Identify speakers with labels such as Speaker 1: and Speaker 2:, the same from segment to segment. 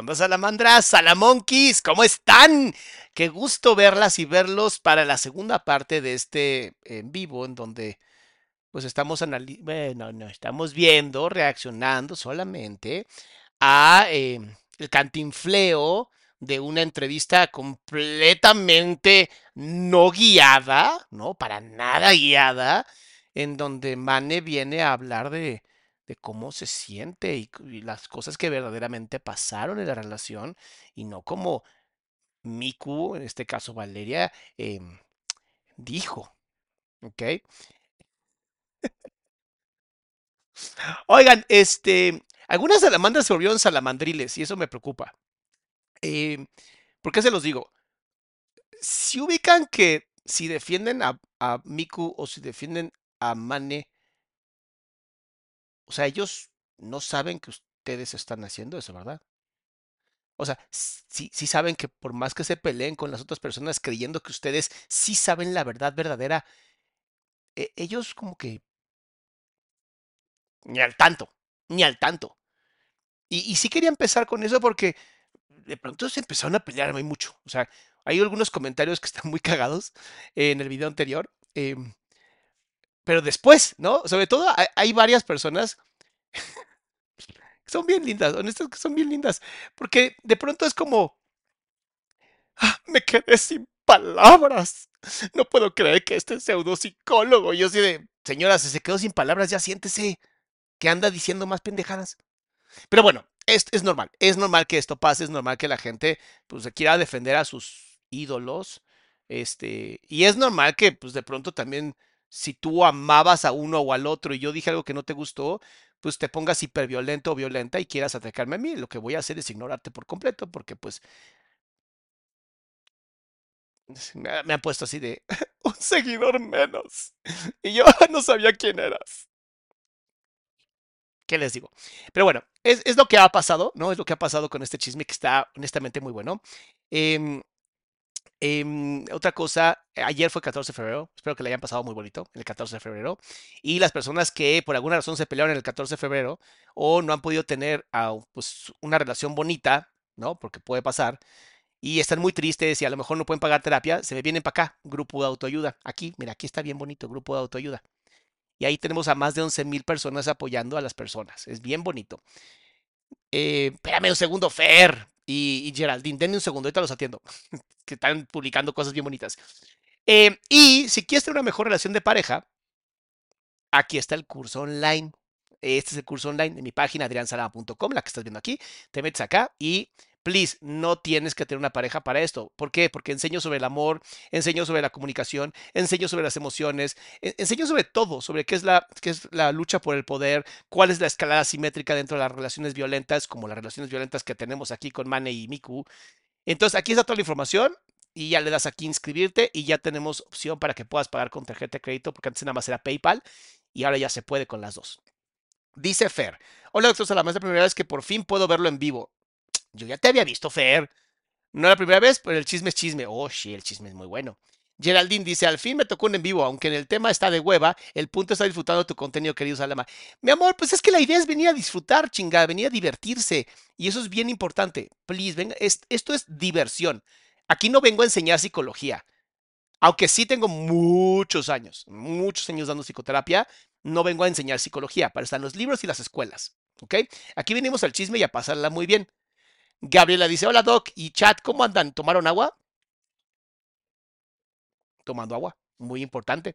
Speaker 1: Onda, salamandras? Salamonkeys, ¿cómo están? Qué gusto verlas y verlos para la segunda parte de este en vivo, en donde pues estamos bueno, no, estamos viendo, reaccionando solamente a eh, el cantinfleo de una entrevista completamente no guiada, no, para nada guiada, en donde Mane viene a hablar de de cómo se siente y, las cosas que verdaderamente pasaron en la relación y no como Miku, en este caso Valeria, em, dijo. ¿Ok? Oigan, este, algunas salamandras se volvieron salamandriles y eso me preocupa. Em, ¿por qué se los digo? Si ubican que si defienden a, a Miku o si defienden a Mane, o sea, ellos no saben que ustedes están haciendo eso, ¿verdad? O sea, sí, sí saben que por más que se peleen con las otras personas creyendo que ustedes sí saben la verdad verdadera, e- ellos como que ni al tanto, ni al tanto. Y, y sí quería empezar con eso porque de pronto se empezaron a pelear muy mucho. O sea, hay algunos comentarios que están muy cagados en el video anterior. em, pero después, ¿no? Sobre todo hay, varias personas que son bien lindas, honestas que son bien lindas, porque de pronto es como, "Ah, me quedé sin palabras. No puedo creer que este pseudo psicólogo, yo así de, señora, si se quedó sin palabras, ya siéntese, que anda diciendo más pendejadas. Pero bueno, es, es normal, es normal que esto pase, es normal que la gente pues se quiera defender a sus ídolos, este, y es normal que pues de pronto también si tú amabas a uno o al otro y yo dije algo que no te gustó, pues te pongas hiperviolento o violenta y quieras atacarme a mí. Lo que voy a hacer es ignorarte por completo porque pues me, han puesto así de un seguidor menos. Y yo no sabía quién eras. ¿Qué les digo? Pero bueno, es, es lo que ha pasado, ¿no? Es lo que ha pasado con este chisme que está honestamente muy bueno. Em, Em, otra cosa, ayer fue 14 de febrero, espero que le hayan pasado muy bonito el 14 de febrero. Y las personas que por alguna razón se pelearon el 14 de febrero o no han podido tener ah, pues, una relación bonita, ¿no? Porque puede pasar, y están muy tristes y a lo mejor no pueden pagar terapia, se vienen para acá, grupo de autoayuda. Aquí, mira, aquí está bien bonito, grupo de autoayuda. Y ahí tenemos a más de 11 mil personas apoyando a las personas. Es bien bonito. Eh, espérame un segundo, Fer y, Geraldine, denme un segundo, ahorita los atiendo. que están publicando cosas bien bonitas. Eh, y si quieres tener una mejor relación de pareja, aquí está el curso online. Este es el curso online en mi página adriansalama.com, la que estás viendo aquí. Te metes acá y please, no tienes que tener una pareja para esto. ¿Por qué? Porque enseño sobre el amor, enseño sobre la comunicación, enseño sobre las emociones, enseño sobre todo, sobre qué es la, qué es la lucha por el poder, cuál es la escalada simétrica dentro de las relaciones violentas, como las relaciones violentas que tenemos aquí con Mane y Miku. Entonces, aquí está toda la información y ya le das aquí inscribirte y ya tenemos opción para que puedas pagar con tarjeta de crédito, porque antes nada más era PayPal y ahora ya se puede con las dos. Dice Fer, hola doctor es la primera vez que por fin puedo verlo en vivo. Yo ya te había visto, Fer. No la primera vez, pero el chisme es chisme. Oh, sí, el chisme es muy bueno. Geraldine dice, al fin me tocó un en vivo, aunque en el tema está de hueva, el punto está disfrutando tu contenido, querido Salama. Mi amor, pues es que la idea es venir a disfrutar, chingada, venir a divertirse. Y eso es bien importante. Please, venga, esto es diversión. Aquí no vengo a enseñar psicología. Aunque sí tengo muchos años, muchos años dando psicoterapia, no vengo a enseñar psicología. Para estar en los libros y las escuelas. ¿Ok? Aquí venimos al chisme y a pasarla muy bien. Gabriela dice, hola Doc y chat, ¿cómo andan? ¿Tomaron agua? Tomando agua, muy importante.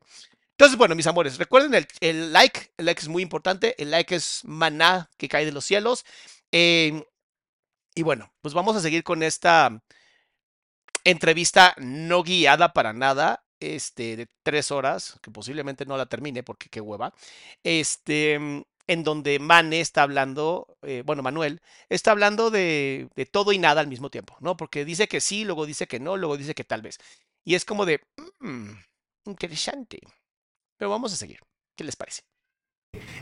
Speaker 1: Entonces, bueno, mis amores, recuerden el, like, el like es muy importante, el like es maná que cae de los cielos. Em, y bueno, pues vamos a seguir con esta entrevista no guiada para nada, este, de tres horas, que posiblemente no la termine porque qué hueva. Este, en donde Mane está hablando, eh, bueno, Manuel, está hablando de, todo y nada al mismo tiempo, ¿no? Porque dice que sí, luego dice que no, luego dice que tal vez. Y es como de, mmm, interesante. Pero vamos a seguir. ¿Qué les parece?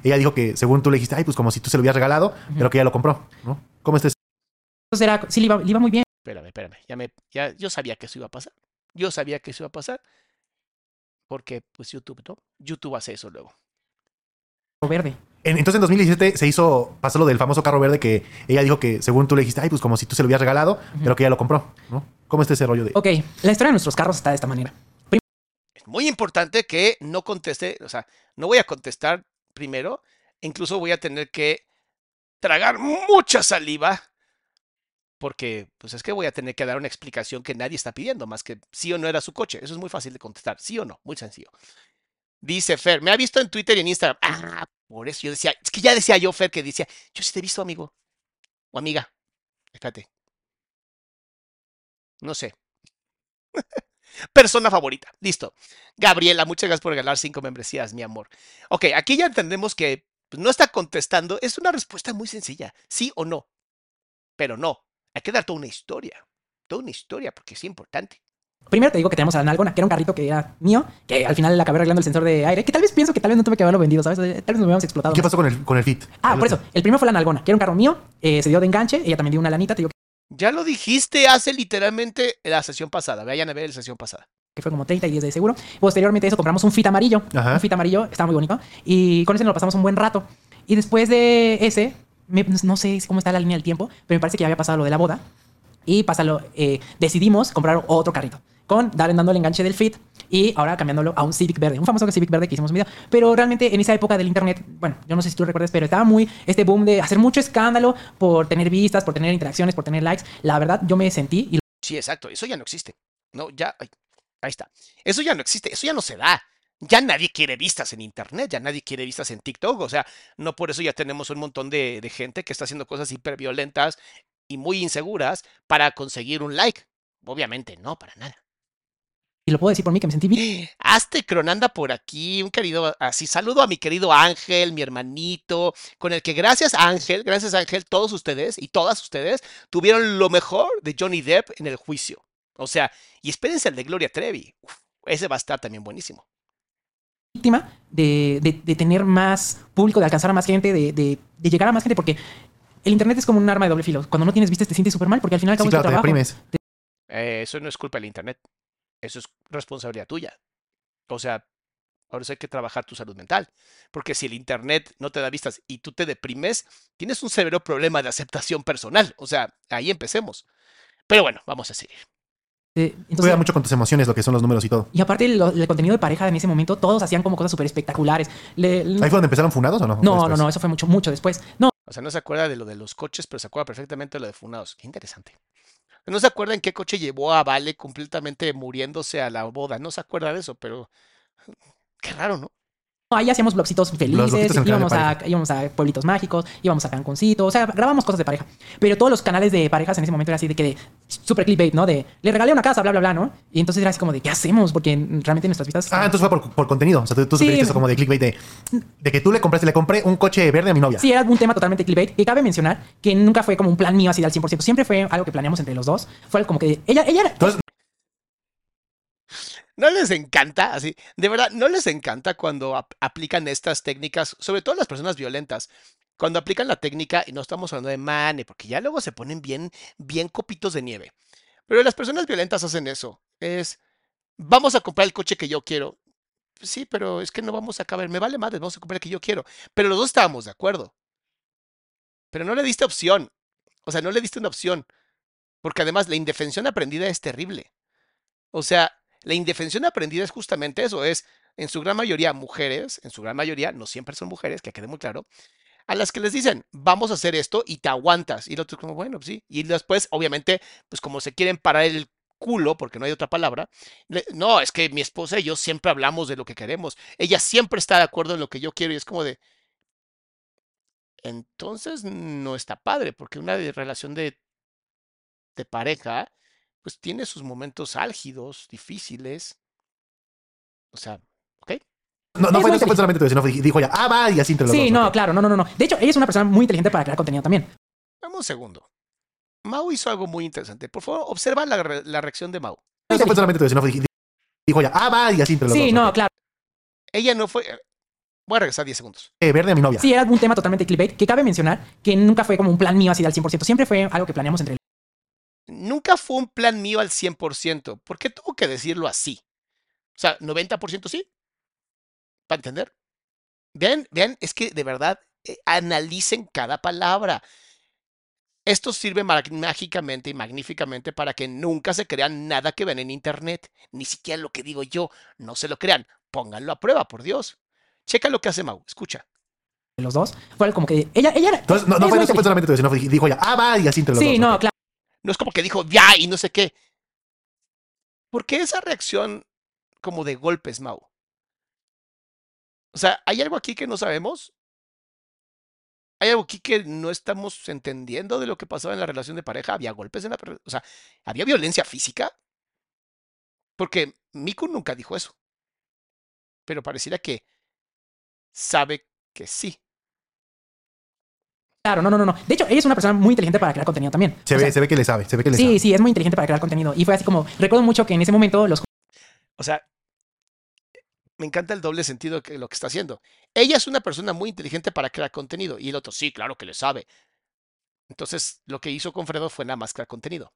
Speaker 2: Ella dijo que según tú le dijiste, ay, pues como si tú se lo hubieras regalado, pero que ella lo compró, ¿no? ¿Cómo estás?
Speaker 3: Entonces era, sí, le iba, le iba, muy bien.
Speaker 1: Espérame, espérame. Ya me, ya, yo sabía que eso iba a pasar. Yo sabía que eso iba a pasar. Porque, pues, YouTube, ¿no? YouTube hace eso luego.
Speaker 3: Verde.
Speaker 2: Entonces en 2017 se hizo, pasó lo del famoso carro verde que ella dijo que según tú le dijiste, ay, pues como si tú se lo hubieras regalado, pero que ella lo compró, ¿no? ¿Cómo está ese rollo de...?
Speaker 3: Ok, la historia de nuestros carros está de esta manera.
Speaker 1: Es muy importante que no conteste, o sea, no voy a contestar primero, incluso voy a tener que tragar mucha saliva, porque pues es que voy a tener que dar una explicación que nadie está pidiendo, más que sí o no era su coche. Eso es muy fácil de contestar, sí o no, muy sencillo. Dice Fer, me ha visto en Twitter y en Instagram. Ah, por eso yo decía, es que ya decía yo, Fer, que decía, yo sí te he visto, amigo. O amiga. Espérate. No sé. Persona favorita. Listo. Gabriela, muchas gracias por regalar cinco membresías, mi amor. Ok, aquí ya entendemos que pues, no está contestando. Es una respuesta muy sencilla. Sí o no. Pero no. Hay que dar toda una historia. Toda una historia, porque es importante.
Speaker 3: Primero te digo que tenemos a la Nalgona, que era un carrito que era mío, que al final le acabé arreglando el sensor de aire, que tal vez pienso que tal vez no tuve que haberlo vendido, ¿sabes? Tal vez nos hubiéramos explotado.
Speaker 2: ¿Qué pasó con el, con el Fit?
Speaker 3: Ah, por eso. El primero fue la Nalgona, que era un carro mío, eh, se dio de enganche, ella también dio una lanita, te digo
Speaker 1: Ya lo dijiste hace literalmente la sesión pasada. Vayan a ver la sesión pasada.
Speaker 3: Que fue como 30 y 10 de seguro. Posteriormente a eso compramos un Fit amarillo. Un Fit amarillo, estaba muy bonito. Y con ese nos lo pasamos un buen rato. Y después de ese, no sé cómo está la línea del tiempo, pero me parece que ya había pasado lo de la boda. Y pasalo, eh, decidimos comprar otro carrito con darle dando el enganche del Fit y ahora cambiándolo a un Civic verde, un famoso Civic verde que hicimos un. Pero realmente en esa época del internet, bueno, yo no sé si tú recuerdas, pero estaba muy este boom de hacer mucho escándalo por tener vistas, por tener interacciones, por tener likes. La verdad, yo me sentí. Y...
Speaker 1: Sí, exacto, eso ya no existe. No, ya, ahí está. Eso ya no existe, eso ya no se da. Ya nadie quiere vistas en internet, ya nadie quiere vistas en TikTok. O sea, no por eso ya tenemos un montón de, de gente que está haciendo cosas hiperviolentas y muy inseguras para conseguir un like. Obviamente, no, para nada.
Speaker 3: Y lo puedo decir por mí que me sentí bien.
Speaker 1: Hazte cronanda por aquí, un querido, así saludo a mi querido Ángel, mi hermanito, con el que gracias Ángel, gracias Ángel, todos ustedes y todas ustedes tuvieron lo mejor de Johnny Depp en el juicio. O sea, y espérense el de Gloria Trevi. ese va a estar también buenísimo.
Speaker 3: Víctima de, de, tener más público, de alcanzar a más gente, de, de, llegar a más gente, porque el internet es como un arma de doble filo. Cuando no tienes vistas te sientes súper mal porque al final
Speaker 2: acabas sí, claro, Te
Speaker 1: Eh, eso no es culpa del Internet. Eso es responsabilidad tuya. O sea, ahora hay que trabajar tu salud mental. Porque si el Internet no te da vistas y tú te deprimes, tienes un severo problema de aceptación personal. O sea, ahí empecemos. Pero bueno, vamos a seguir.
Speaker 3: Eh, entonces,
Speaker 2: mucho con tus emociones, lo que son los números y todo.
Speaker 3: y aparte el, el contenido de pareja en ese momento, todos hacían como cosas súper espectaculares. Le-
Speaker 2: ¿Ahí fue donde empezaron funados o no?
Speaker 3: no, no, no, eso fue mucho, mucho después. No,
Speaker 1: O sea, no se acuerda de lo de los coches, pero se acuerda perfectamente de lo de Funados. Interesante. No se acuerda en qué coche llevó a Vale completamente muriéndose a la boda. No se acuerda de eso, pero qué raro, ¿no?
Speaker 3: Ahí hacíamos blogcitos felices, íbamos a, íbamos a pueblitos mágicos, íbamos a Cancuncito, o sea, grabamos cosas de pareja. Pero todos los canales de parejas en ese momento era así de que de super clickbait, ¿no? De le regalé una casa, bla, bla, bla, ¿no? Y entonces era así como de, ¿qué hacemos? Porque realmente nuestras vistas.
Speaker 2: Ah, entonces fue por, por contenido. O sea, tú, tú
Speaker 3: Sí.
Speaker 2: eso como de clickbait de, de que tú le compraste, le compré un coche verde a mi novia.
Speaker 3: Sí, era un tema totalmente clickbait. Que cabe mencionar que nunca fue como un plan mío así al 100%. Siempre fue algo que planeamos entre los dos. Fue como que ella, ella era.
Speaker 2: Entonces,
Speaker 1: ¿No les encanta? Así, de verdad, ¿no les encanta cuando ap- aplican estas técnicas, sobre todo las personas violentas? Cuando aplican la técnica, y no estamos hablando de mane, porque ya luego se ponen bien, bien copitos de nieve. Pero las personas violentas hacen eso. Es, vamos a comprar el coche que yo quiero. Sí, pero es que no vamos a caber. Me vale madre, vamos a comprar el que yo quiero. Pero los dos estábamos de acuerdo. Pero no le diste opción. O sea, no le diste una opción. Porque además la indefensión aprendida es terrible. O sea, la indefensión aprendida es justamente eso, es en su gran mayoría mujeres, en su gran mayoría, no siempre son mujeres, que quede muy claro, a las que les dicen, vamos a hacer esto y te aguantas. Y el otro como, bueno, sí. Y después, obviamente, pues como se quieren parar el culo, porque no hay otra palabra, no, es que mi esposa y yo siempre hablamos de lo que queremos. Ella siempre está de acuerdo en lo que yo quiero y es como de... Entonces no está padre, porque una relación de, de pareja, pues tiene sus momentos álgidos, difíciles. O sea, ¿ok?
Speaker 2: no, no fue, no fue solamente tú, sino dijo ya, ah, va, y así entre los
Speaker 3: Sí,
Speaker 2: dos.
Speaker 3: no, claro, no, no, no, no. De hecho, ella es una persona muy inteligente para crear contenido también.
Speaker 1: Dame un segundo. Mau hizo algo muy interesante. Por favor, observa la, re- la reacción de Mau.
Speaker 2: No fue solamente tú, sino dijo ya, ah, va, y así entre los dos.
Speaker 3: Sí, no, claro.
Speaker 1: Ella no fue... Voy a regresar 10 segundos.
Speaker 2: Eh, verde a mi novia.
Speaker 3: Sí, era un tema totalmente clickbait. Que cabe mencionar que nunca fue como un plan mío así al 100%. Siempre fue algo que planeamos entre
Speaker 1: Nunca fue un plan mío al 100%. ¿Por qué tuvo que decirlo así? O sea, 90% sí. ¿Para entender? Vean, vean, es que de verdad eh, analicen cada palabra. Esto sirve mágicamente y magníficamente para que nunca se crean nada que ven en internet. Ni siquiera lo que digo yo. No se lo crean. Pónganlo a prueba, por Dios. Checa lo que hace Mau. Escucha.
Speaker 3: los dos. Fue como que ella, ella era.
Speaker 2: Entonces, no, fue,
Speaker 3: muy
Speaker 2: no fue solamente tú, sino dijo ya, ah, va, y así entre los dos.
Speaker 3: Sí,
Speaker 2: ok.
Speaker 3: no, claro.
Speaker 1: No es como que dijo ya y no sé qué. ¿Por qué esa reacción como de golpes, Mau? O sea, ¿hay algo aquí que no sabemos? ¿Hay algo aquí que no estamos entendiendo de lo que pasaba en la relación de pareja? ¿Había golpes en la... O sea, ¿había violencia física? Porque Miku nunca dijo eso. Pero pareciera que sabe que sí.
Speaker 3: Claro, no, no, no, no. De hecho, ella es una persona muy inteligente para crear contenido también.
Speaker 2: Se
Speaker 3: O
Speaker 2: ve,
Speaker 3: sea,
Speaker 2: se ve que le sabe, se ve que le
Speaker 3: Sí,
Speaker 2: sabe.
Speaker 3: sí, es muy inteligente para crear contenido. Y fue así como, recuerdo mucho que en ese momento los
Speaker 1: O sea, me encanta el doble sentido que lo que está haciendo. Ella es una persona muy inteligente para crear contenido y el otro, sí, claro que le sabe. Entonces, lo que hizo con Fredo fue nada más crear contenido.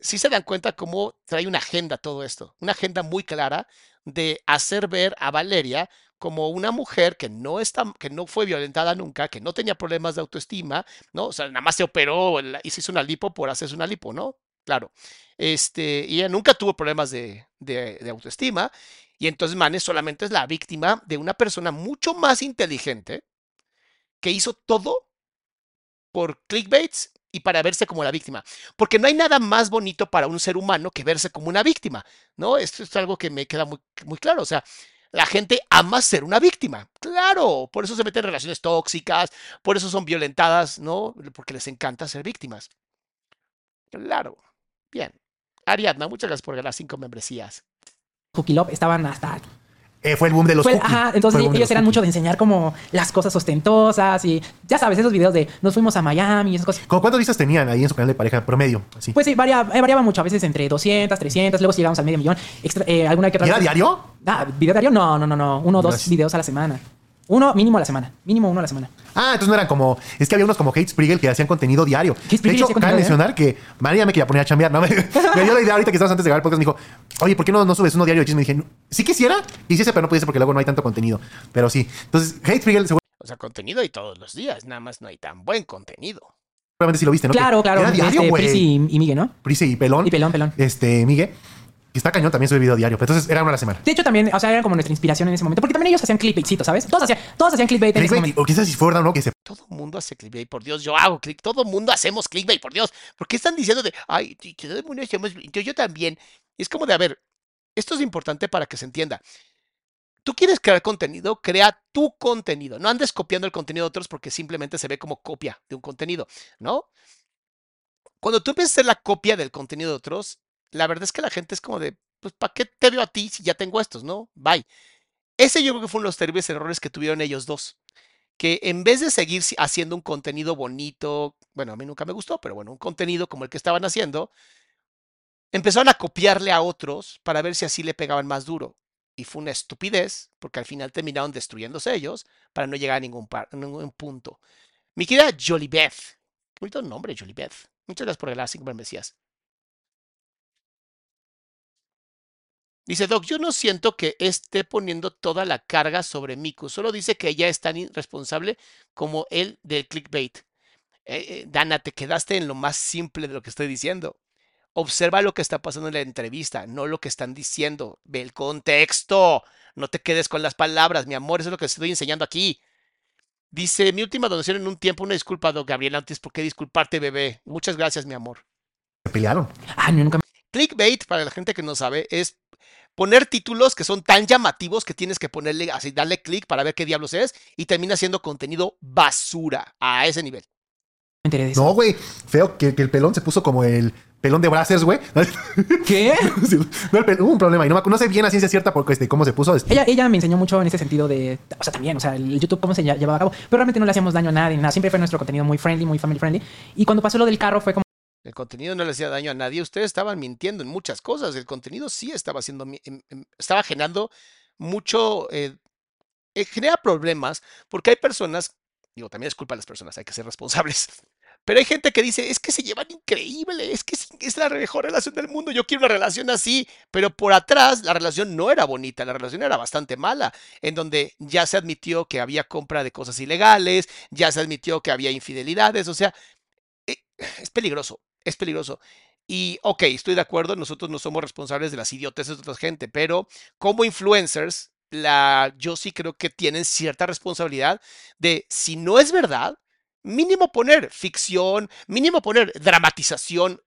Speaker 1: Sí se dan cuenta cómo trae una agenda todo esto, una agenda muy clara de hacer ver a Valeria como una mujer que no está, que no fue violentada nunca, que no tenía problemas de autoestima, ¿no? O sea, nada más se operó y se hizo una lipo por hacerse una lipo, ¿no? Claro. Este, ella nunca tuvo problemas de, de- autoestima. Y entonces Mane solamente es la víctima de una persona mucho más inteligente que hizo todo por clickbaits y para verse como la víctima. Porque no hay nada más bonito para un ser humano que verse como una víctima, ¿no? Esto es algo que me queda muy, muy claro. O sea, la gente ama ser una víctima. Claro, por eso se meten en relaciones tóxicas, por eso son violentadas, ¿no? Porque les encanta ser víctimas. Claro. Bien. Ariadna, muchas gracias por ganar cinco membresías.
Speaker 3: Estaban hasta...
Speaker 2: Eh, fue el boom de los
Speaker 3: fue-
Speaker 2: cookies.
Speaker 3: ajá, entonces
Speaker 2: el
Speaker 3: ellos
Speaker 2: los
Speaker 3: eran
Speaker 2: cookies.
Speaker 3: mucho de enseñar como las cosas ostentosas y ya sabes, esos videos de nos fuimos a Miami y esas cosas.
Speaker 2: ¿Cómo cuántas vistas tenían ahí en su canal de pareja promedio? Así.
Speaker 3: Pues sí, varia- eh, variaba mucho, a veces entre 200, 300, luego si llegamos al medio millón. Extra- eh, alguna que
Speaker 2: ¿Y
Speaker 3: otra
Speaker 2: era
Speaker 3: vez-
Speaker 2: diario?
Speaker 3: Ah, ¿video diario? No, no, no, no. Uno o dos videos a la semana. Uno mínimo a la semana. Mínimo uno a la semana.
Speaker 2: Ah, entonces no eran como. Es que había unos como Hate Sprigel que hacían contenido diario.
Speaker 3: Hate
Speaker 2: De hecho, cabe mencionar que María me quería poner a chambear. ¿no? Me, me dio la idea ahorita que estabas antes de grabar el podcast. Me dijo, oye, ¿por qué no, no subes uno diario de chisme? Y dije, sí quisiera. Y sí, pero no pudiese porque luego no hay tanto contenido. Pero sí. Entonces, Hate Sprigel
Speaker 1: O sea, contenido hay todos los días, nada más no hay tan buen contenido.
Speaker 2: seguramente sí lo viste, ¿no?
Speaker 3: Claro, claro.
Speaker 2: Era diario,
Speaker 3: este,
Speaker 2: güey.
Speaker 3: Prisi y, y Migue, ¿no?
Speaker 2: Prise y Pelón.
Speaker 3: Y Pelón, Pelón.
Speaker 2: Este, Migue. Y está cañón, también sube video diario. Pero entonces era una a la semana.
Speaker 3: De hecho, también, o sea, era como nuestra inspiración en ese momento. Porque también ellos hacían clickbaitcitos, ¿sabes? Todos hacían, todos hacían clickbait en ese
Speaker 2: Clickbait,
Speaker 3: momento.
Speaker 2: o quizás si fue verdad o no, que se
Speaker 1: Todo el mundo hace clickbait, por Dios, yo hago click, todo el mundo hacemos clickbait, por Dios. ¿Por qué están diciendo de, ay, todo el mundo hacemos, yo, yo también? Y es como de, a ver, esto es importante para que se entienda. Tú quieres crear contenido, crea tu contenido. No andes copiando el contenido de otros porque simplemente se ve como copia de un contenido, ¿no? Cuando tú empiezas a hacer la copia del contenido de otros, la verdad es que la gente es como de, pues, ¿para qué te veo a ti si ya tengo estos, no? Bye. Ese yo creo que fue uno de los terribles errores que tuvieron ellos dos. Que en vez de seguir haciendo un contenido bonito, bueno, a mí nunca me gustó, pero bueno, un contenido como el que estaban haciendo, empezaron a copiarle a otros para ver si así le pegaban más duro. Y fue una estupidez, porque al final terminaron destruyéndose ellos para no llegar a ningún, par- ningún punto. Mi querida Jolibeth, bonito nombre, Jolibeth. Muchas gracias por regalar cinco. Dice Doc, yo no siento que esté poniendo toda la carga sobre Miku, solo dice que ella es tan irresponsable como él del clickbait. Eh, eh, Dana, te quedaste en lo más simple de lo que estoy diciendo. Observa lo que está pasando en la entrevista, no lo que están diciendo. Ve el contexto. No te quedes con las palabras, mi amor, eso es lo que estoy enseñando aquí. Dice, mi última donación en un tiempo, una disculpa, Doc Gabriel, antes, ¿por qué disculparte, bebé? Muchas gracias, mi amor.
Speaker 2: pelearon.
Speaker 3: Ah, nunca me
Speaker 1: Clickbait, para la gente que no sabe, es poner títulos que son tan llamativos que tienes que ponerle así, darle clic para ver qué diablos es y termina siendo contenido basura a ese nivel.
Speaker 3: enteré de eso.
Speaker 2: No, güey. Feo que, que el pelón se puso como el pelón de Brazzers, güey.
Speaker 3: ¿Qué?
Speaker 2: No, el pel- hubo un problema y no, no sé bien a ciencia cierta porque, este, cómo se puso. este,
Speaker 3: Ella, ella me enseñó mucho en ese sentido de, o sea, también, o sea, el YouTube cómo se llevaba a cabo, pero realmente no le hacíamos daño a nadie, nada, siempre fue nuestro contenido muy friendly, muy family friendly. Y cuando pasó lo del carro fue como,
Speaker 1: El contenido no le hacía daño a nadie. Ustedes estaban mintiendo en muchas cosas. El contenido sí estaba haciendo, em- em- estaba generando mucho, eh, eh, genera problemas porque hay personas, digo, también es culpa de las personas, hay que ser responsables. Pero hay gente que dice, es que se llevan increíble, es que es, es la mejor relación del mundo, yo quiero una relación así, pero por atrás la relación no era bonita, la relación era bastante mala, en donde ya se admitió que había compra de cosas ilegales, ya se admitió que había infidelidades, o sea, eh, es peligroso, es peligroso. Y, ok, estoy de acuerdo, nosotros no somos responsables de las idioteces de otra gente, pero como influencers, la, yo sí creo que tienen cierta responsabilidad de, si no es verdad, mínimo poner ficción, mínimo poner dramatización,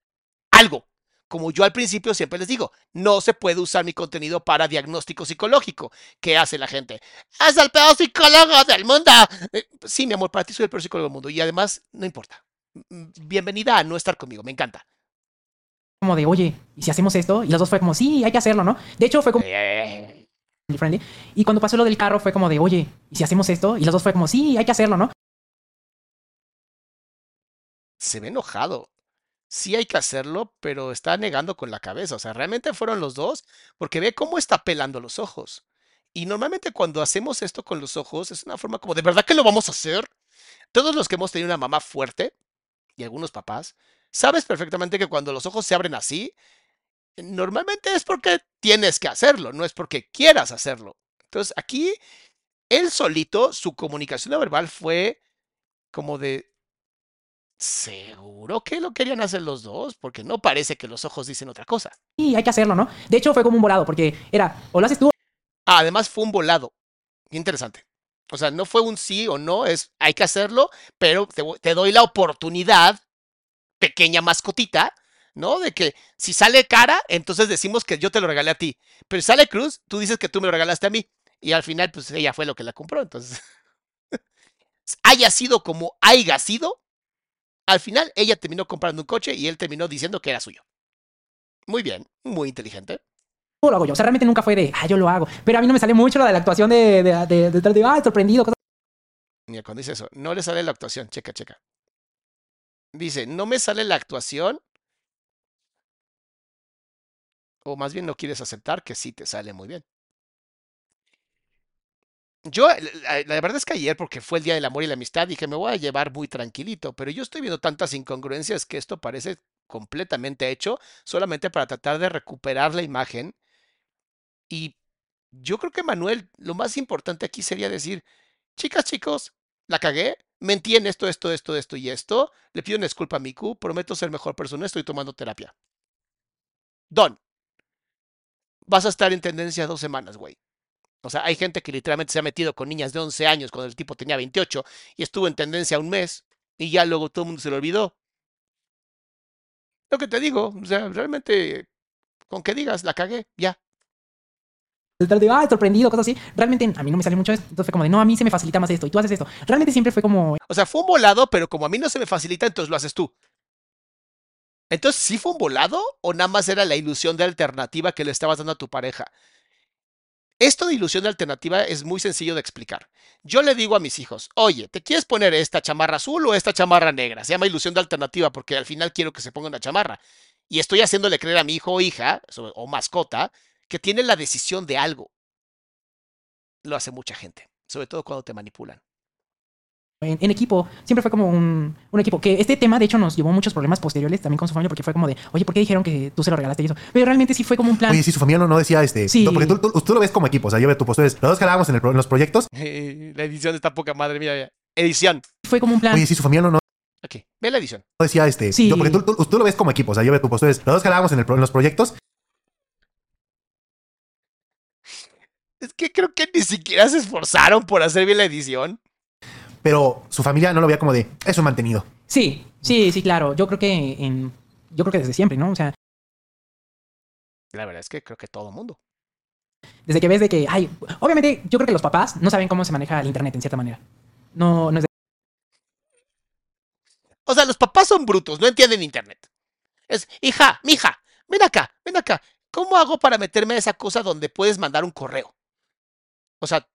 Speaker 1: algo. Como yo al principio siempre les digo, no se puede usar mi contenido para diagnóstico psicológico. ¿Qué hace la gente? Es el peor psicólogo del mundo. Eh, Sí, mi amor, para ti soy el peor psicólogo del mundo. Y además, no importa. Bienvenida a no estar conmigo, me encanta.
Speaker 3: como de, oye, ¿y si hacemos esto? Y los dos fue como, sí, hay que hacerlo, ¿no? De hecho fue como
Speaker 1: Eh,
Speaker 3: friendly. Y cuando pasó lo del carro fue como de, oye, ¿y si hacemos esto? Y los dos fue como, sí, hay que hacerlo, ¿no?
Speaker 1: Se ve enojado. Sí hay que hacerlo, pero está negando con la cabeza. O sea, realmente fueron los dos porque ve cómo está pelando los ojos. Y normalmente cuando hacemos esto con los ojos es una forma como, ¿de verdad que lo vamos a hacer? Todos los que hemos tenido una mamá fuerte y algunos papás, sabes perfectamente que cuando los ojos se abren así, normalmente es porque tienes que hacerlo, no es porque quieras hacerlo. Entonces aquí, él solito, su comunicación verbal fue como de, ¿seguro que lo querían hacer los dos? Porque no parece que los ojos dicen otra cosa.
Speaker 3: Sí, hay que hacerlo, ¿no? De hecho fue como un volado porque era, o lo haces tú
Speaker 1: Ah, además fue un volado. Interesante. O sea, no fue un sí o no, es hay que hacerlo, pero te, doy la oportunidad, pequeña mascotita, ¿no? De que si sale cara, entonces decimos que yo te lo regalé a ti. Pero si sale cruz, tú dices que tú me lo regalaste a mí. Y al final, pues ella fue lo que la compró. Entonces, haya sido como haya sido, al final ella terminó comprando un coche y él terminó diciendo que era suyo. Muy bien, muy inteligente.
Speaker 3: Lo hago yo. O sea, realmente nunca fue de, ah, yo lo hago. Pero a mí no me sale mucho la de la actuación de, de, de, de, de, ah, sorprendido. cosas-
Speaker 1: cuando dice eso, no le sale la actuación, checa, checa. Dice, no me sale la actuación. O más bien no quieres aceptar que sí te sale muy bien. yo, la verdad es que ayer, porque fue el Día del Amor y la Amistad, dije, me voy a llevar muy tranquilito, pero yo estoy viendo tantas incongruencias que esto parece completamente hecho solamente para tratar de recuperar la imagen. Y yo creo que Manuel, lo más importante aquí sería decir, chicas, chicos, la cagué, mentí en esto, esto, esto, esto y esto, le pido una disculpa a Miku, prometo ser mejor persona, estoy tomando terapia. Don, vas a estar en tendencia dos semanas, güey. O sea, hay gente que literalmente se ha metido con niñas de 11 años cuando el tipo tenía 28 y estuvo en tendencia un mes y ya luego todo el mundo se lo olvidó. Lo que te digo, o sea, realmente, con que digas, la cagué, ya.
Speaker 3: De, ah, sorprendido, cosas así. Realmente a mí no me sale mucho esto. Entonces fue como de, no, a mí se me facilita más esto y tú haces esto. Realmente siempre fue como...
Speaker 1: O sea, fue un volado, pero como a mí no se me facilita, entonces lo haces tú. Entonces, ¿sí fue un volado o nada más era la ilusión de alternativa que le estabas dando a tu pareja? Esto de ilusión de alternativa es muy sencillo de explicar. Yo le digo a mis hijos, oye, ¿te quieres poner esta chamarra azul o esta chamarra negra? Se llama ilusión de alternativa porque al final quiero que se ponga una chamarra. Y estoy haciéndole creer a mi hijo o hija o mascota que tiene la decisión de algo. Lo hace mucha gente, sobre todo cuando te manipulan
Speaker 3: en, equipo. Siempre fue como un, un, equipo. Que este tema, de hecho, nos llevó muchos problemas posteriores también con su familia, porque fue como de, oye, ¿por qué dijeron que tú se lo regalaste y eso? Pero realmente sí fue como un plan.
Speaker 2: Oye, sí, su familia no, no decía este. Sí. porque tú, tú, lo ves como equipo. O sea, yo veo tu postura. Los dos jalábamos en, el, en los proyectos.
Speaker 1: la edición está poca madre, mira, edición.
Speaker 3: Fue como un plan.
Speaker 2: Oye, sí, su familia no. no
Speaker 1: Ok, ve la edición.
Speaker 2: No decía este. Sí. porque tú, tú, lo ves como equipo. O sea, yo veo tu postura. Los dos jalábamos en, el, en los proyectos.
Speaker 1: Es que creo que ni siquiera se esforzaron por hacer bien la edición
Speaker 2: pero su familia no lo veía como de eso mantenido.
Speaker 3: Sí, sí, sí, claro. Yo creo que en, yo creo que desde siempre, ¿no? O sea,
Speaker 1: la verdad es que creo que todo mundo.
Speaker 3: Desde que ves de que, ay, obviamente yo creo que los papás no saben cómo se maneja el internet en cierta manera. No, no es de...
Speaker 1: O sea, los papás son brutos, no entienden internet. Es, hija, mija, ven acá, ven acá. ¿Cómo hago para meterme a esa cosa donde puedes mandar un correo? O sea,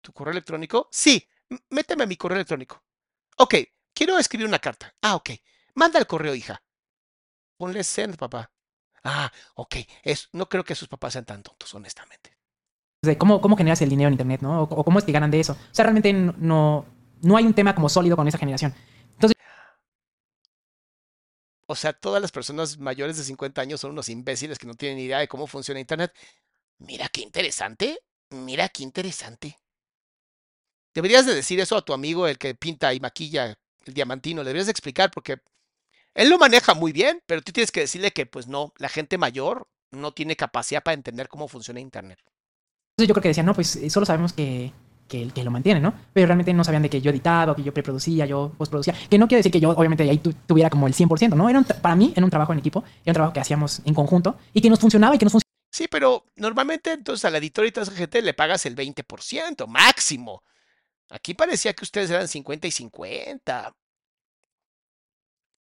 Speaker 1: ¿tu correo electrónico? Sí, méteme a mi correo electrónico. Ok, quiero escribir una carta. Ah, ok. Manda el correo, hija. Ponle send, papá. Ah, ok. Es, no creo que sus papás sean tan tontos, honestamente.
Speaker 3: ¿Cómo, ¿Cómo generas el dinero en Internet, no? O, cómo es que ganan de eso. O sea, realmente no, no hay un tema como sólido con esa generación. Entonces...
Speaker 1: O sea, todas las personas mayores de 50 años son unos imbéciles que no tienen idea de cómo funciona Internet. Mira qué interesante. Mira qué interesante. Deberías de decir eso a tu amigo, el que pinta y maquilla el diamantino. Le deberías de explicar porque él lo maneja muy bien, pero tú tienes que decirle que, pues no, la gente mayor no tiene capacidad para entender cómo funciona Internet.
Speaker 3: Entonces yo creo que decían, no, pues eh, solo sabemos que, que, que, lo mantiene, ¿no? Pero realmente no sabían de que yo editaba, que yo preproducía, yo postproducía. Que no quiere decir que yo, obviamente, ahí tuviera como el 100%, ¿no? Era para mí era un trabajo en equipo, era un trabajo que hacíamos en conjunto y que nos funcionaba y que nos funcionaba.
Speaker 1: Sí, pero normalmente entonces a la editora y le pagas el 20%, máximo. Aquí parecía que ustedes eran 50 y 50.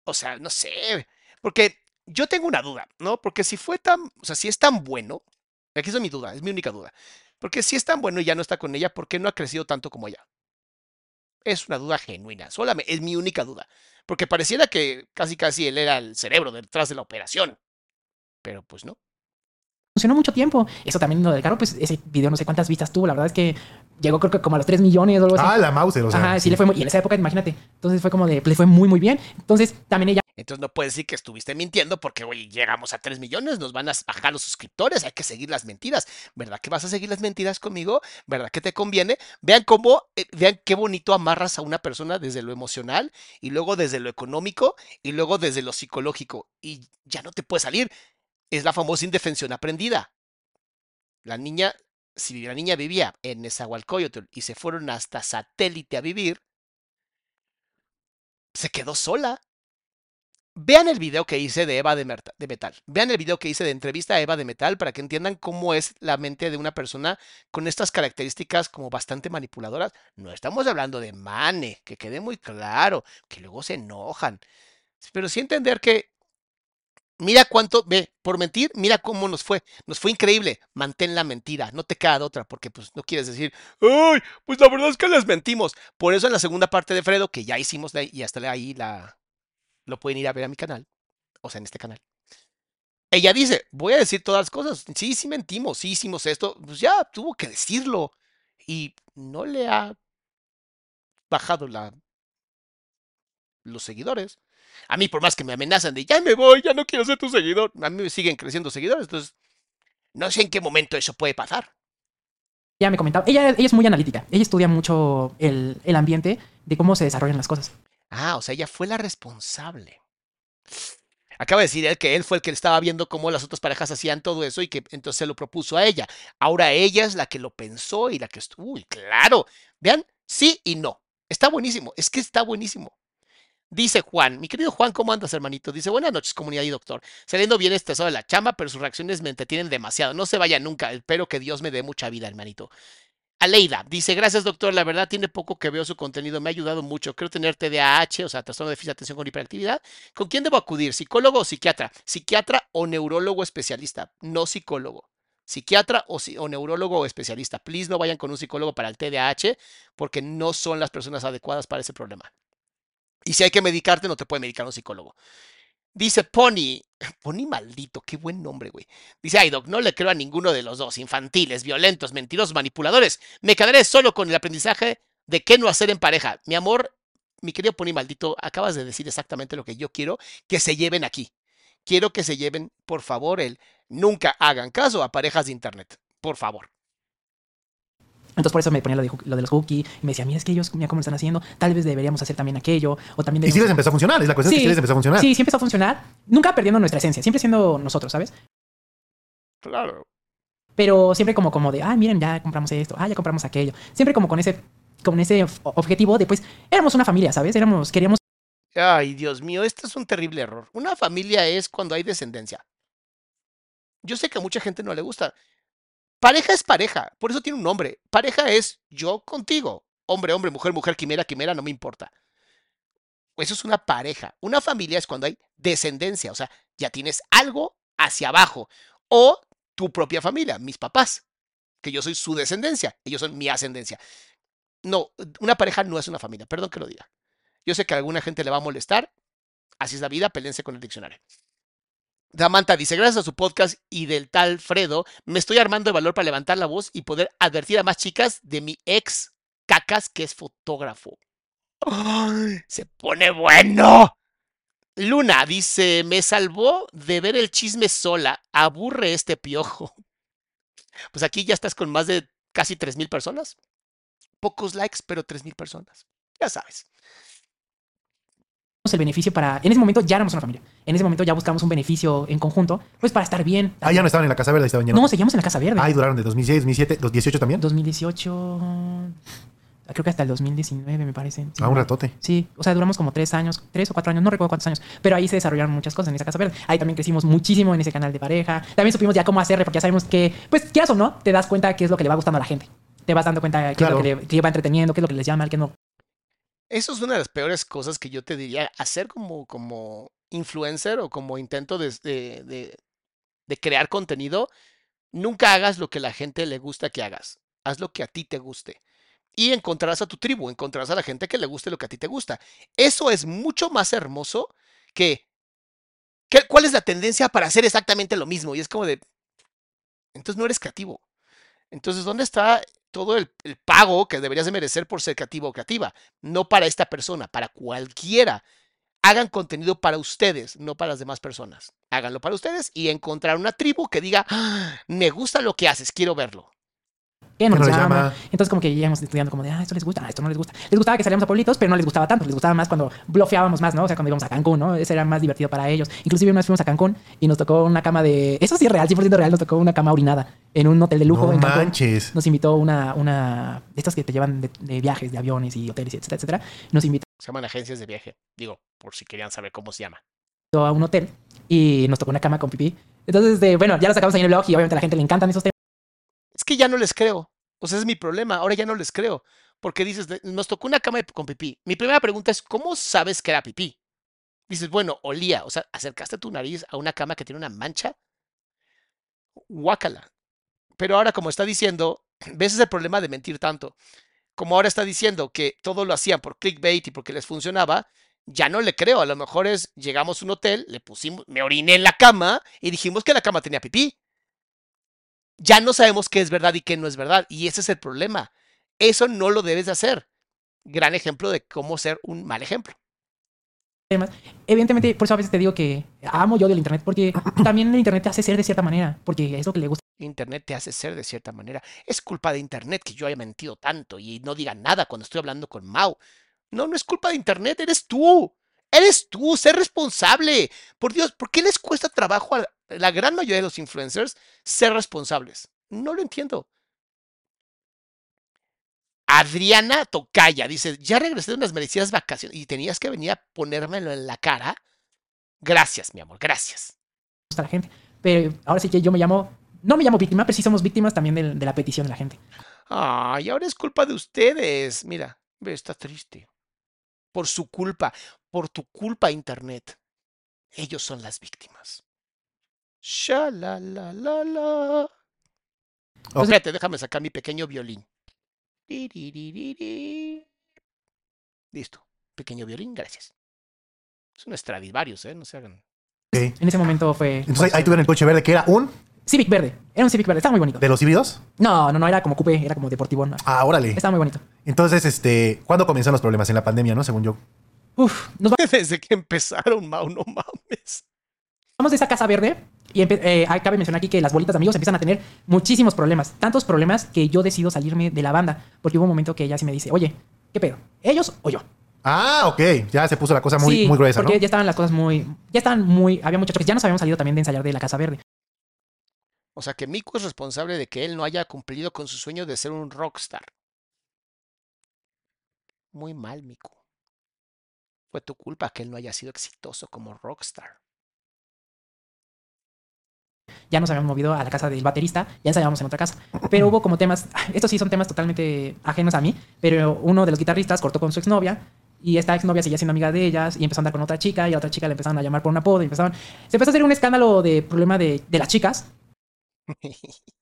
Speaker 1: O sea, no sé. Porque yo tengo una duda, ¿no? Porque si fue tan, o sea, si es tan bueno, aquí es mi duda, es mi única duda. Porque si es tan bueno y ya no está con ella, ¿por qué no ha crecido tanto como ella? Es una duda genuina, solamente es mi única duda. Porque pareciera que casi casi él era el cerebro detrás de la operación. Pero pues no
Speaker 3: funcionó mucho tiempo. Eso también lo del carro, pues ese video no sé cuántas vistas tuvo. La verdad es que llegó creo que como a los 3 millones o algo así.
Speaker 2: Ah, la Mauser, o sea.
Speaker 3: Ajá, sí, le fue muy, y en esa época, imagínate. Entonces fue como de, le fue muy, muy bien. Entonces también ella.
Speaker 1: Entonces no puedes decir que estuviste mintiendo porque, güey, llegamos a 3 millones, nos van a bajar los suscriptores, hay que seguir las mentiras. ¿Verdad que vas a seguir las mentiras conmigo? ¿Verdad que te conviene? Vean cómo, eh, vean qué bonito amarras a una persona desde lo emocional y luego desde lo económico y luego desde lo psicológico. Y ya no te puede salir. Es la famosa indefensión aprendida. La niña, si la niña vivía en Nezahualcóyotl y se fueron hasta satélite a vivir, se quedó sola. Vean el video que hice de Eva de, Metal. Vean el video que hice de entrevista a Eva de Metal para que entiendan cómo es la mente de una persona con estas características como bastante manipuladoras. No estamos hablando de mane, que quede muy claro, que luego se enojan. Pero sí entender que Mira cuánto, ve, por mentir, mira cómo nos fue. Nos fue increíble. Mantén la mentira, no te queda de otra, porque pues no quieres decir, ay, pues la verdad es que les mentimos. Por eso en la segunda parte de Fredo, que ya hicimos y hasta ahí la, lo pueden ir a ver a mi canal, o sea, en este canal. Ella dice, voy a decir todas las cosas. Sí, sí mentimos, sí hicimos esto. Pues ya tuvo que decirlo. y no le ha bajado la, los seguidores. A mí, por más que me amenazan de ya me voy, ya no quiero ser tu seguidor, a mí me siguen creciendo seguidores. Entonces, no sé en qué momento eso puede pasar.
Speaker 3: Ya me comentaba, ella, ella es muy analítica, ella estudia mucho el, el ambiente de cómo se desarrollan las cosas.
Speaker 1: Ah, o sea, ella fue la responsable. Acaba de decir él que él fue el que estaba viendo cómo las otras parejas hacían todo eso y que entonces se lo propuso a ella. Ahora ella es la que lo pensó y la que estuvo. Uy, claro. Vean, sí y no. Está buenísimo. Es que está buenísimo. Dice Juan, mi querido Juan, ¿cómo andas, hermanito? Dice, buenas noches, comunidad y doctor. Saliendo bien estresado de la chamba, pero sus reacciones me entretienen demasiado. No se vaya nunca. Espero que Dios me dé mucha vida, hermanito. Aleida dice, gracias doctor, la verdad tiene poco que veo su contenido, me ha ayudado mucho, creo tener TDAH, o sea, trastorno de déficit de atención con hiperactividad. ¿Con quién debo acudir? ¿Psicólogo o psiquiatra? Psiquiatra o neurólogo especialista, no psicólogo. Psiquiatra o, o neurólogo o especialista. Please no vayan con un psicólogo para el TDAH porque no son las personas adecuadas para ese problema. Y si hay que medicarte, no te puede medicar un psicólogo. Dice Pony, Pony maldito, qué buen nombre, güey. Dice, ay, Doc, no le creo a ninguno de los dos, infantiles, violentos, mentirosos, manipuladores. Me quedaré solo con el aprendizaje de qué no hacer en pareja. Mi amor, mi querido Pony maldito, acabas de decir exactamente lo que yo quiero que se lleven aquí. Quiero que se lleven, por favor, el nunca hagan caso a parejas de internet. Por favor.
Speaker 3: Entonces por eso me ponía lo de, lo de los cookies y me decía, mira, es que ellos, mira cómo lo están haciendo, tal vez deberíamos hacer también aquello, o también...
Speaker 2: Y sí les empezó a funcionar, es la cuestión
Speaker 3: Sí,
Speaker 2: es que sí les empezó a funcionar.
Speaker 3: Sí, sí empezó a funcionar, nunca perdiendo nuestra esencia, siempre siendo nosotros, ¿sabes?
Speaker 1: Claro.
Speaker 3: Pero siempre como, como de, ah, miren, ya compramos esto, ah, ya compramos aquello. Siempre como con ese, con ese objetivo de, pues, éramos una familia, ¿sabes? Éramos, queríamos
Speaker 1: Ay, Dios mío, esto es un terrible error. Una familia es cuando hay descendencia. Yo sé que a mucha gente no le gusta. Pareja es pareja, por eso tiene un nombre. Pareja es yo contigo. Hombre, hombre, mujer, mujer, quimera, quimera, no me importa. Eso es una pareja. Una familia es cuando hay descendencia, o sea, ya tienes algo hacia abajo. O tu propia familia, mis papás, que yo soy su descendencia, ellos son mi ascendencia. No, una pareja no es una familia, perdón que lo diga. Yo sé que a alguna gente le va a molestar. Así es la vida, pelense con el diccionario. Damanta dice, gracias a su podcast y del tal Fredo, me estoy armando de valor para levantar la voz y poder advertir a más chicas de mi ex cacas que es fotógrafo. ¡Ay! Se pone bueno. Luna dice, me salvó de ver el chisme sola. Aburre este piojo. Pues aquí ya estás con más de casi 3.000 personas. Pocos likes, pero 3.000 personas. Ya sabes.
Speaker 3: El beneficio para... En ese momento ya éramos una familia. En ese momento ya buscamos un beneficio en conjunto, pues para estar bien.
Speaker 2: Ah, ya no estaban en la Casa Verde, estaban ya.
Speaker 3: No, seguíamos en la Casa Verde.
Speaker 2: Ay, duraron de 2006, 2007, 2018 también.
Speaker 3: 2018... Creo que hasta el 2019, me parece. Sí,
Speaker 2: Ah, un ratote.
Speaker 3: Sí, o sea, duramos como tres años, tres o cuatro años, no recuerdo cuántos años, pero ahí se desarrollaron muchas cosas en esa Casa Verde. Ahí también crecimos muchísimo en ese canal de pareja. También supimos ya cómo hacerle, porque ya sabemos que, pues, quieras o no, te das cuenta qué es lo que le va gustando a la gente. Te vas dando cuenta qué
Speaker 2: Claro.
Speaker 3: es lo que, le, que va entreteniendo, qué es lo que les llama, qué no.
Speaker 1: Eso es una de las peores cosas que yo te diría, hacer como, como influencer o como intento de, de- de- crear contenido, nunca hagas lo que la gente le gusta que hagas, haz lo que a ti te guste. Y encontrarás a tu tribu, encontrarás a la gente que le guste lo que a ti te gusta. Eso es mucho más hermoso que, que- ¿cuál es la tendencia para hacer exactamente lo mismo? Y es como de, entonces no eres creativo. Entonces, ¿dónde está todo el, pago que deberías de merecer por ser creativo o creativa? No para esta persona, para cualquiera. Hagan contenido para ustedes, no para las demás personas. Háganlo para ustedes y encontrar una tribu que diga, "Ah, me gusta lo que haces, quiero verlo.
Speaker 3: ¿Qué nos
Speaker 2: ¿Qué nos
Speaker 3: llama?
Speaker 2: llama?
Speaker 3: Entonces como que íbamos estudiando como de, ah, esto les gusta, ah, esto no les gusta. Les gustaba que salíamos a pueblitos, pero no les gustaba tanto. Les gustaba más cuando blofeábamos más, ¿no? O sea, cuando íbamos a Cancún, ¿no? Ese era más divertido para ellos. Inclusive una vez fuimos a Cancún y nos tocó una cama de... Eso sí es real, 100% real. Nos tocó una cama orinada en un hotel de lujo
Speaker 2: No
Speaker 3: en Cancún.
Speaker 2: manches.
Speaker 3: Nos invitó una... una de estas que te llevan de, de viajes, de aviones y hoteles, etcétera, etcétera. Nos invitó
Speaker 1: Se llaman agencias de viaje. Digo, por si querían saber cómo se llama.
Speaker 3: a un hotel y nos tocó una cama con pipí. Entonces, de, bueno, ya lo sacamos ahí en el blog y obviamente a la gente le encantan esos temas.
Speaker 1: Es ya no les creo. O sea, es mi problema. Ahora ya no les creo. Porque dices, "De- nos tocó una cama con pipí. Mi primera pregunta es, ¿cómo sabes que era pipí? Dices, bueno, olía. O sea, acercaste tu nariz a una cama que tiene una mancha. Guácala. Pero ahora, como está diciendo, ves ese problema de mentir tanto. Como ahora está diciendo que todo lo hacían por clickbait y porque les funcionaba, ya no le creo. A lo mejor es, llegamos a un hotel, le pusimos, me oriné en la cama y dijimos que la cama tenía pipí ya no sabemos qué es verdad y qué no es verdad. Y ese es el problema. Eso no lo debes de hacer. Gran ejemplo de cómo ser un mal ejemplo.
Speaker 3: Además, evidentemente, por eso a veces te digo que amo yo del internet, porque también el internet te hace ser de cierta manera, porque es lo que le gusta.
Speaker 1: Internet te hace ser de cierta manera. Es culpa de Internet que yo haya mentido tanto y no diga nada cuando estoy hablando con Mau. No, no es culpa de Internet, eres tú. Eres tú, ser responsable. Por Dios, ¿por qué les cuesta trabajo a la gran mayoría de los influencers ser responsables? No lo entiendo. Adriana Tocaya dice, ya regresé de unas merecidas vacaciones y tenías que venir a ponérmelo en la cara. Gracias, mi amor, gracias.
Speaker 3: la gente. Pero ahora sí que yo me llamo, no me llamo víctima, pero sí somos víctimas también de, de la petición de la gente.
Speaker 1: Ay, ahora es culpa de ustedes. Mira, ve, está triste. Por su culpa, por tu culpa, Internet. Ellos son las víctimas. Sha la la la la. Espérate, déjame sacar mi pequeño violín. Listo. Pequeño violín, gracias. Es un Stradivarius, ¿eh? No se hagan.
Speaker 2: Ok.
Speaker 3: En ese momento fue...
Speaker 2: Entonces ahí tuvieron el coche verde que era un
Speaker 3: Civic verde. Era un Civic verde. Estaba muy bonito.
Speaker 2: de los híbridos.
Speaker 3: No, no, no. Era como coupé. Era como deportivo. no.
Speaker 2: Ah, órale.
Speaker 3: Estaba muy bonito.
Speaker 2: Entonces, este, ¿cuándo comienzan los problemas? En la pandemia, ¿no? Según yo.
Speaker 3: Uf, nos
Speaker 1: Desde que empezaron, Mau, no mames.
Speaker 3: Vamos de esa casa verde y eh, cabe mencionar aquí que las bolitas de amigos empiezan a tener muchísimos problemas. Tantos problemas que yo decido salirme de la banda. Porque hubo un momento que ella sí me dice, oye, ¿qué pedo? ¿Ellos o yo?
Speaker 2: Ah, ok. Ya se puso la cosa muy,
Speaker 3: sí,
Speaker 2: muy gruesa,
Speaker 3: porque
Speaker 2: ¿no?
Speaker 3: ya estaban las cosas muy... Ya estaban muy... Había muchachos que ya nos habíamos salido también de ensayar de la casa verde.
Speaker 1: O sea que Miku es responsable de que él no haya cumplido con su sueño de ser un rockstar. Muy mal, Miku. Fue tu culpa que él no haya sido exitoso como rockstar.
Speaker 3: Ya nos habíamos movido a la casa del baterista, ya ensayábamos en otra casa. Pero hubo como temas, estos sí son temas totalmente ajenos a mí, pero uno de los guitarristas cortó con su exnovia y esta exnovia seguía siendo amiga de ellas y empezó a andar con otra chica y a otra chica le empezaron a llamar por un apodo y empezaron... Se empezó a hacer un escándalo de problema de, de las chicas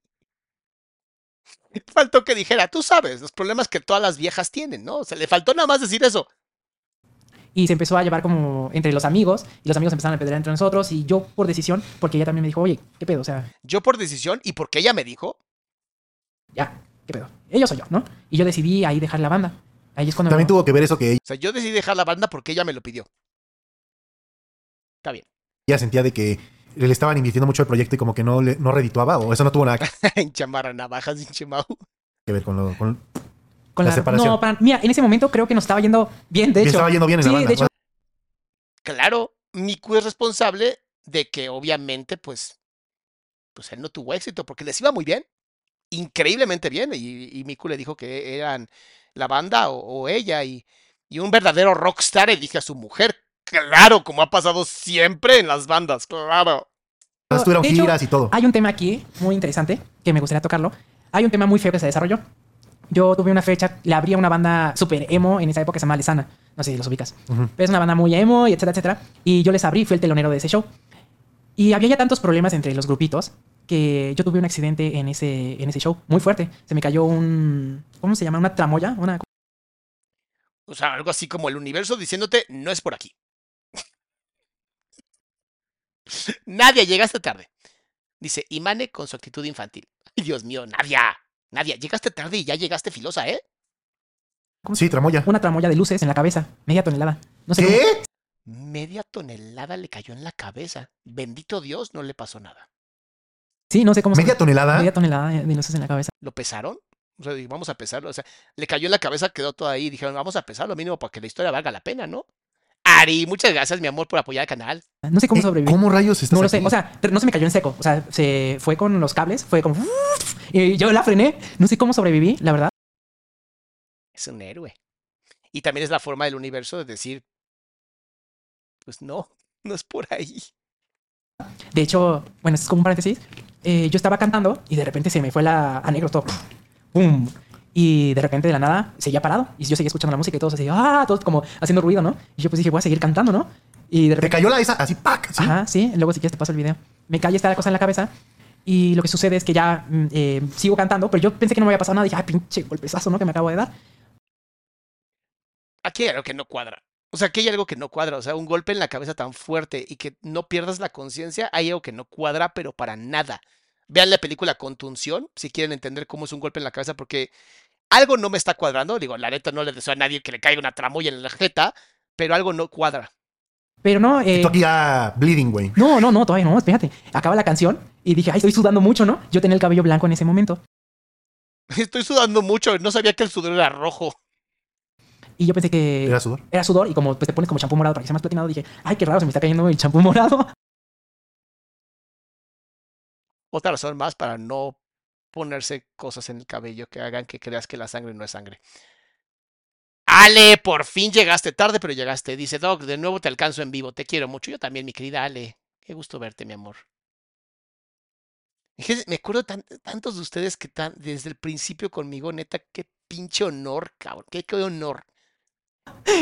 Speaker 1: Faltó que dijera, tú sabes, los problemas que todas las viejas tienen, ¿no? Se le faltó nada más decir eso.
Speaker 3: Y se empezó a llevar como entre los amigos y los amigos empezaron a pelear entre nosotros y yo por decisión, porque ella también me dijo, oye, ¿qué pedo? O sea,
Speaker 1: Yo por decisión y porque ella me dijo,
Speaker 3: ya, ¿qué pedo? Ellos o yo, ¿no? Y yo decidí ahí dejar la banda. Ahí es cuando...
Speaker 2: También tuvo que ver eso que
Speaker 1: o sea, yo decidí dejar la banda porque ella me lo pidió. Está bien.
Speaker 2: ella sentía de que le estaban invirtiendo mucho el proyecto y como que no, le, no redituaba, o eso no tuvo nada
Speaker 1: en chamarra navajas,
Speaker 2: que ver con lo. Con,
Speaker 3: Con
Speaker 2: la
Speaker 3: la,
Speaker 2: separación.
Speaker 3: No, para- mira, en ese momento creo que nos estaba yendo bien, de hecho.
Speaker 2: estaba yendo bien en
Speaker 3: sí,
Speaker 2: la banda.
Speaker 3: de hecho,
Speaker 1: Claro, Miku es responsable de que obviamente, pues, pues él no tuvo éxito porque les iba muy bien, increíblemente bien. Y, y Miku le dijo que eran la banda o, o ella y, y un verdadero rockstar elige a su mujer. Claro, como ha pasado siempre en las bandas, claro.
Speaker 2: Tuvieron giras y todo.
Speaker 3: hay un tema aquí muy interesante que me gustaría tocarlo. Hay un tema muy feo que se desarrolló. Yo tuve una fecha, le abría una banda super emo en esa época que se llama Lesana. No sé si los ubicas.
Speaker 2: Ujú.
Speaker 3: Pero es una banda muy emo y etcétera, etcétera. Y yo les abrí, fui el telonero de ese show. Y había ya tantos problemas entre los grupitos que yo tuve un accidente en ese, en ese show muy fuerte. Se me cayó un. ¿Cómo se llama? Una tramoya. Una,
Speaker 1: O sea, algo así como el universo diciéndote, no es por aquí. Nadia, llegaste tarde. Dice, Imane con su actitud infantil. Ay, Dios mío, Nadia. Nadia, llegaste tarde y ya llegaste filosa, ¿eh?
Speaker 2: Sí, tramoya.
Speaker 3: una tramoya de luces en la cabeza. Media tonelada. No sé cómo-
Speaker 2: ¿Qué?
Speaker 1: Media tonelada le cayó en la cabeza. Bendito Dios, no le pasó nada.
Speaker 3: Sí, no sé cómo se-
Speaker 2: ¿Media tonelada?
Speaker 3: Media tonelada de luces en la cabeza.
Speaker 1: ¿Lo pesaron? O sea, vamos a pesarlo. O sea, le cayó en la cabeza, quedó todo ahí. Dijeron, vamos a pesarlo mínimo para que la historia valga la pena, ¿no? Ari, muchas gracias, mi amor, por apoyar el canal.
Speaker 3: No sé cómo
Speaker 2: Eh,
Speaker 3: sobreviví.
Speaker 2: ¿Cómo rayos estás
Speaker 3: No lo
Speaker 2: aquí?
Speaker 3: sé, o sea, no se me cayó en seco, o sea, se fue con los cables, fue como... Y yo la frené, no sé cómo sobreviví, la verdad.
Speaker 1: Es un héroe. Y también es la forma del universo de decir, pues no, no es por ahí.
Speaker 3: De hecho, bueno, esto es como un paréntesis, eh, yo estaba cantando y de repente se me fue la a negro todo, ¡pum! Y de repente de la nada seguía parado y yo seguía escuchando la música y todos así, ¡ah! Todos como haciendo ruido, ¿no? Y yo pues dije, voy a seguir cantando, ¿no? Y de
Speaker 2: Te
Speaker 3: repente...
Speaker 2: cayó la esa así, ¡pac! ¿sí?
Speaker 3: Ajá, sí, luego si quieres te paso el video. Me cae esta cosa en la cabeza y lo que sucede es que ya mm, eh, sigo cantando, pero yo pensé que no me había pasado nada. Dije, ay, pinche golpezazo, ¿no? Que me acabo de dar.
Speaker 1: Aquí hay algo que no cuadra. O sea, aquí hay algo que no cuadra. O sea, un golpe en la cabeza tan fuerte y que no pierdas la conciencia, hay algo que no cuadra, pero para nada. Vean la película Contunción si quieren entender cómo es un golpe en la cabeza, porque algo no me está cuadrando. Digo, la neta no le deseo a nadie que le caiga una tramoya en la jeta, pero algo no cuadra.
Speaker 3: Pero no. Eh,
Speaker 2: Esto aquí ya bleeding, güey.
Speaker 3: No, no, no, todavía no, espérate. Acaba la canción y dije, ay, estoy sudando mucho, ¿no? Yo tenía el cabello blanco en ese momento.
Speaker 1: Estoy sudando mucho, no sabía que el sudor era rojo.
Speaker 3: Y yo pensé que.
Speaker 2: ¿Era sudor?
Speaker 3: Era sudor y como pues, te pones como champú morado para que sea más platinado, dije, ay, qué raro, se me está cayendo el champú morado.
Speaker 1: Otra razón más para no ponerse cosas en el cabello que hagan que creas que la sangre no es sangre. Ale, por fin llegaste tarde, pero llegaste. Dice Doc, de nuevo te alcanzo en vivo. Te quiero mucho. Yo también, mi querida Ale. Qué gusto verte, mi amor. Me acuerdo tan, tantos de ustedes que están desde el principio conmigo, neta, qué pinche honor, cabrón. Qué, qué honor.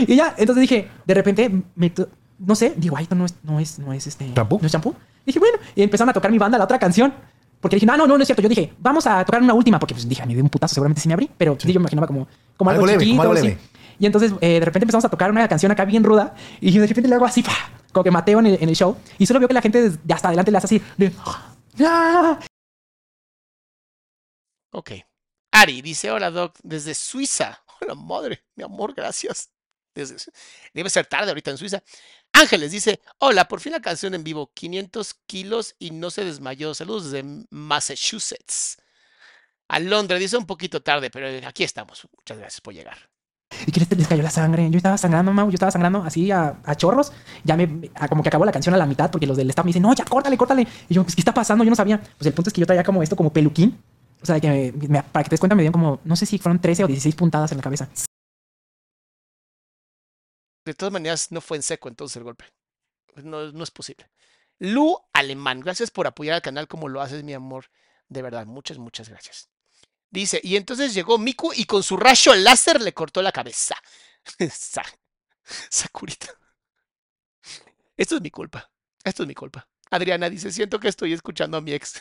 Speaker 3: Y ya, entonces dije, de repente, me, no sé, digo, ay, esto no es, no es, no es este.
Speaker 2: ¿Champú?
Speaker 3: No es champú. Dije, bueno, y empezaron a tocar mi banda la otra canción. Porque dije, no, no, no, no es cierto. Yo dije, vamos a tocar una última, porque pues dije, me dio un putazo, seguramente sí me abrí, pero yo me imaginaba como, como algo,
Speaker 2: Algo leve,
Speaker 3: chiquito.
Speaker 2: como algo
Speaker 3: así.
Speaker 2: leve.
Speaker 3: Y entonces, eh, de repente empezamos a tocar una canción acá bien ruda, y de repente le hago así, como que mateo en el, en el show, y solo veo que la gente de hasta adelante le hace así, de, ¡ah!
Speaker 1: Ok. Ari dice, hola Doc, desde Suiza. Hola madre, mi amor, gracias. Desde, debe ser tarde ahorita en Suiza. Ángeles dice, hola, por fin la canción en vivo, 500 kilos y no se desmayó. Saludos desde Massachusetts. Alondra dice un poquito tarde, pero aquí estamos. Muchas gracias por llegar.
Speaker 3: ¿Y que les, cayó la sangre? Yo estaba sangrando, Mau, yo estaba sangrando así a, chorros. Ya me, a- como que acabó la canción a la mitad porque los del staff me dicen, no, ya córtale, córtale. Y yo, pues, ¿qué está pasando? Yo no sabía. Pues el punto es que yo traía como esto, como peluquín. O sea, que me- para que te des cuenta, me dieron como, no sé si fueron 13 o 16 puntadas en la cabeza.
Speaker 1: De todas maneras, no fue en seco entonces el golpe. No, no es posible. Lu Alemán, gracias por apoyar al canal como lo haces, mi amor. De verdad, muchas, muchas gracias. Dice, y entonces llegó Miku y con su rayo láser le cortó la cabeza. Sa- Sakurita. Esto es mi culpa. Esto es mi culpa. Adriana dice, siento que estoy escuchando a mi ex.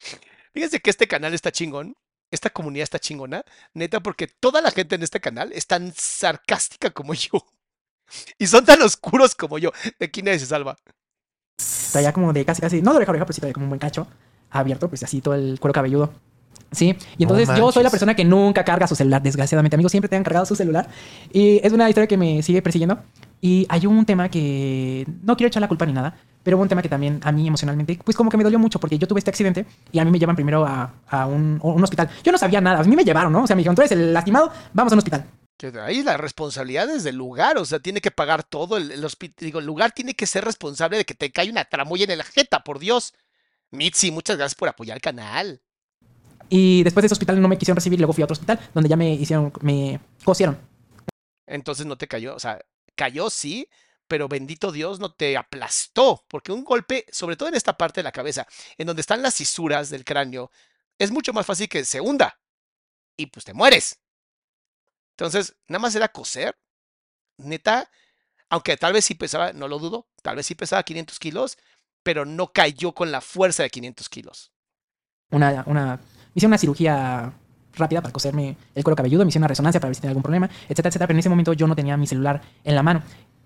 Speaker 1: Fíjense que este canal está chingón. Esta comunidad está chingona. Neta, porque toda la gente en este canal es tan sarcástica como yo. Y son tan oscuros como yo. De aquí nadie se salva.
Speaker 3: Traía como de casi, casi, no de oreja a oreja, pero sí traía como un buen cacho abierto, pues así todo el cuero cabelludo. Sí, y
Speaker 2: No
Speaker 3: entonces yo soy la persona que nunca carga su celular, desgraciadamente. Amigos, siempre tengan cargado su celular. Y es una historia que me sigue persiguiendo. Y hay un tema que no quiero echar la culpa ni nada, pero hubo un tema que también a mí emocionalmente, pues como que me dolió mucho porque yo tuve este accidente y a mí me llevan primero a, a un, a un hospital. Yo no sabía nada, a mí me llevaron, ¿no? O sea, me dijeron, tú eres el lastimado, vamos a un hospital.
Speaker 1: Que ahí la responsabilidad es del lugar. O sea, tiene que pagar todo. El, el hospi- digo, el lugar tiene que ser responsable de que te cae una tramoya en la jeta, por Dios. Mitzi, muchas gracias por apoyar el canal.
Speaker 3: Y después de ese hospital no me quisieron recibir, luego fui a otro hospital donde ya me hicieron, me cosieron.
Speaker 1: Entonces no te cayó. O sea, cayó sí, pero bendito Dios no te aplastó. Porque un golpe, sobre todo en esta parte de la cabeza, en donde están las cisuras del cráneo, es mucho más fácil que se hunda. Y pues te mueres. Entonces, nada más era coser. Neta, aunque tal vez sí pesaba, no lo dudo, tal vez sí pesaba 500 kilos, pero no cayó con la fuerza de 500 kilos.
Speaker 3: una, una, hicieron una cirugía rápida para coserme el cuero cabelludo, me hicieron una resonancia para ver si tenía algún problema, etcétera, etcétera. Pero en ese momento yo no tenía mi celular en la mano.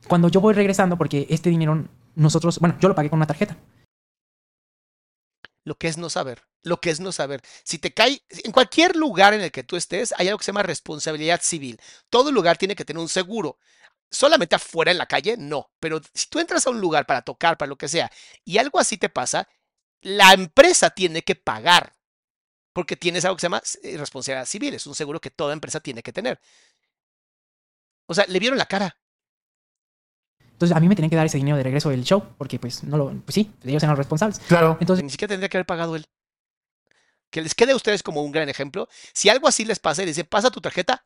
Speaker 3: Cuando yo voy regresando, porque este dinero nosotros, bueno, yo lo pagué con una tarjeta.
Speaker 1: Lo que es no saber, lo que es no saber. Si te cae, en cualquier lugar en el que tú estés, hay algo que se llama responsabilidad civil. Todo lugar tiene que tener un seguro. Solamente afuera en la calle, no. Pero si tú entras a un lugar para tocar, para lo que sea, y algo así te pasa, la empresa tiene que pagar. Porque tienes algo que se llama eh, responsabilidad civil. Es un seguro que toda empresa tiene que tener. O sea, le vieron la cara.
Speaker 3: Entonces a mí me tenían que dar ese dinero de regreso del show, porque pues no lo, pues sí, ellos eran los responsables.
Speaker 2: Claro.
Speaker 3: Entonces
Speaker 1: Ni siquiera tendría que haber pagado él. Que les quede a ustedes como un gran ejemplo. Si algo así les pasa y les dice, pasa tu tarjeta,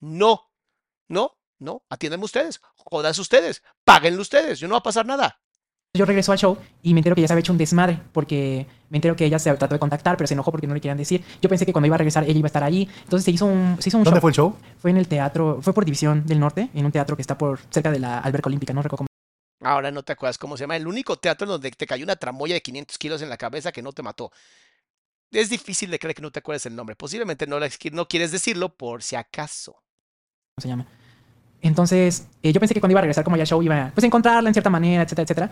Speaker 1: no, no, no, atiéndanme ustedes, jodas ustedes, páguenlo ustedes, yo no va a pasar nada.
Speaker 3: Yo regreso al show y me entero que ya se había hecho un desmadre, porque me entero que ella se trató de contactar, pero se enojó porque no le querían decir. Yo pensé que cuando iba a regresar ella iba a estar allí. Entonces se hizo un, se hizo un
Speaker 2: ¿Dónde
Speaker 3: show.
Speaker 2: fue el show?
Speaker 3: Fue en el teatro, fue por División del Norte, en un teatro que está por cerca de la alberca olímpica, no recuerdo cómo.
Speaker 1: Ahora no te acuerdas cómo se llama, el único teatro en donde te cayó una tramoya de 500 kilos en la cabeza que no te mató. Es difícil de creer que no te acuerdes el nombre. Posiblemente no, la- no quieres decirlo por si acaso.
Speaker 3: se llama. Entonces, eh, yo pensé que cuando iba a regresar como ya al show iba pues, a encontrarla en cierta manera, etcétera, etcétera.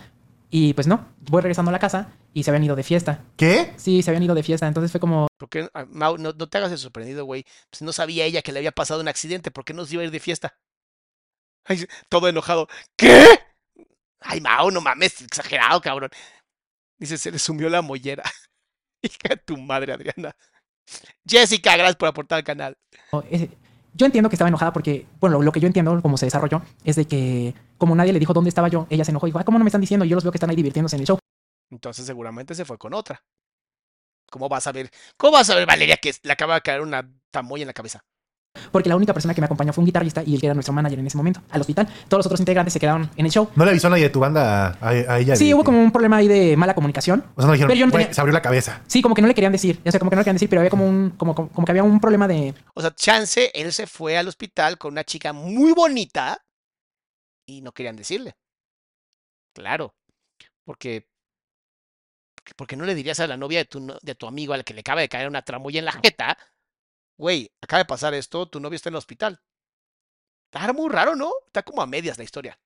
Speaker 3: Y pues no, voy regresando a la casa y se habían ido de fiesta.
Speaker 2: ¿Qué?
Speaker 3: Sí, se habían ido de fiesta. Entonces fue como,
Speaker 1: ¿Por qué, ah, Mau, no, no te hagas el sorprendido, güey? Pues no sabía ella que le había pasado un accidente. ¿Por qué no se iba a ir de fiesta? Ay, todo enojado. ¿Qué? Ay, Mau, no mames, exagerado, cabrón. Dice, se le sumió la mollera. Hija de tu madre, Adriana. Jessica, gracias por aportar al canal.
Speaker 3: eh, yo entiendo que estaba enojada porque, bueno, lo que yo entiendo, como se desarrolló, es de que como nadie le dijo dónde estaba yo, ella se enojó y dijo, "Ay, ¿cómo no me están diciendo? Yo los veo que están ahí divirtiéndose en el show.
Speaker 1: Entonces seguramente se fue con otra. ¿Cómo vas a ver? ¿Cómo vas a ver, Valeria, que le acaba de caer una tamoya en la cabeza?
Speaker 3: Porque la única persona que me acompañó fue un guitarrista y él que era nuestro manager en ese momento, al hospital. Todos los otros integrantes se quedaron en el show.
Speaker 2: ¿No le avisó a nadie de tu banda a, a ella?
Speaker 3: Sí,
Speaker 2: de
Speaker 3: hubo como un problema ahí de mala comunicación.
Speaker 2: O sea, no dijeron,
Speaker 3: Pero yo no
Speaker 2: "Güey,
Speaker 3: tenía-
Speaker 2: se abrió la cabeza.
Speaker 3: Sí, como que no le querían decir. O sea, como que no le querían decir, pero había como un, como, como, como que había un problema de.
Speaker 1: O sea, chance, él se fue al hospital con una chica muy bonita y no querían decirle. Claro, porque porque no le dirías a la novia de tu, de tu amigo al que le acaba de caer una tramoya en la jeta, güey, acaba de pasar esto, tu novio está en el hospital. Está muy raro, ¿no? Está como a medias la historia.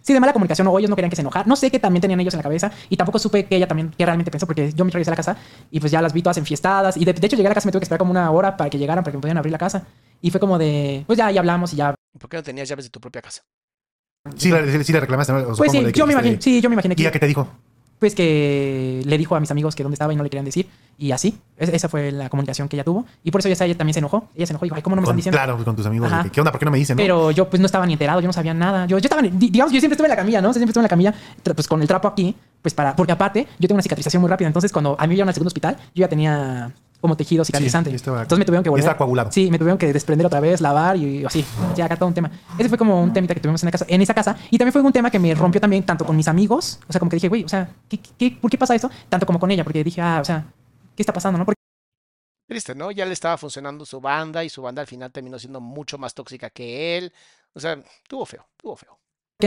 Speaker 3: Sí, de mala comunicación, o ellos no querían que se enojara. No sé qué también tenían ellos en la cabeza. Y tampoco supe que ella también, que realmente pensó, porque yo me regresé a la casa y pues ya las vi todas enfiestadas. Y de, de hecho llegué a la casa y me tuve que esperar como una hora para que llegaran, para que me pudieran abrir la casa. Y fue como de, pues ya, ya hablamos y ya.
Speaker 1: ¿Por qué no tenías llaves de tu propia casa?
Speaker 2: Sí, le, sí le reclamaste, ¿no? O
Speaker 3: Pues sí,
Speaker 2: de que
Speaker 3: yo me imaginé, sí, yo me imaginé
Speaker 2: ¿Y
Speaker 3: que,
Speaker 2: ella qué te dijo?
Speaker 3: Pues que le dijo a mis amigos que dónde estaba y no le querían decir. Y así, Es- esa fue la comunicación que ella tuvo. Y por eso ella, ella también se enojó. Ella se enojó y dijo, ay, ¿cómo no me están
Speaker 2: Con-
Speaker 3: diciendo?
Speaker 2: claro, con tus amigos.
Speaker 3: Ajá.
Speaker 2: ¿Qué onda? ¿Por qué no me dicen? no?
Speaker 3: Pero yo pues no estaba ni enterado, yo no sabía nada. Yo, yo estaba, digamos, yo siempre estuve en la camilla, ¿no? Siempre estuve en la camilla, pues con el trapo aquí, pues para, porque aparte yo tengo una cicatrización muy rápida. Entonces cuando a mí me llevaron al segundo hospital, yo ya tenía como tejido cicatrizante.
Speaker 2: estaba-
Speaker 3: Entonces me tuvieron que volver.
Speaker 2: estaba coagulado.
Speaker 3: Sí, me tuvieron que desprender otra vez, lavar y, así. Ya acá todo un tema. Ese fue como un temita que tuvimos en, la casa, en esa casa. Y también fue un tema que me rompió también tanto con mis amigos. O sea, como que dije, güey, o sea, ¿qué, qué, por qué pasa esto? Tanto como con ella, porque dije, ah, o sea, ¿qué está pasando, no? Porque
Speaker 1: Triste, ¿no? Ya le estaba funcionando su banda y su banda al final terminó siendo mucho más tóxica que él. O sea, tuvo feo, tuvo feo.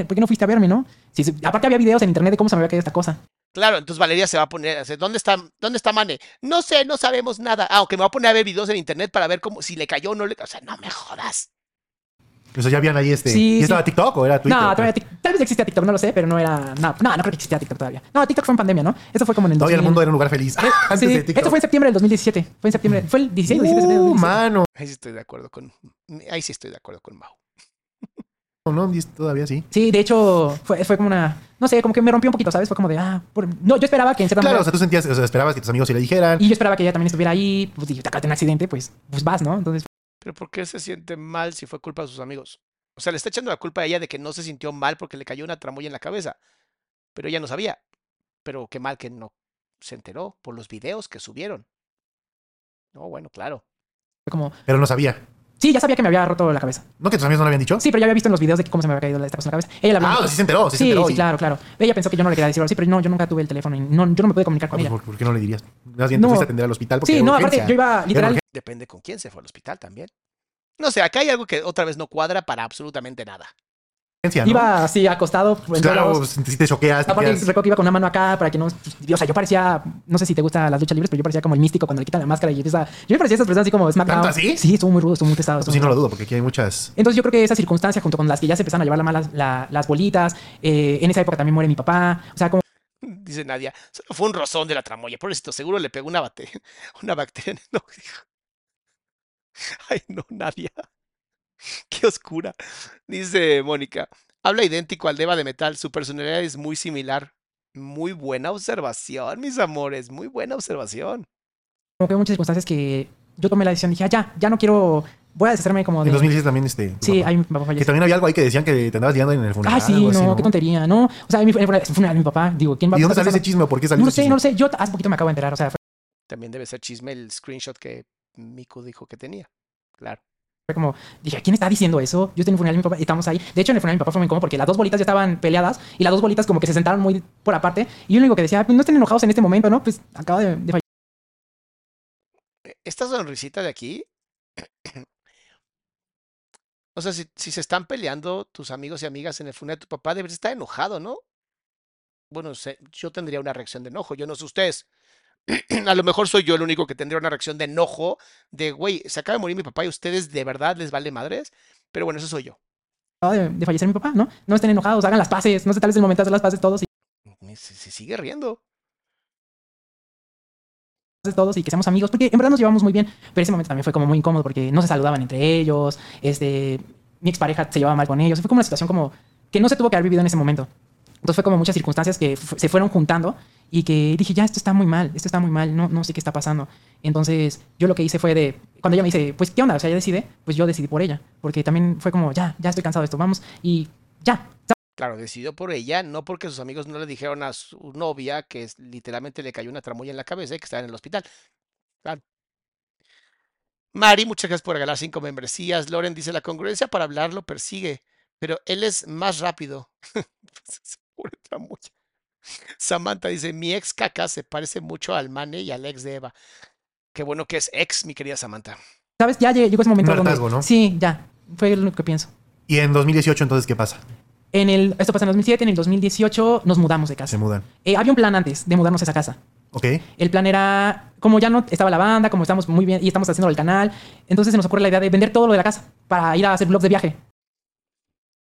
Speaker 3: ¿por qué no fuiste a verme, no? Sí, sí, aparte había videos en internet de cómo se me había caído esta cosa.
Speaker 1: Claro, entonces Valeria se va a poner, a hacer, ¿dónde está, dónde está Mane? No sé, no sabemos nada. Ah, aunque me va a poner a ver videos en internet para ver cómo, si le cayó o no le cayó. O sea, no me jodas.
Speaker 2: O sea, ya habían ahí este.
Speaker 3: Sí,
Speaker 2: ¿Y
Speaker 3: sí.
Speaker 2: estaba TikTok o era Twitter?
Speaker 3: No, todavía tal vez existía TikTok, no lo sé, pero no era. No, no, no creo que existía TikTok todavía. No, TikTok fue en pandemia, ¿no? Eso fue como en el 2000.
Speaker 2: Todavía el mundo era un lugar feliz.
Speaker 3: Eh,
Speaker 2: Antes
Speaker 3: sí,
Speaker 2: de TikTok.
Speaker 3: esto fue en septiembre del 2017. Fue en septiembre. Fue el 16 o 17 de septiembre del
Speaker 2: Uh,
Speaker 3: 2017.
Speaker 2: mano.
Speaker 1: Ahí sí estoy de acuerdo con, ahí sí estoy de acuerdo con Mau.
Speaker 2: No, todavía sí.
Speaker 3: Sí, de hecho, fue, fue como una. No sé, como que me rompió un poquito, ¿sabes? Fue como de. Ah, por- no, yo esperaba que en cierta
Speaker 2: Claro, o sea, tú sentías, o sea, esperabas que tus amigos sí le dijeran.
Speaker 3: Y yo esperaba que ella también estuviera ahí. Pues, y te un accidente, pues, pues vas, ¿no? Entonces,
Speaker 1: Pero ¿por qué se siente mal si fue culpa de sus amigos? O sea, le está echando la culpa a ella de que no se sintió mal porque le cayó una tramoya en la cabeza. Pero ella no sabía. Pero qué mal que no se enteró por los videos que subieron. No, bueno, claro.
Speaker 3: fue como.
Speaker 2: Pero no sabía.
Speaker 3: Sí, ya sabía que me había roto la cabeza.
Speaker 2: ¿No que tus amigos no lo habían dicho?
Speaker 3: Sí, pero ya había visto en los videos de cómo se me había caído esta cosa en la cabeza. Ella.
Speaker 2: Ah, sí se enteró, sí, se
Speaker 3: Sí,
Speaker 2: enteró.
Speaker 3: sí,
Speaker 2: y-
Speaker 3: claro, claro. Ella pensó que yo no le quería decir algo así, pero no, yo nunca tuve el teléfono y no, yo no me pude comunicar
Speaker 2: Ah,
Speaker 3: con
Speaker 2: pues,
Speaker 3: ella.
Speaker 2: ¿por, por qué no le dirías? Más bien
Speaker 3: No.
Speaker 2: te fuiste a atender al hospital porque
Speaker 3: Sí, no,
Speaker 2: urgencia.
Speaker 3: aparte, yo iba
Speaker 2: Era
Speaker 3: literal.
Speaker 1: Depende con quién se fue al hospital también. No sé, acá hay algo que otra vez no cuadra para absolutamente nada.
Speaker 2: ¿No?
Speaker 3: Iba así acostado.
Speaker 2: Claro, si te choqueas, te
Speaker 3: Aparte,
Speaker 2: quedas-
Speaker 3: recuerdo que iba con una mano acá para que no. O sea, yo parecía. No sé si te gustan las luchas libres, pero yo parecía como el místico cuando le quitan la máscara y empieza. Yo me parecía a esas personas así como SmackDown.
Speaker 2: ¿Tanto así?
Speaker 3: Sí, estuvo muy rudo, estuvo muy pesado.
Speaker 2: Pues
Speaker 3: estuvo
Speaker 2: sí, no lo dudo, porque aquí hay muchas...
Speaker 3: Entonces yo creo que esa circunstancia, junto con las que ya se empezaron a llevar la malas- la- las bolitas, eh, en esa época también muere mi papá. O sea, como
Speaker 1: Dice Nadia, solo fue un rozón de la tramoya. Por esto, seguro le pegó una, bate una bacteria en el ojo. Ay, no, Nadia. Qué oscura. Dice Mónica, habla idéntico al Deva de Metal. Su personalidad es muy similar. Muy buena observación, mis amores. Muy buena observación.
Speaker 3: como que hubo muchas circunstancias que yo tomé la decisión. Dije, ah, ya, ya no quiero. Voy a deshacerme como de.
Speaker 2: En 2016 también, este...
Speaker 3: Sí,
Speaker 2: papá.
Speaker 3: ahí mi papá
Speaker 2: Que
Speaker 3: falleció.
Speaker 2: también había algo ahí que decían que te andabas liando en el funeral.
Speaker 3: Ah, sí,
Speaker 2: algo
Speaker 3: no,
Speaker 2: así,
Speaker 3: qué tontería, ¿no? O sea, mi funeral, el funeral de mi papá, digo, ¿quién va
Speaker 2: ¿Y
Speaker 3: a
Speaker 2: dónde salió ese chisme o por qué salió
Speaker 3: No
Speaker 2: ese
Speaker 3: sé,
Speaker 2: chisme?
Speaker 3: no lo sé. Yo hace poquito me acabo de enterar. O sea, fue
Speaker 1: También debe ser chisme el screenshot que Miku dijo que tenía. Claro.
Speaker 3: Fue como, dije, ¿quién está diciendo eso? Yo estoy en el funeral de mi papá y estamos ahí. De hecho, en el funeral de mi papá fue muy incómodo porque las dos bolitas ya estaban peleadas y las dos bolitas como que se sentaron muy por aparte. Y yo lo único que decía, pues no estén enojados en este momento, ¿no? Pues acaba de.
Speaker 1: E- Esta sonrisita de aquí. O sea, si, si se están peleando tus amigos y amigas en el funeral de tu papá, debes estar enojado, ¿no? Bueno, yo tendría una reacción de enojo, yo no sé ustedes. A lo mejor soy yo el único que tendría una reacción de enojo, de, güey, se acaba de morir mi papá y a ustedes de verdad les vale madres. Pero bueno, eso soy yo.
Speaker 3: de, de fallecer mi papá, ¿no? No estén enojados, hagan las paces. No sé, tal vez el momento de hacer las paces todos. Y,
Speaker 1: se, se sigue riendo.
Speaker 3: todos y que seamos amigos, porque en verdad nos llevamos muy bien, pero ese momento también fue como muy incómodo porque no se saludaban entre ellos, este, mi expareja se llevaba mal con ellos, fue como una situación como que no se tuvo que haber vivido en ese momento. Entonces fue como muchas circunstancias que se fueron juntando y que dije, ya, esto está muy mal, esto está muy mal, no, no sé qué está pasando. Entonces yo lo que hice fue de, cuando ella me dice, pues, ¿qué onda? O sea, ella decide, pues yo decidí por ella, porque también fue como, ya, ya estoy cansado de esto, vamos, y ya,
Speaker 1: Claro, decidió por ella, no porque sus amigos no le dijeron a su novia que literalmente le cayó una tramoya en la cabeza y que estaba en el hospital. Claro. Mari, muchas gracias por regalar cinco membresías. Loren dice, la congruencia para hablar lo persigue, pero él es más rápido. Samantha dice, mi ex caca se parece mucho al Mane y al ex de Eva. Qué bueno que es ex, mi querida Samantha.
Speaker 3: ¿Sabes? Ya llegó ese momento donde... ¿no? Sí, ya. Fue lo que pienso.
Speaker 2: ¿Y en 2018 entonces qué pasa?
Speaker 3: En el, esto pasa en 2007, en el 2018 nos mudamos de casa.
Speaker 2: Se mudan.
Speaker 3: Eh, había un plan antes de mudarnos a esa casa.
Speaker 2: Ok.
Speaker 3: El plan era, como ya no estaba la banda, como estamos muy bien y estamos haciendo el canal, entonces se nos ocurre la idea de vender todo lo de la casa para ir a hacer blogs de viaje.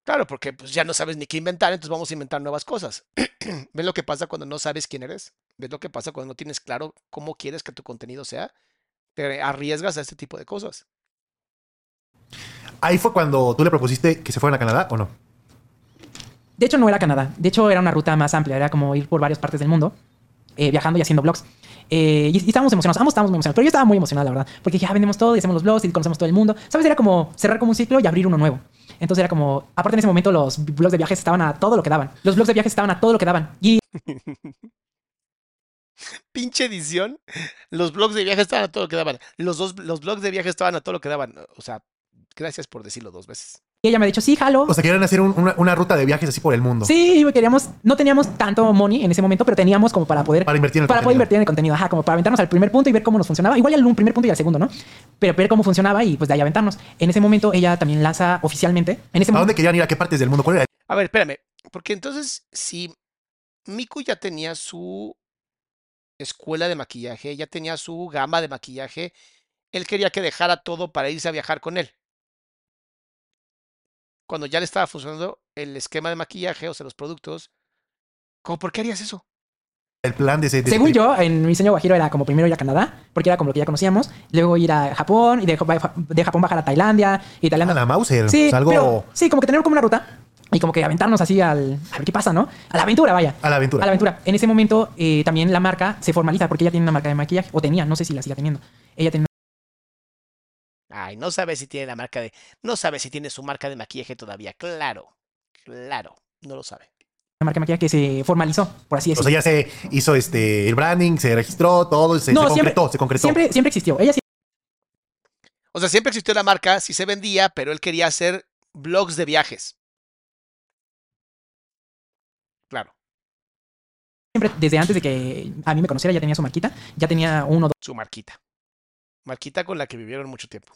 Speaker 1: Claro, porque pues ya no sabes ni qué inventar, entonces vamos a inventar nuevas cosas. ¿Ves lo que pasa cuando no sabes quién eres? ¿Ves lo que pasa cuando no tienes claro cómo quieres que tu contenido sea? Te arriesgas a este tipo de cosas.
Speaker 2: Ahí fue cuando tú le propusiste que se fueran a Canadá o no?
Speaker 3: De hecho, no era Canadá. De hecho, era una ruta más amplia. Era como ir por varias partes del mundo, eh, viajando y haciendo blogs. Eh, y, estábamos emocionados. Ambos estábamos muy emocionados. Pero yo estaba muy emocionado, la verdad. Porque ya vendemos todo y hacemos los blogs y conocemos todo el mundo. ¿Sabes? Era como cerrar como un ciclo y abrir uno nuevo. Entonces era como... Aparte en ese momento los blogs de viajes estaban a todo lo que daban. Los blogs de viajes estaban a todo lo que daban. Y...
Speaker 1: Pinche edición. Los blogs de viajes estaban a todo lo que daban. Los, dos, los blogs de viajes estaban a todo lo que daban. O sea, gracias por decirlo dos veces.
Speaker 3: Y ella me ha dicho, sí, jalo.
Speaker 2: O sea, querían hacer una, ruta de viajes así por el mundo.
Speaker 3: Sí, queríamos, no teníamos tanto money en ese momento, pero teníamos como para poder...
Speaker 2: Para invertir en
Speaker 3: el Para poder invertir en el contenido, ajá, como para aventarnos al primer punto y ver cómo nos funcionaba. Igual al primer punto y al segundo, ¿no? Pero ver cómo funcionaba y pues de ahí aventarnos. En ese momento ella también lanza oficialmente. En ese
Speaker 2: ¿A dónde querían ir? ¿A qué partes del mundo? ¿Cuál era?
Speaker 1: A ver, espérame. Porque entonces, si Miku ya tenía su escuela de maquillaje, ya tenía su gama de maquillaje, él quería que dejara todo para irse a viajar con él cuando ya le estaba funcionando el esquema de maquillaje, o sea, los productos, ¿cómo por qué harías eso?
Speaker 2: El plan de, ese,
Speaker 3: Según yo, en mi diseño guajiro era como primero ir a Canadá, porque era como lo que ya conocíamos, luego ir a Japón y de, Japón bajar a Tailandia y Tailandia.
Speaker 2: A la Mauser. Sí, algo...
Speaker 3: sí, como que tener como una ruta y como que aventarnos así al a ver qué pasa, ¿no? A la aventura, vaya.
Speaker 2: A la aventura.
Speaker 3: A la aventura. En ese momento eh, también la marca se formaliza porque ella tiene una marca de maquillaje o tenía, no sé si la sigue teniendo. Ella tenía
Speaker 1: Ay, no sabe si tiene la marca de. No sabe si tiene su marca de maquillaje todavía. Claro, claro, no lo sabe.
Speaker 3: Una marca de maquillaje que se formalizó, por así decirlo.
Speaker 2: O sea, ya se hizo este el branding, se registró, todo, se, se concretó, se concretó.
Speaker 3: Siempre, siempre existió. Ella
Speaker 1: O sea, siempre existió la marca, sí se vendía, pero él quería hacer blogs de viajes. Claro.
Speaker 3: Siempre, desde antes de que a mí me conociera, ya tenía su marquita, ya tenía uno, dos.
Speaker 1: Su marquita. Marquita con la que vivieron mucho tiempo.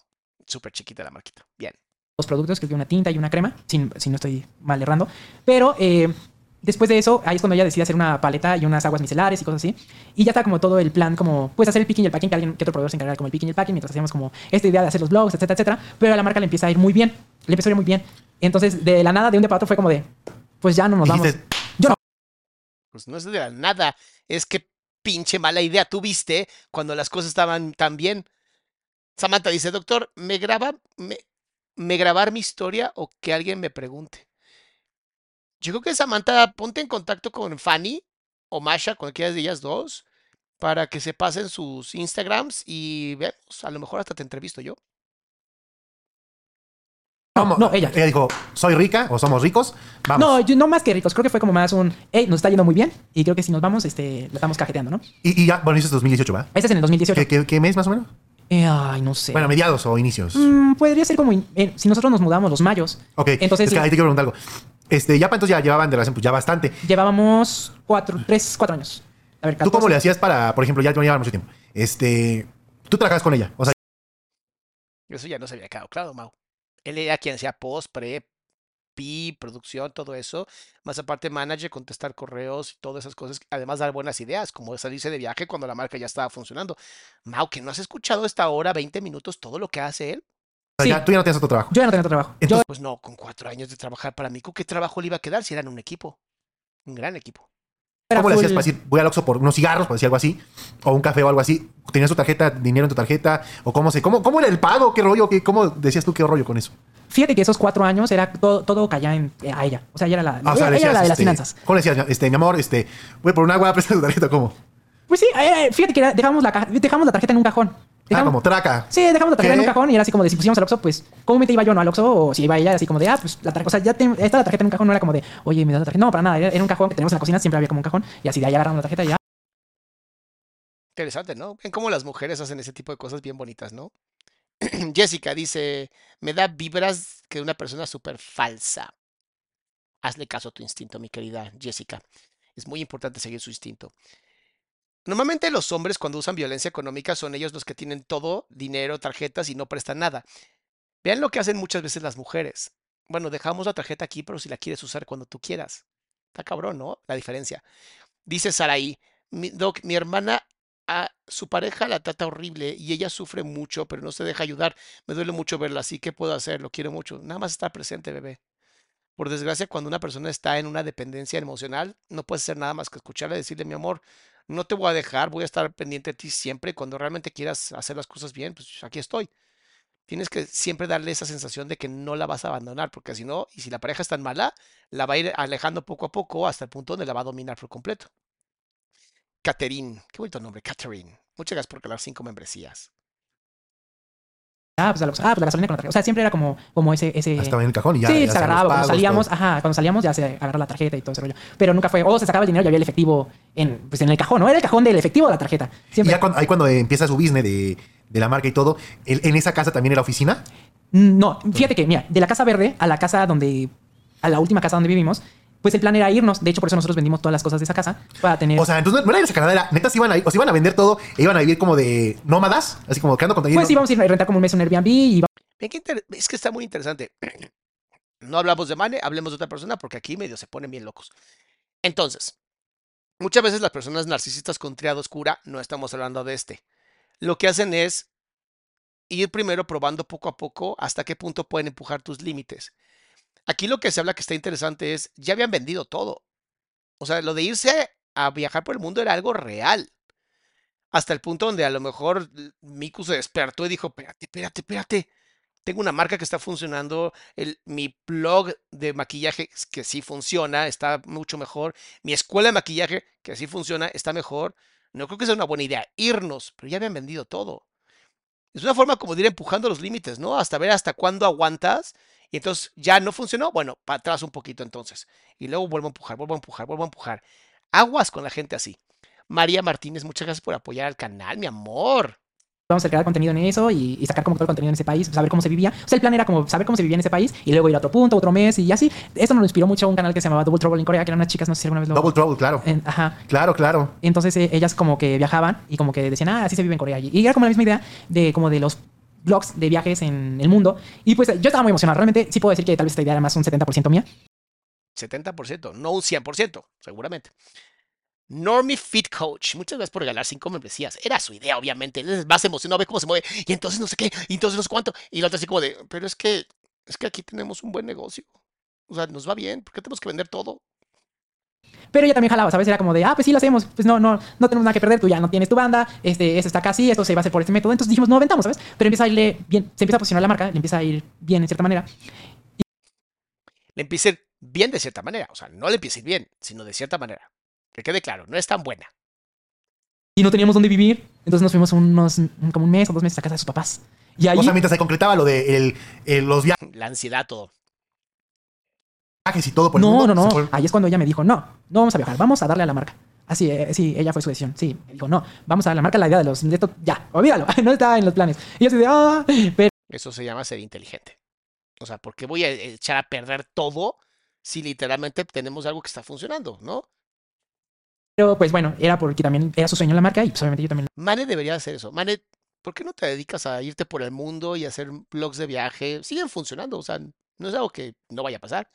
Speaker 1: Súper chiquita la marquita. Bien.
Speaker 3: Dos productos, que es una tinta y una crema, si, no estoy mal errando. Pero eh, después de eso, ahí es cuando ella decide hacer una paleta y unas aguas micelares y cosas así. Y ya está como todo el plan, como pues hacer el picking y el packing, que alguien, que otro proveedor se encargara como el picking y el packing, mientras hacíamos como esta idea de hacer los blogs, etcétera, etcétera. Pero a la marca le empieza a ir muy bien. Le empezó a ir muy bien. Entonces, de la nada, de un día para otro, fue como de, pues ya no nos vamos. Yo no.
Speaker 1: Pues no es de la nada, es que pinche mala idea tuviste cuando las cosas estaban tan bien. Samantha dice, doctor, ¿me graba, me, grabar mi historia o que alguien me pregunte? Yo creo que Samantha, ponte en contacto con Fanny o Masha, cualquiera de ellas dos, para que se pasen sus Instagrams y vemos, a lo mejor hasta te entrevisto yo.
Speaker 3: No, no, ella.
Speaker 2: Ella dijo, soy rica o somos ricos, vamos.
Speaker 3: No, no más que ricos. Creo que fue como más un, hey, nos está yendo muy bien y creo que si nos vamos, este, la estamos cajeteando, ¿no?
Speaker 2: Y, ya, bueno, eso es 2018, ¿va?
Speaker 3: Este es en el 2018.
Speaker 2: qué mes más o menos?
Speaker 3: Eh, ay, no sé.
Speaker 2: Bueno, mediados o inicios.
Speaker 3: Mm, podría ser como eh, si nosotros nos mudamos los mayos.
Speaker 2: Ok. Entonces. Es que ahí te quiero preguntar algo. Este, ya entonces ya llevaban de relación, pues ya bastante.
Speaker 3: Llevábamos cuatro, tres, cuatro años.
Speaker 2: A ver, ¿Tú cómo le hacías para, por ejemplo, ya te llevaba mucho tiempo? Este, tú trabajas con ella. O sea,
Speaker 1: eso ya no se había quedado claro, Mau. Él era quien hacía post, pre, producción, todo eso, más aparte manager, contestar correos y todas esas cosas, además dar buenas ideas, como salirse de viaje cuando la marca ya estaba funcionando. Mau, que no has escuchado esta hora, 20 minutos, todo lo que hace él.
Speaker 2: tú ya no tienes otro trabajo.
Speaker 3: Yo ya no tengo otro trabajo.
Speaker 1: Entonces, Pues no, con cuatro años de trabajar para mí, ¿qué trabajo le iba a quedar si eran un equipo? Un gran equipo.
Speaker 3: Era
Speaker 2: ¿Cómo le hacías para decir, voy al Oxxo por unos cigarros, por decir algo así? O un café o algo así. ¿Tenías tu tarjeta, dinero en tu tarjeta? ¿O cómo se, cómo, cómo era el pago? ¿Qué rollo? ¿Qué, ¿Cómo decías tú qué rollo con eso?
Speaker 3: Fíjate que esos cuatro años era todo, todo caía en, a ella. O sea, ella era la,
Speaker 2: Ah, o sea,
Speaker 3: ella era la de las
Speaker 2: este,
Speaker 3: finanzas.
Speaker 2: ¿Cómo le decías? Este, mi amor, este, voy por un agua, presta tu tarjeta, ¿cómo?
Speaker 3: Pues sí, eh, fíjate que era- dejamos la, caja- dejamos la tarjeta en un cajón.
Speaker 2: Ah, como traca.
Speaker 3: Sí, dejamos la tarjeta en un cajón y era así como de si pusiéramos al Oxxo, pues comúnmente iba yo no al Oxxo o si iba ella así como de, ah, pues la tarjeta, o sea, ya te, esta la tarjeta en un cajón no era como de, oye, me das la tarjeta. No, para nada, era, era un cajón que tenemos en la cocina, siempre había como un cajón y así de ahí agarramos la tarjeta y ya.
Speaker 1: Interesante, ¿no? Ven cómo las mujeres hacen ese tipo de cosas bien bonitas, ¿no? Jessica dice, me da vibras que una persona súper falsa. Hazle caso a tu instinto, mi querida Jessica. Es muy importante seguir su instinto. Normalmente los hombres cuando usan violencia económica son ellos los que tienen todo, dinero, tarjetas y no prestan nada. Vean lo que hacen muchas veces las mujeres. Bueno, dejamos la tarjeta aquí, pero si la quieres usar cuando tú quieras. Está cabrón, ¿no? La diferencia. Dice Saraí, mi, Doc, mi hermana a su pareja la trata horrible y ella sufre mucho, pero no se deja ayudar. Me duele mucho verla así. ¿Qué puedo hacer? Lo quiero mucho. Nada más estar presente, bebé. Por desgracia, cuando una persona está en una dependencia emocional, no puedes hacer nada más que escucharle decirle, mi amor, no te voy a dejar, voy a estar pendiente de ti siempre. Cuando realmente quieras hacer las cosas bien, pues aquí estoy. Tienes que siempre darle esa sensación de que no la vas a abandonar, porque si no, y si la pareja es tan mala, la va a ir alejando poco a poco hasta el punto donde la va a dominar por completo. Catherine, qué bonito nombre, Catherine. Muchas gracias por regalar cinco membresías.
Speaker 3: Ah, pues, ah, pues la gasolina con la tarjeta. O sea, siempre era como, como ese, ese...
Speaker 2: Ah, Estaba en el cajón y ya.
Speaker 3: sí,
Speaker 2: ya
Speaker 3: se agarraba. Cuando salíamos,
Speaker 2: todo.
Speaker 3: ajá, cuando salíamos ya se agarraba la tarjeta y todo ese rollo. Pero nunca fue, o se sacaba el dinero y había el efectivo en, pues, en el cajón, ¿no? Era el cajón del efectivo de la tarjeta.
Speaker 2: Y
Speaker 3: Siempre.
Speaker 2: ya cuando, ahí cuando empieza su business de, de la marca y todo, ¿el- ¿en esa casa también era oficina?
Speaker 3: No, fíjate que, mira, de la casa verde a la casa donde, a la última casa donde vivimos, pues el plan era irnos. De hecho, por eso nosotros vendimos todas las cosas de esa casa para tener.
Speaker 2: O sea, entonces no era irse a Canadá, era, neta, se iban, a, o se iban a vender todo e iban a vivir como de nómadas, así como quedando con
Speaker 3: pues íbamos a ir a rentar como un mes un Airbnb y
Speaker 1: es que está muy interesante. No hablamos de Mane, hablemos de otra persona porque aquí medio se ponen bien locos. Entonces, muchas veces las personas narcisistas con triada oscura, no estamos hablando de este. Lo que hacen es ir primero probando poco a poco hasta qué punto pueden empujar tus límites. Aquí lo que se habla que está interesante es, ya habían vendido todo. O sea, lo de irse a viajar por el mundo era algo real. Hasta el punto donde a lo mejor Miku se despertó y dijo, espérate, espérate, espérate. Tengo una marca que está funcionando, el, mi blog de maquillaje que sí funciona, está mucho mejor, mi escuela de maquillaje que sí funciona, está mejor. No creo que sea una buena idea irnos, pero ya habían vendido todo. Es una forma como de ir empujando los límites, ¿no? Hasta ver hasta cuándo aguantas. Y entonces ya no funcionó. Bueno, para atrás un poquito entonces. Y luego vuelvo a empujar, vuelvo a empujar, vuelvo a empujar. Aguas con la gente así. María Martínez, muchas gracias por apoyar al canal, mi amor.
Speaker 3: vamos a crear contenido en eso y, y sacar como todo el contenido en ese país, saber cómo se vivía. O sea, el plan era como saber cómo se vivía en ese país y luego ir a otro punto, otro mes y así. Esto nos inspiró mucho a un canal que se llamaba Double Trouble en Corea, que eran unas chicas, no sé si alguna vez lo...
Speaker 2: Double Trouble, claro.
Speaker 3: en- ajá.
Speaker 2: Claro, claro.
Speaker 3: Entonces eh, ellas como que viajaban y como que decían, ah, así se vive en Corea. Y era como la misma idea de como de los blogs de viajes en el mundo. Y pues yo estaba muy emocionado. Realmente sí puedo decir que tal vez esta idea era más un 70% mía.
Speaker 1: 70%, no un 100%, seguramente. Normie Fit Coach, muchas gracias por regalar cinco membresías. Era su idea, obviamente. Él es más emocionado, ve cómo se mueve. Y entonces no sé qué, y entonces no sé cuánto. Y la otra así como de, pero es que, es que aquí tenemos un buen negocio. O sea, nos va bien, ¿por qué tenemos que vender todo?
Speaker 3: Pero ella también jalaba, ¿sabes? Era como de, ah, pues sí, lo hacemos. Pues no, no, no tenemos nada que perder. Tú ya no tienes tu banda. Este, esto está casi, esto se va a hacer por este método. Entonces dijimos, no, aventamos, ¿sabes? Pero empieza a irle bien, se empieza a posicionar la marca, le empieza a ir bien en cierta manera.
Speaker 1: Le empieza a ir bien de cierta manera. O sea, no le empieza a ir bien, sino de cierta manera. Que quede claro, no es tan buena.
Speaker 3: Y no teníamos dónde vivir. Entonces nos fuimos unos, un- como un mes o dos meses a casa de sus papás. Y ahí,
Speaker 2: O sea, mientras se concretaba lo de el- el- los
Speaker 1: La ansiedad, todo.
Speaker 2: Viajes y todo por el
Speaker 3: no,
Speaker 2: mundo,
Speaker 3: no, no.
Speaker 2: fue-
Speaker 3: Ahí es cuando ella me dijo, no, no vamos a viajar, vamos a darle a la marca. Así, eh, sí, ella fue su decisión. Sí, me dijo, no, vamos a darle a la marca la idea de los, de esto, ya, olvídalo, no estaba en los planes. Y yo así de, ah, pero
Speaker 1: Eso se llama ser inteligente. O sea, ¿por qué voy a echar a perder todo si literalmente tenemos algo que está funcionando, no?
Speaker 3: pues bueno, era porque también era su sueño la marca y pues obviamente yo también
Speaker 1: Mane debería hacer eso. Mane, ¿por qué no te dedicas a irte por el mundo y hacer blogs de viaje? Siguen funcionando, o sea, no es algo que no vaya a pasar.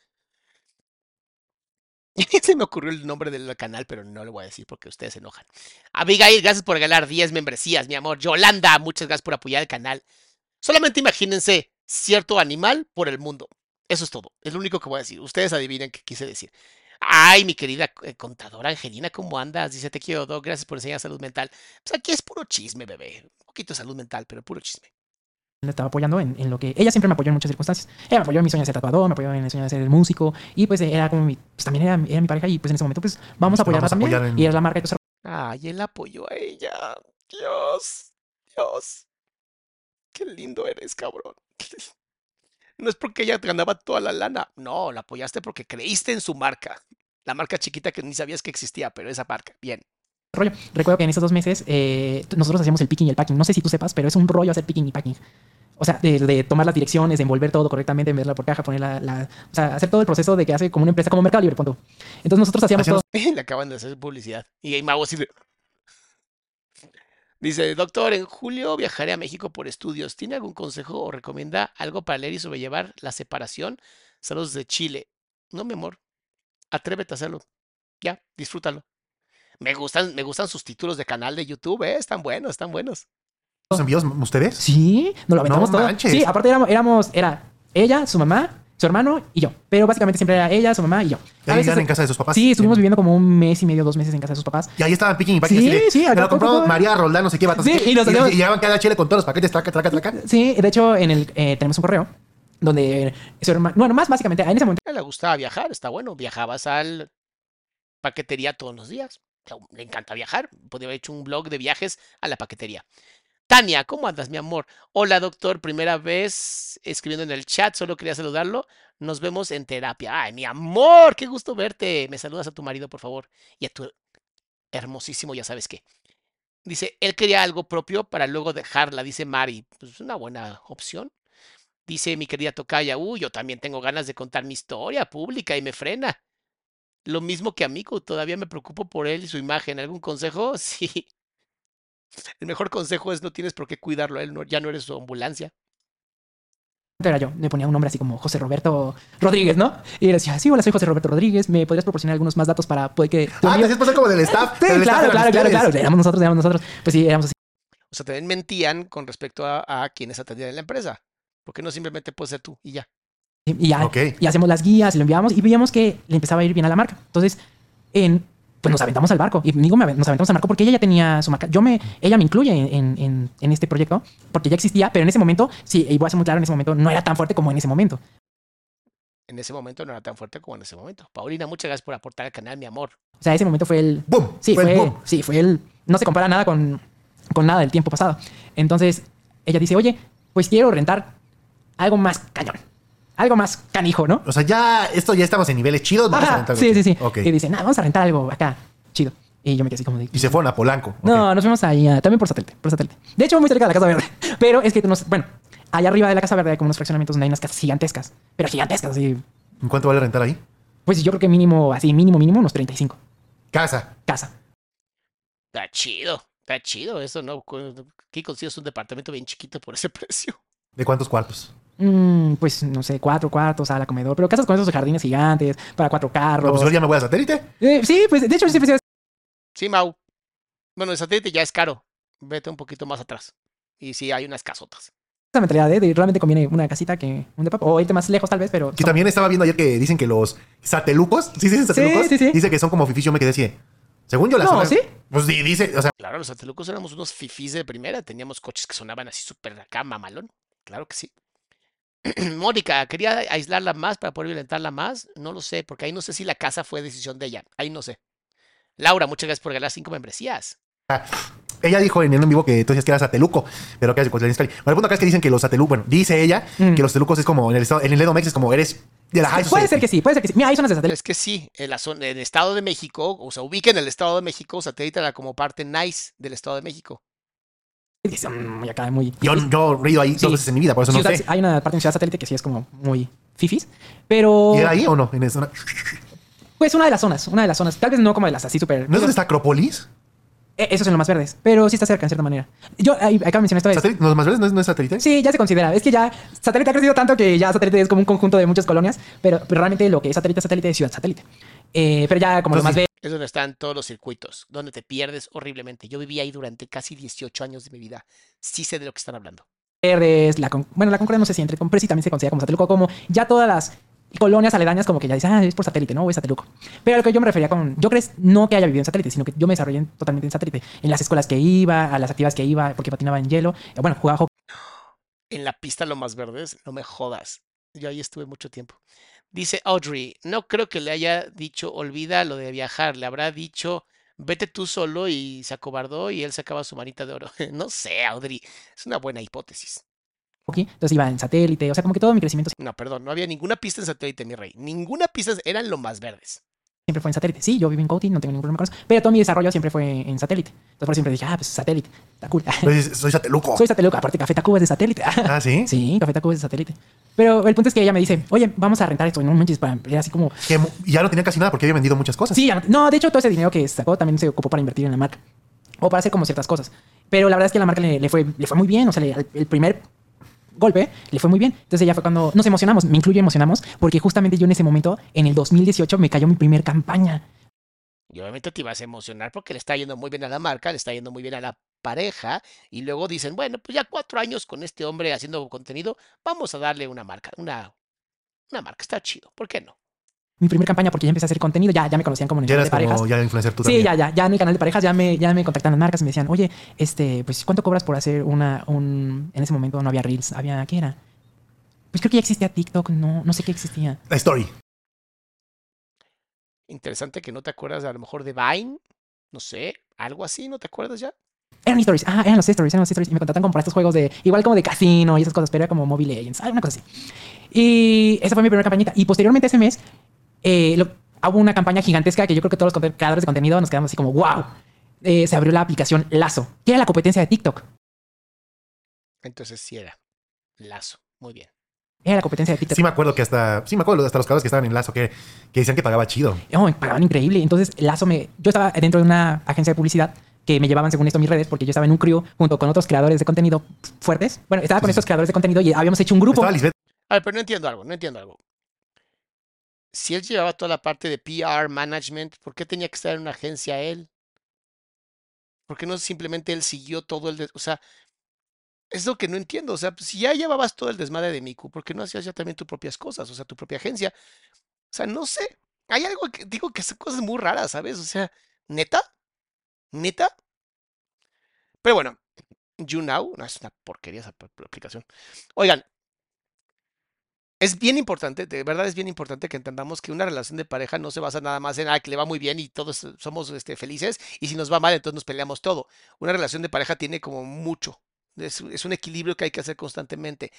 Speaker 1: Se me ocurrió el nombre del canal, pero no lo voy a decir porque ustedes se enojan. Abigail, gracias por regalar 10 membresías, mi amor. Yolanda, muchas gracias por apoyar el canal. Solamente imagínense cierto animal por el mundo. Eso es todo. Es lo único que voy a decir. Ustedes adivinen qué quise decir. Ay, mi querida eh, contadora Angelina, ¿cómo andas? Dice, te quiero, Doc, gracias por enseñar salud mental. Pues aquí es puro chisme, bebé. Un poquito de salud mental, pero puro chisme.
Speaker 3: Le estaba apoyando en, en lo que... Ella siempre me apoyó en muchas circunstancias. Ella me apoyó en mi sueño de ser tatuador, me apoyó en mi sueño de ser músico. Y pues era como mi... Pues también era, era mi pareja y pues en ese momento pues vamos a apoyarla
Speaker 2: Vamos a
Speaker 3: también.
Speaker 2: en-
Speaker 3: Y era la marca de
Speaker 1: Ay, él apoyó a ella. Dios, Dios. Qué lindo eres, cabrón. No es porque ella te ganaba toda la lana. No, la apoyaste porque creíste en su marca. La marca chiquita que ni sabías que existía, pero esa marca. Bien.
Speaker 3: Rollo. Recuerdo que en esos dos meses eh, nosotros hacíamos el picking y el packing. No sé si tú sepas, pero es un rollo hacer picking y packing. O sea, de, de tomar las direcciones, de envolver todo correctamente, enviarla por caja, poner la, la- O sea, hacer todo el proceso de que hace como una empresa como Mercado Libre, punto. Entonces nosotros hacíamos todo.
Speaker 1: Le acaban de hacer publicidad. Y hay así de- Dice, doctor, en julio viajaré a México por estudios. ¿Tiene algún consejo o recomienda algo para leer y sobrellevar la separación? Saludos de Chile. No, mi amor. Atrévete a hacerlo. Ya, disfrútalo. Me gustan, me gustan sus títulos de canal de YouTube, ¿eh? Están buenos, están buenos.
Speaker 2: ¿Los envíos ustedes?
Speaker 3: Sí, nos lo aventamos
Speaker 2: No
Speaker 3: todo.
Speaker 2: manches.
Speaker 3: Sí, aparte éramos, éramos, era ella, su mamá, su hermano y yo. Pero básicamente siempre era ella, su mamá y yo.
Speaker 2: ¿Ya vivían en casa de sus papás?
Speaker 3: Sí, estuvimos
Speaker 2: Bien.
Speaker 3: viviendo como un mes y medio, dos meses en casa de sus papás.
Speaker 2: Y ahí estaban picking y packing.
Speaker 3: Sí,
Speaker 2: así de,
Speaker 3: sí,
Speaker 2: Me
Speaker 3: acá
Speaker 2: lo compró. María Roldán, no sé qué, sé
Speaker 3: Sí, y nos
Speaker 2: y llegaban cada chile con todos los paquetes, traca, traca, traca.
Speaker 3: Sí, de hecho, en el eh, tenemos un correo donde su hermano, bueno, más básicamente, en ese momento
Speaker 1: le gustaba viajar, está bueno. Viajabas al paquetería todos los días. Le encanta viajar. Podría haber hecho un blog de viajes a la paquetería. Tania, ¿cómo andas, mi amor? Hola, doctor. Primera vez escribiendo en el chat. Solo quería saludarlo. Nos vemos en terapia. Ay, mi amor, qué gusto verte. Me saludas a tu marido, por favor. Y a tu hermosísimo, ya sabes qué. Dice, él quería algo propio para luego dejarla, dice Mari. Pues una buena opción. Dice mi querida Tocaya, uy, yo también tengo ganas de contar mi historia pública y me frena. Lo mismo que amigo, todavía me preocupo por él y su imagen. ¿Algún consejo? Sí. El mejor consejo es no tienes por qué cuidarlo, él no, ya no eres su ambulancia.
Speaker 3: era yo, me ponía un nombre así como José Roberto Rodríguez, ¿no? Y le decía, sí, hola, soy José Roberto Rodríguez, ¿me podrías proporcionar algunos más datos para poder que...
Speaker 2: Ah,
Speaker 3: amigo-"
Speaker 2: te hacías pasar como del staff.
Speaker 3: Sí,
Speaker 2: pero el staff
Speaker 3: claro, claro, claro, claro, éramos nosotros, éramos nosotros. Pues sí, éramos así.
Speaker 1: O sea, también mentían con respecto a, a quienes atendían en la empresa. Porque no simplemente puedes ser tú y ya.
Speaker 3: Y ya,
Speaker 2: Ok.
Speaker 3: y hacemos las guías y lo enviábamos y veíamos que le empezaba a ir bien a la marca. Entonces, en, pues nos aventamos al barco. Y digo, nos aventamos al barco porque ella ya tenía su marca. Yo me, ella me incluye en, en- en- en este proyecto porque ya existía, pero en ese momento, sí, y voy a ser muy claro, en ese momento no era tan fuerte como en ese momento.
Speaker 1: En ese momento no era tan fuerte como en ese momento. Paulina, muchas gracias por aportar al canal, mi amor.
Speaker 3: O sea, ese momento fue el...
Speaker 2: ¡Bum!
Speaker 3: Sí,
Speaker 2: Fue el boom.
Speaker 3: sí, fue el... No se compara nada con, con nada del tiempo pasado. Entonces, ella dice, oye, pues quiero rentar algo más cañón. Algo más canijo, ¿no?
Speaker 2: O sea, ya, esto ya estamos en niveles chidos. Vamos a rentar
Speaker 3: sí,
Speaker 2: algo
Speaker 3: sí, sí.
Speaker 2: chido. Ok.
Speaker 3: Y dice, nada, vamos a rentar algo acá, chido. Y yo me quedé así como de...
Speaker 2: Y se fueron a Polanco.
Speaker 3: No, nos fuimos ahí, ah, también por satélite, por satélite. De hecho, muy cerca de la Casa Verde. Pero es que, nos, bueno, allá arriba de la Casa Verde hay como unos fraccionamientos donde hay unas casas gigantescas. Pero gigantescas, así.
Speaker 2: ¿En cuánto vale rentar ahí?
Speaker 3: Pues yo creo que mínimo, así, mínimo, mínimo, unos 35.
Speaker 2: Casa.
Speaker 3: Casa.
Speaker 1: Está chido, está chido eso, ¿no? Aquí consigues un departamento bien chiquito por ese precio.
Speaker 2: ¿De cuántos cuartos?
Speaker 3: Mm, pues no sé, cuatro cuartos, sala, comedor, pero casas con esos jardines gigantes, para cuatro
Speaker 2: No,
Speaker 3: carros.
Speaker 2: pues ahora ya me voy a satélite.
Speaker 3: Eh, sí, pues de hecho siempre se
Speaker 1: Sí, Mau. Bueno, el satélite ya es caro. Vete un poquito más atrás. Y sí, hay unas casotas.
Speaker 3: esa mentalidad de realmente conviene una casita que un depa, o irte más lejos tal vez, pero
Speaker 2: Que también estaba viendo ayer que dicen que los satelucos, ¿sí dicen satelucos?
Speaker 3: sí, sí.
Speaker 2: Dice que son como fifís, yo me quedé así. Según yo, las
Speaker 3: No,
Speaker 2: zonas-
Speaker 3: ¿sí?
Speaker 2: Pues sí, dice, o sea,
Speaker 1: Claro, los satelucos éramos unos fifís de primera. Teníamos coches que sonaban así súper acá, mamalón. Claro que sí. Mónica, quería aislarla más para poder violentarla más. No lo sé, porque ahí no sé si la casa fue decisión de ella. Ahí no sé. Laura, muchas gracias por regalar cinco membresías.
Speaker 2: ella dijo en el en vivo que tú decías que era sateluco, pero que es Bueno, el punto acá es que dicen que los satelucos, bueno, dice ella
Speaker 3: Mm.
Speaker 2: que los satelucos es como en el estado, en el Edomex es como eres de la high
Speaker 3: Puede ser que sí, puede ser que sí. Mira, hay zonas de satélite.
Speaker 1: Es que sí, en la zona, en el Estado de México, o sea, ubica en el Estado de México, satélite era como parte nice del Estado de México.
Speaker 3: Mm, Muy acá, muy.
Speaker 2: Yo, yo he ido ahí
Speaker 3: Sí.
Speaker 2: dos veces en mi vida, por eso no sé.
Speaker 3: Hay una parte en Ciudad Satélite que sí es como muy fifis, pero
Speaker 2: ¿Y era ahí o no? En esa-
Speaker 3: pues una de las zonas, una de las zonas, tal vez no como de las así súper.
Speaker 2: ¿No es donde está Acrópolis?
Speaker 3: Eh, Esos son los más verdes, pero sí está cerca en cierta manera. Yo ahí, acá mencioné esto de
Speaker 2: ¿Satélite? ¿Los más verdes no es, no es satélite?
Speaker 3: Sí, ya se considera. Es que ya satélite ha crecido tanto que ya satélite es como un conjunto de muchas colonias, pero, pero realmente lo que es satélite es satélite de ciudad satélite. Eh, pero ya como lo más
Speaker 2: Entonces,
Speaker 3: ve
Speaker 1: Es donde están todos los circuitos, donde te pierdes horriblemente. Yo viví ahí durante casi 18 años de mi vida. Sí sé de lo que están hablando.
Speaker 3: la con- bueno, la Concordia no sé si entre con, sí también se considera como satélite, como ya todas las colonias aledañas como que ya dicen, ah, es por satélite, ¿no? O es sateluco. Pero a lo que yo me refería con, yo crees, no que haya vivido en satélite, sino que yo me desarrollé totalmente en satélite. En las escuelas que iba, a las actividades que iba, porque patinaba en hielo. Eh, bueno, jugaba hockey.
Speaker 1: En la pista lo más verdes, no me jodas. Yo ahí estuve mucho tiempo. Dice Audrey, no creo que le haya dicho olvida lo de viajar, le habrá dicho vete tú solo y se acobardó y él sacaba su manita de oro. no sé, Audrey, es una buena hipótesis.
Speaker 3: Entonces iba en satélite, o sea, como que todo mi crecimiento
Speaker 1: No, perdón, no había ninguna pista en satélite, mi rey. Ninguna pista, eran lo más verdes.
Speaker 3: Siempre fue en satélite. Sí, yo viví en Couty, no tengo ningún problema con eso. Pero todo mi desarrollo siempre fue en satélite. Entonces por eso siempre dije, ah, pues satélite, está cool.
Speaker 2: Pues, soy sateluco.
Speaker 3: Soy sateluco, aparte Café Tacuba es de satélite.
Speaker 2: Ah, ¿sí?
Speaker 3: Sí, Café Tacuba es de satélite. Pero el punto es que ella me dice, oye, vamos a rentar esto, no manches, para era así como...
Speaker 2: Que ya no tenía casi nada porque había vendido muchas cosas.
Speaker 3: Sí, ya no- no, de hecho todo ese dinero que sacó también se ocupó para invertir en la marca. O para hacer como ciertas cosas. Pero la verdad es que a la marca le, le fue, le fue muy bien. O sea, le- el primer golpe le fue muy bien. Entonces ya fue cuando nos emocionamos, me incluyo emocionamos, porque justamente yo en ese momento, en el 2018, me cayó mi primer campaña.
Speaker 1: Y obviamente te ibas a emocionar porque le está yendo muy bien a la marca, le está yendo muy bien a la pareja. Y luego dicen, bueno, pues ya cuatro años con este hombre haciendo contenido, vamos a darle una marca, una, una marca, está chido, ¿por qué no?
Speaker 3: Mi primer campaña porque ya empecé a hacer contenido, ya, ya me conocían como en el
Speaker 2: Ya
Speaker 3: canal de parejas.
Speaker 2: como ya influencer tú
Speaker 3: Sí,
Speaker 2: también.
Speaker 3: ya, ya, ya en el canal de parejas ya me, ya me contactan las marcas y me decían, oye, este, pues ¿cuánto cobras por hacer una, un, en ese momento no había Reels, había, ¿qué era? Pues creo que ya existía TikTok, no, no sé qué existía.
Speaker 2: La story.
Speaker 1: Interesante que no te acuerdas a lo mejor de Vine, no sé, algo así, ¿no te acuerdas ya?
Speaker 3: Eran stories, ah, eran los stories, eran los stories. Y me contratan como para estos juegos de, igual como de casino y esas cosas, pero era como Mobile Legends, alguna cosa así. Y esa fue mi primera campañita. Y posteriormente ese mes, eh, lo- hubo una campaña gigantesca que yo creo que todos los creadores de contenido nos quedamos así como, wow. Eh, se abrió la aplicación Lazo, que era la competencia de TikTok.
Speaker 1: Entonces sí era. Lazo, muy bien.
Speaker 3: Era la competencia de TikTok.
Speaker 2: Sí me acuerdo que hasta... Sí me acuerdo hasta los cabros que estaban en Lazo que, que decían que pagaba chido.
Speaker 3: Oh, me pagaban increíble. Entonces, Lazo me. Yo estaba dentro de una agencia de publicidad que me llevaban, según esto, mis redes, porque yo estaba en un crew junto con otros creadores de contenido fuertes. Bueno, estaba con
Speaker 2: Sí, sí.
Speaker 3: estos creadores de contenido y habíamos hecho un grupo.
Speaker 2: Estaba Lisbeth.
Speaker 1: A ver, pero no entiendo algo, no entiendo algo. Si él llevaba toda la parte de PR, management, ¿por qué tenía que estar en una agencia él? ¿Por qué no simplemente él siguió todo el... O sea, es lo que no entiendo. O sea, pues, si ya llevabas todo el desmadre de Miku, ¿por qué no hacías ya también tus propias cosas? O sea, tu propia agencia. O sea, no sé. Hay algo que digo que son cosas muy raras, ¿sabes? O sea, ¿neta? ¿Neta? Pero bueno, YouNow, no es una porquería esa aplicación. Oigan, es bien importante, de verdad es bien importante que entendamos que una relación de pareja no se basa nada más en ah, que le va muy bien y todos eh, somos este, felices y si nos va mal entonces nos peleamos todo. Una relación de pareja tiene como mucho, es, un equilibrio que hay que hacer constantemente.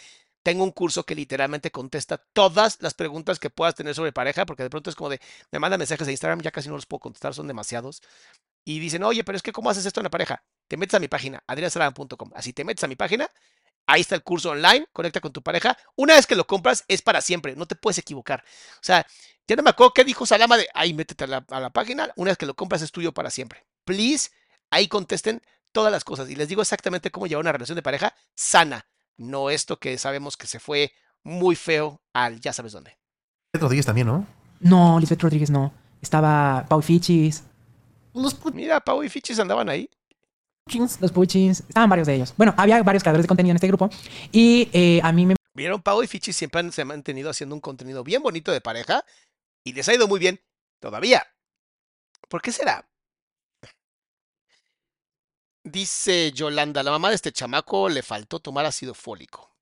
Speaker 1: Tengo un curso que literalmente contesta todas las preguntas que puedas tener sobre pareja, porque de pronto es como de, me mandan mensajes de Instagram, ya casi no los puedo contestar, son demasiados. Y dicen, oye, pero es que ¿cómo haces esto en la pareja? Te metes a mi página, adriansalaman.com. Así te metes a mi página, Ahí está el curso online, conecta con tu pareja. Una vez que lo compras, es para siempre, no te puedes equivocar. O sea, ya no me acuerdo qué dijo Salama de, ahí métete a la, a la página, una vez que lo compras es tuyo para siempre. Please, ahí contesten todas las cosas y les digo exactamente cómo llevar una relación de pareja sana, no esto que sabemos que se fue muy feo al ya sabes dónde.
Speaker 2: Rodríguez también, ¿no?
Speaker 3: No, Lisbeth Rodríguez no. Estaba Pau Fichis,
Speaker 1: Mira, Pau y Fichis andaban ahí.
Speaker 3: Los Puchins, estaban varios de ellos. Bueno, había varios creadores de contenido en este grupo y eh, a mí me
Speaker 1: Vieron, Pau y Fichis siempre han, se han mantenido haciendo un contenido bien bonito de pareja y les ha ido muy bien todavía. ¿Por qué será? Dice Yolanda, la mamá de este chamaco le faltó tomar ácido fólico.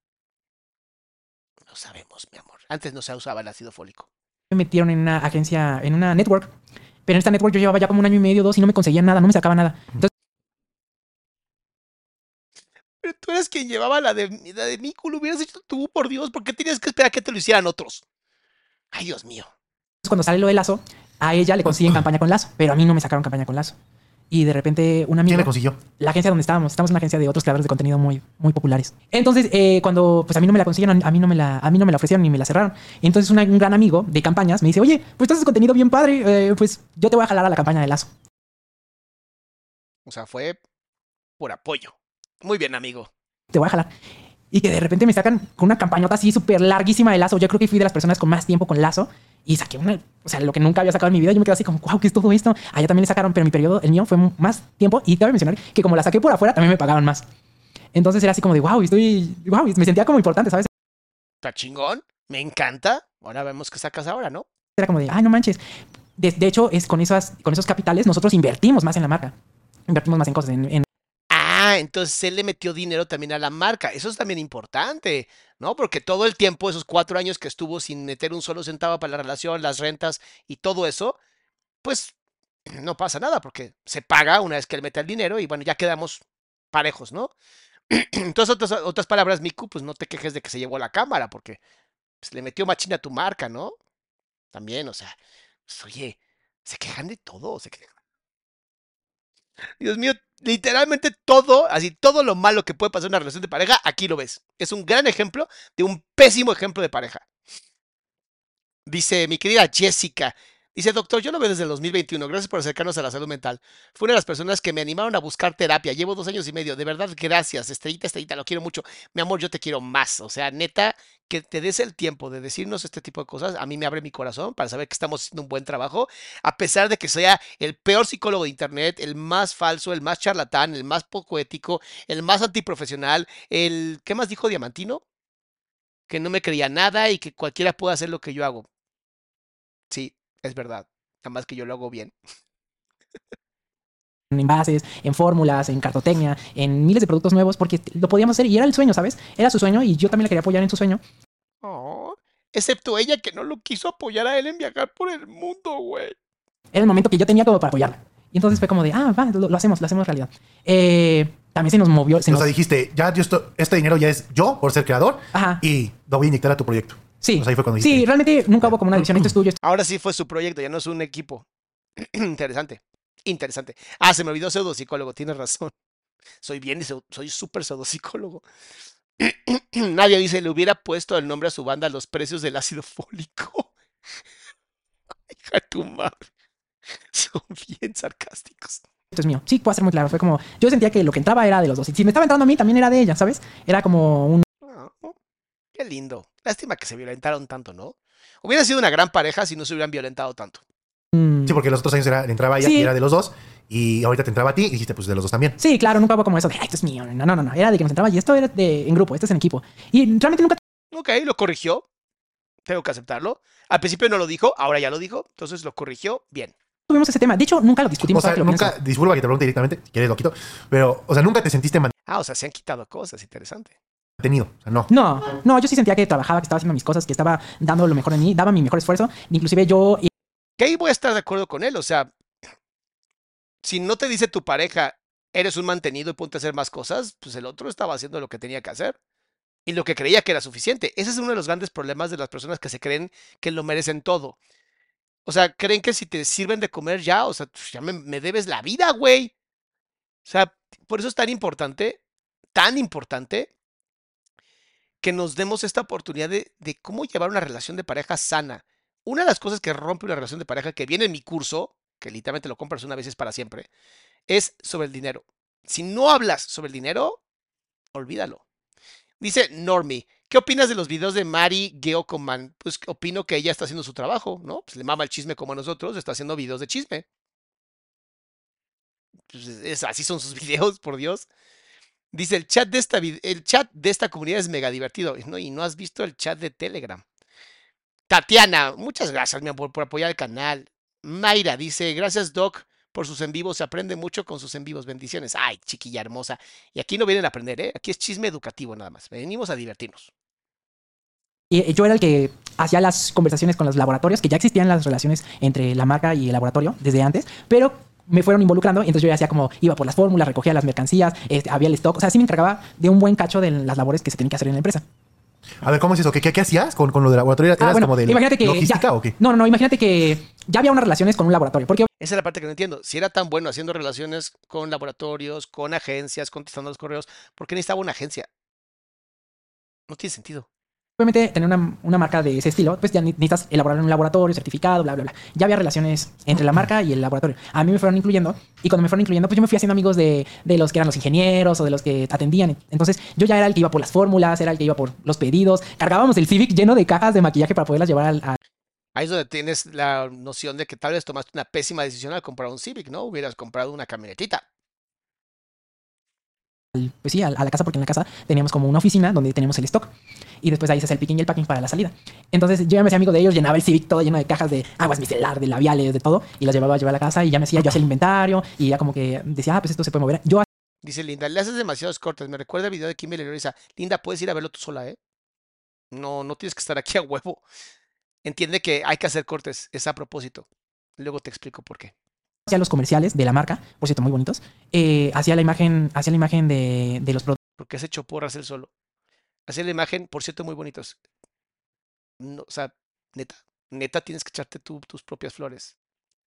Speaker 1: No sabemos, mi amor. Antes no se usaba el ácido fólico.
Speaker 3: me metieron en una agencia, en una network. Pero en esta network yo llevaba ya como un año y medio, dos y no me conseguía nada, no me sacaba nada. Entonces
Speaker 1: Tú eres quien llevaba la de, la de Miku, lo hubieras hecho tú, por Dios. ¿Por qué tenías que esperar a que te lo hicieran otros? Ay, Dios mío.
Speaker 3: cuando sale lo de Lazo, a ella le consiguen campaña con Lazo, pero a mí no me sacaron campaña con Lazo. Y de repente un amigo...
Speaker 2: ¿Quién le consiguió?
Speaker 3: la agencia donde estábamos, estamos en una agencia de otros creadores de contenido muy, muy populares. Entonces, eh, cuando pues a mí no me la consiguieron, a mí no me la, a mí no me la ofrecieron ni me la cerraron. Entonces, una- un gran amigo de campañas me dice, oye, pues tú haces contenido bien padre, eh, pues yo te voy a jalar a la campaña de Lazo.
Speaker 1: O sea, fue por apoyo. Muy bien, amigo.
Speaker 3: Te voy a jalar. Y que de repente me sacan con una campañota así súper larguísima de Lazo. Yo creo que fui de las personas con más tiempo con Lazo. Y saqué una, o sea, lo que nunca había sacado en mi vida. Yo me quedé así como, wow, ¿qué es todo esto? Allá también le sacaron, pero mi periodo, el mío, fue más tiempo. Y cabe mencionar que como la saqué por afuera, también me pagaban más. Entonces era así como de, wow, estoy, wow, me sentía como importante, ¿sabes?
Speaker 1: Está chingón. Me encanta. Ahora vemos qué sacas ahora, ¿no?
Speaker 3: Era como de, ay, no manches. De, de hecho, es con, esas, con esos capitales nosotros invertimos más en la marca. Invertimos más en cosas, en, en
Speaker 1: Ah, entonces él le metió dinero también a la marca. Eso es también importante, ¿no? Porque todo el tiempo, esos cuatro años que estuvo sin meter un solo centavo para la relación, las rentas y todo eso, pues no pasa nada porque se paga una vez que él mete el dinero y bueno, ya quedamos parejos, ¿no? Entonces, otras, palabras, Miku, pues no te quejes de que se llevó la cámara porque pues, le metió machina a tu marca, ¿no? También, o sea, pues, oye, se quejan de todo, se quejan. Dios mío, literalmente todo, así todo lo malo que puede pasar en una relación de pareja, aquí lo ves. Es un gran ejemplo de un pésimo ejemplo de pareja. Dice mi querida Jessica, Dice, doctor, yo lo veo desde el 2021. Gracias por acercarnos a la salud mental. Fue una de las personas que me animaron a buscar terapia. Llevo dos años y medio. De verdad, gracias. Estrellita, estrellita, lo quiero mucho. Mi amor, yo te quiero más. O sea, neta, que te des el tiempo de decirnos este tipo de cosas. A mí me abre mi corazón para saber que estamos haciendo un buen trabajo. A pesar de que sea el peor psicólogo de Internet, el más falso, el más charlatán, el más poco ético, el más antiprofesional, el... ¿Qué más dijo Diamantino? Que no me creía nada y que cualquiera puede hacer lo que yo hago. Sí, es verdad. Nada más que yo lo hago bien.
Speaker 3: en envases, en fórmulas, en cartotecnia, en miles de productos nuevos, porque lo podíamos hacer y era el sueño, ¿sabes? Era su sueño y yo también le quería apoyar en su sueño.
Speaker 1: Oh, excepto ella que no lo quiso apoyar a él en viajar por el mundo, güey.
Speaker 3: Era el momento que yo tenía como para apoyarla. Y entonces fue como de, ah, va, lo, lo hacemos, lo hacemos realidad. Eh, también se nos movió. Se
Speaker 2: o
Speaker 3: nos...
Speaker 2: sea, dijiste, ya yo esto- este dinero ya es yo por ser creador
Speaker 3: Ajá.
Speaker 2: y lo voy a inyectar a tu proyecto.
Speaker 3: Sí,
Speaker 2: O sea, ahí fue cuando dijiste.
Speaker 3: sí, realmente nunca hubo como una división. Esto es tuyo, esto
Speaker 1: Ahora sí fue su proyecto, ya no es un equipo. Interesante. Interesante. Ah, se me olvidó pseudopsicólogo, tienes razón. Soy bien, soy súper pseudopsicólogo. Nadie dice, le hubiera puesto el nombre a su banda Los Precios del Ácido Fólico. Hija tu madre. Son bien sarcásticos.
Speaker 3: es mío. Sí, puedo ser muy claro. Fue como, yo sentía que lo que entraba era de los dos. Y si me estaba entrando a mí, también era de ella, ¿sabes? Era como un...
Speaker 1: Qué lindo. Lástima que se violentaron tanto, ¿no? Hubiera sido una gran pareja si no se hubieran violentado tanto.
Speaker 3: mm,
Speaker 2: Sí, porque los otros años era, entraba ella
Speaker 3: Sí.
Speaker 2: y era de los dos. Y ahorita te entraba a ti y dijiste, pues de los dos también.
Speaker 3: Sí, claro, nunca hubo como eso de, "Ay, esto es mío. No, no, no, no. Era de que nos entraba y esto era de, en grupo, esto es en equipo. Y realmente nunca
Speaker 1: Ok, lo corrigió. Tengo que aceptarlo. Al principio no lo dijo, ahora ya lo dijo. Entonces lo corrigió. Bien.
Speaker 3: tuvimos ese tema. De hecho, nunca lo
Speaker 2: O
Speaker 3: discutimos.
Speaker 2: sea,
Speaker 3: que lo
Speaker 2: nunca, disculpa que te pregunte directamente, si quieres lo quito, pero, o sea, nunca te sentiste
Speaker 1: Ah, o sea, se han quitado cosas. Interesante.
Speaker 2: Mantenido. O sea, no.
Speaker 3: No, no, yo sí sentía que trabajaba, que estaba haciendo mis cosas, que estaba dando lo mejor de mí, daba mi mejor esfuerzo. Inclusive yo
Speaker 1: Que ahí voy a estar de acuerdo con él. O sea, si no te dice tu pareja, eres un mantenido y ponte a hacer más cosas, pues el otro estaba haciendo lo que tenía que hacer. Y lo que creía que era suficiente. Ese es uno de los grandes problemas de las personas que se creen que lo merecen todo. O sea, creen que si te sirven de comer ya, o sea, pues, ya me, me debes la vida, güey. O sea, por eso es tan importante, tan importante, que nos demos esta oportunidad de, cómo llevar una relación de pareja sana. Una de las cosas que rompe una relación de pareja que viene en mi curso, que literalmente lo compras una vez es para siempre, es sobre el dinero. Si no hablas sobre el dinero, olvídalo. Dice Normie, ¿qué opinas de los videos de Mari Geocoman? Pues opino que ella está haciendo su trabajo, ¿no? Pues le mama el chisme como a nosotros, está haciendo videos de chisme. Pues es- es- así son sus videos, por Dios. Dice, el chat de esta, el chat de esta comunidad es mega divertido. ¿no? Y no has visto el chat de Telegram. Tatiana, muchas gracias, mi amor, por apoyar el canal. Mayra dice, gracias, Doc, por sus en vivos. Se aprende mucho con sus en vivos. Bendiciones. Ay, chiquilla hermosa. Y aquí no vienen a aprender, ¿eh? Aquí es chisme educativo nada más. Venimos a divertirnos.
Speaker 3: Y yo era el que hacía las conversaciones con los laboratorios, que ya existían las relaciones entre la marca y el laboratorio desde antes, pero me fueron involucrando y entonces yo ya hacía como iba por las fórmulas, recogía las mercancías, este, había el stock, o sea, sí me encargaba de un buen cacho de las labores que se tenían que hacer en la empresa.
Speaker 2: A ver, ¿cómo es eso? ¿Qué, qué, qué hacías con, con lo de laboratorio? ¿Eras
Speaker 3: Ah, bueno,
Speaker 2: como de
Speaker 3: imagínate que
Speaker 2: logística
Speaker 3: ya-
Speaker 2: o qué?
Speaker 3: No, no, no, imagínate que ya había unas relaciones con un laboratorio, porque
Speaker 1: Esa es la parte que no entiendo. Si era tan bueno haciendo relaciones con laboratorios, con agencias, contestando los correos, ¿por qué necesitaba una agencia? No tiene sentido.
Speaker 3: Obviamente tener una, una marca de ese estilo, pues ya ne- necesitas elaborar un laboratorio certificado, bla, bla, bla. Ya había relaciones entre la marca y el laboratorio. A mí me fueron incluyendo y cuando me fueron incluyendo, pues yo me fui haciendo amigos de, de los que eran los ingenieros o de los que atendían. Entonces yo ya era el que iba por las fórmulas, era el que iba por los pedidos. Cargábamos el Civic lleno de cajas de maquillaje para poderlas llevar al... a-
Speaker 1: Ahí es donde tienes la noción de que tal vez tomaste una pésima decisión al comprar un Civic, ¿no? Hubieras comprado una camionetita.
Speaker 3: Pues sí, a, la casa porque en la casa teníamos como una oficina donde teníamos el stock. Y después ahí se hace el picking y el packing para la salida. Entonces yo ya me hacía amigo de ellos, llenaba el Civic todo lleno de cajas de aguas micelar, de labiales, de todo. Y las llevaba a llevar a la casa y ya me hacía, yo hacía el inventario y ya como que decía, ah, pues esto se puede mover. Yo
Speaker 1: Dice Linda, le haces demasiados cortes. Me recuerda el video de Kimberly Loaiza. Linda, puedes ir a verlo tú sola, ¿eh? No, no tienes que estar aquí a huevo. Entiende que hay que hacer cortes. Es a propósito. Luego te explico por qué.
Speaker 3: Hacía los comerciales de la marca, por cierto, muy bonitos. Eh, hacía la imagen, hacía la imagen de, de los productos.
Speaker 1: Porque se echó porras él solo. Hacía la imagen, por cierto, muy bonitos. No, o sea, neta, neta tienes que echarte tú tus propias flores.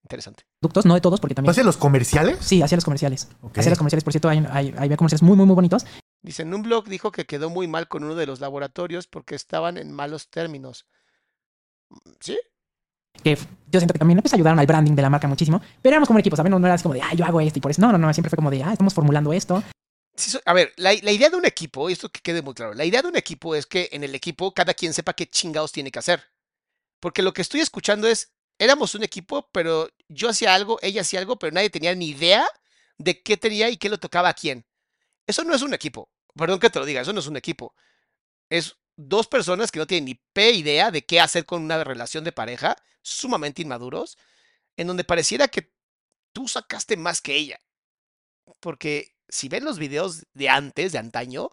Speaker 1: Interesante.
Speaker 3: no de todos, porque también.
Speaker 2: ¿Hacía los comerciales?
Speaker 3: Sí, hacía los comerciales. Hacía los comerciales, por cierto, hay, hay, había comerciales muy, muy, muy bonitos.
Speaker 1: Dice, en un blog dijo que quedó muy mal con uno de los laboratorios porque estaban en malos términos. ¿Sí?
Speaker 3: Que yo siento que también pues, ayudaron al branding de la marca muchísimo, pero éramos como un equipo, ¿saben? No, no era así como de, ah, yo hago esto y por eso. No, no, no, siempre fue como de, ah, estamos formulando esto.
Speaker 1: A ver, la, idea de un equipo, y esto que quede muy claro, la idea de un equipo es que en el equipo cada quien sepa qué chingados tiene que hacer. Porque lo que estoy escuchando es, éramos un equipo, pero yo hacía algo, ella hacía algo, pero nadie tenía ni idea de qué tenía y qué le tocaba a quién. Eso no es un equipo. Perdón que te lo diga, eso no es un equipo. Es dos personas que no tienen ni p idea de qué hacer con una relación de pareja, sumamente inmaduros, en donde pareciera que tú sacaste más que ella. Porque si ven los videos de antes, de antaño,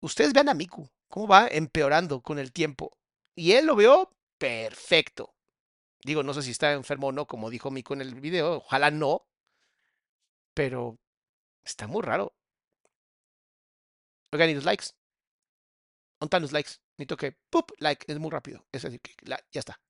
Speaker 1: ustedes vean a Miku, cómo va empeorando con el tiempo. Y él lo veo perfecto. Digo, no sé si está enfermo o no, como dijo Miku en el video, ojalá no. Pero está muy raro. Oigan, y los likes. ¿Dónde están los likes? Necesito que, ¡pup! Like, es muy rápido. Es decir, que la, ya está.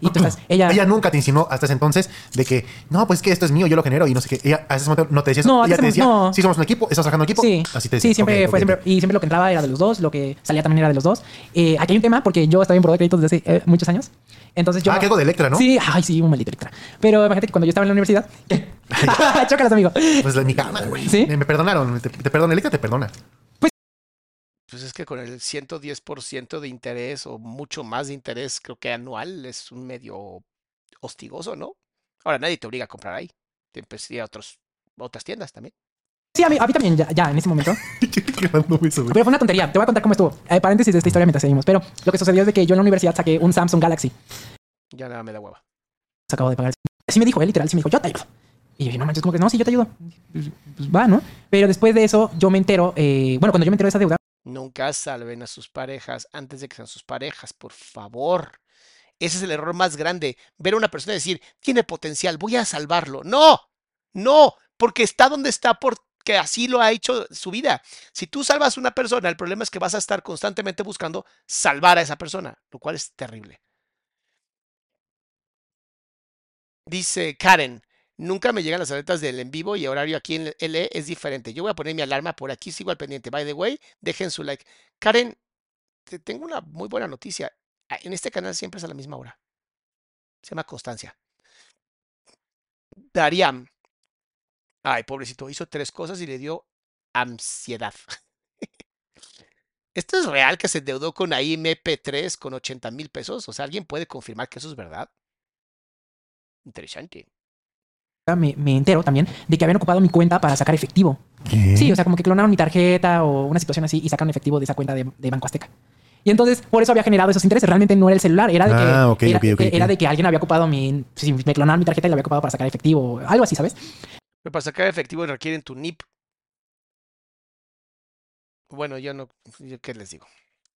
Speaker 3: Y ella...
Speaker 2: Ella nunca te insinuó hasta ese entonces de que, no, pues que esto es mío, yo lo genero y no sé qué. Ella a ese momento no te decía eso.
Speaker 3: No,
Speaker 2: ella te decía,
Speaker 3: no.
Speaker 2: sí, somos un equipo, estás sacando equipo.
Speaker 3: Sí,
Speaker 2: así te decía.
Speaker 3: Sí, siempre
Speaker 2: okay,
Speaker 3: fue,
Speaker 2: okay,
Speaker 3: siempre,
Speaker 2: okay.
Speaker 3: y siempre lo que entraba era de los dos, lo que salía también era de los dos. Eh, aquí hay un tema porque yo estaba en de créditos desde hace eh, muchos años. Entonces yo...
Speaker 2: Ah, que algo de Electra, ¿no?
Speaker 3: Sí, ay, sí, un maldito Electra. Pero imagínate que cuando yo estaba en la universidad... Chócalas, amigo.
Speaker 2: Pues la mi cama, güey.
Speaker 3: ¿Sí?
Speaker 2: Me, me perdonaron, te, te perdona, Electra te perdona.
Speaker 1: Pues es que con el 110% de interés o mucho más de interés, creo que anual, es un medio hostigoso, ¿no? Ahora nadie te obliga a comprar ahí. Te empezaría a otros, otras tiendas también.
Speaker 3: Sí, a mí, a mí también, ya, ya, en ese momento. Pero fue una tontería. Te voy a contar cómo estuvo. Eh, paréntesis de esta historia mientras seguimos. Pero lo que sucedió es de que yo en la universidad saqué un Samsung Galaxy.
Speaker 1: Ya nada me da hueva.
Speaker 3: Se acabo de pagar. Así me dijo él, literal. Sí me dijo, yo te ayudo. Y yo dije, no manches, como que no, sí, yo te ayudo. Pues, pues va, ¿no? Pero después de eso, yo me entero. Eh, bueno, cuando yo me entero de esa deuda.
Speaker 1: Nunca salven a sus parejas antes de que sean sus parejas, por favor. Ese es el error más grande. Ver a una persona y decir, tiene potencial, voy a salvarlo. No, no, porque está donde está porque así lo ha hecho su vida. Si tú salvas a una persona, el problema es que vas a estar constantemente buscando salvar a esa persona, lo cual es terrible. Dice Karen, nunca me llegan las alertas del en vivo y horario aquí en LE es diferente. Yo voy a poner mi alarma por aquí, sigo al pendiente. By the way, dejen su like. Karen, te tengo una muy buena noticia. En este canal siempre es a la misma hora. Se llama Constancia. Dariam. Ay, pobrecito, hizo tres cosas y le dio ansiedad. ¿Esto es real que se endeudó con AIMP3 con 80 mil pesos? O sea, ¿alguien puede confirmar que eso es verdad? Interesante.
Speaker 3: Me, me, entero también de que habían ocupado mi cuenta para sacar efectivo.
Speaker 2: ¿Qué?
Speaker 3: Sí, o sea, como que clonaron mi tarjeta o una situación así y sacaron efectivo de esa cuenta de, de Banco Azteca. Y entonces, por eso había generado esos intereses. Realmente no era el celular, era de que,
Speaker 2: Ah,
Speaker 3: era, de que alguien había ocupado mi. Si me clonaron mi tarjeta y la había ocupado para sacar efectivo, algo así, ¿sabes?
Speaker 1: Pero para sacar efectivo requieren tu NIP. Bueno, yo no. yo ¿Qué les digo?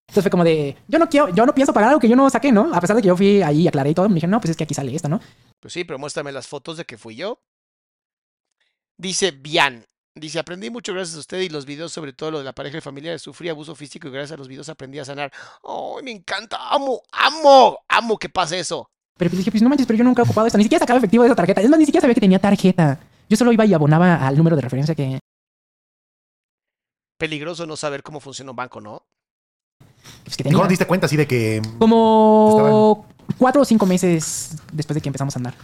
Speaker 3: Entonces fue como de, yo no quiero, yo no pienso pagar algo que yo no saqué, ¿no? A pesar de que yo fui ahí y aclaré y todo, me dijeron, no, pues es que aquí sale esto, ¿no?
Speaker 1: Pues sí, pero muéstrame las fotos de que fui yo. Dice Bian. Dice, aprendí mucho gracias a usted y los videos, sobre todo lo de la pareja y familia. Sufrí abuso físico y gracias a los videos aprendí a sanar. ¡Oh, me encanta! ¡Amo! ¡Amo! ¡Amo que pase eso!
Speaker 3: Pero pues dije, pues no manches, pero yo nunca he ocupado esto. Ni siquiera sacaba efectivo de esa tarjeta. Es más, ni siquiera sabía que tenía tarjeta. Yo solo iba y abonaba al número de referencia que...
Speaker 1: Peligroso no saber cómo funciona un banco, ¿no?
Speaker 3: Pues, que
Speaker 2: ¿Y ¿Cómo
Speaker 3: tenía.
Speaker 2: te diste cuenta así de que
Speaker 3: Como cuatro o cinco meses después de que empezamos a andar.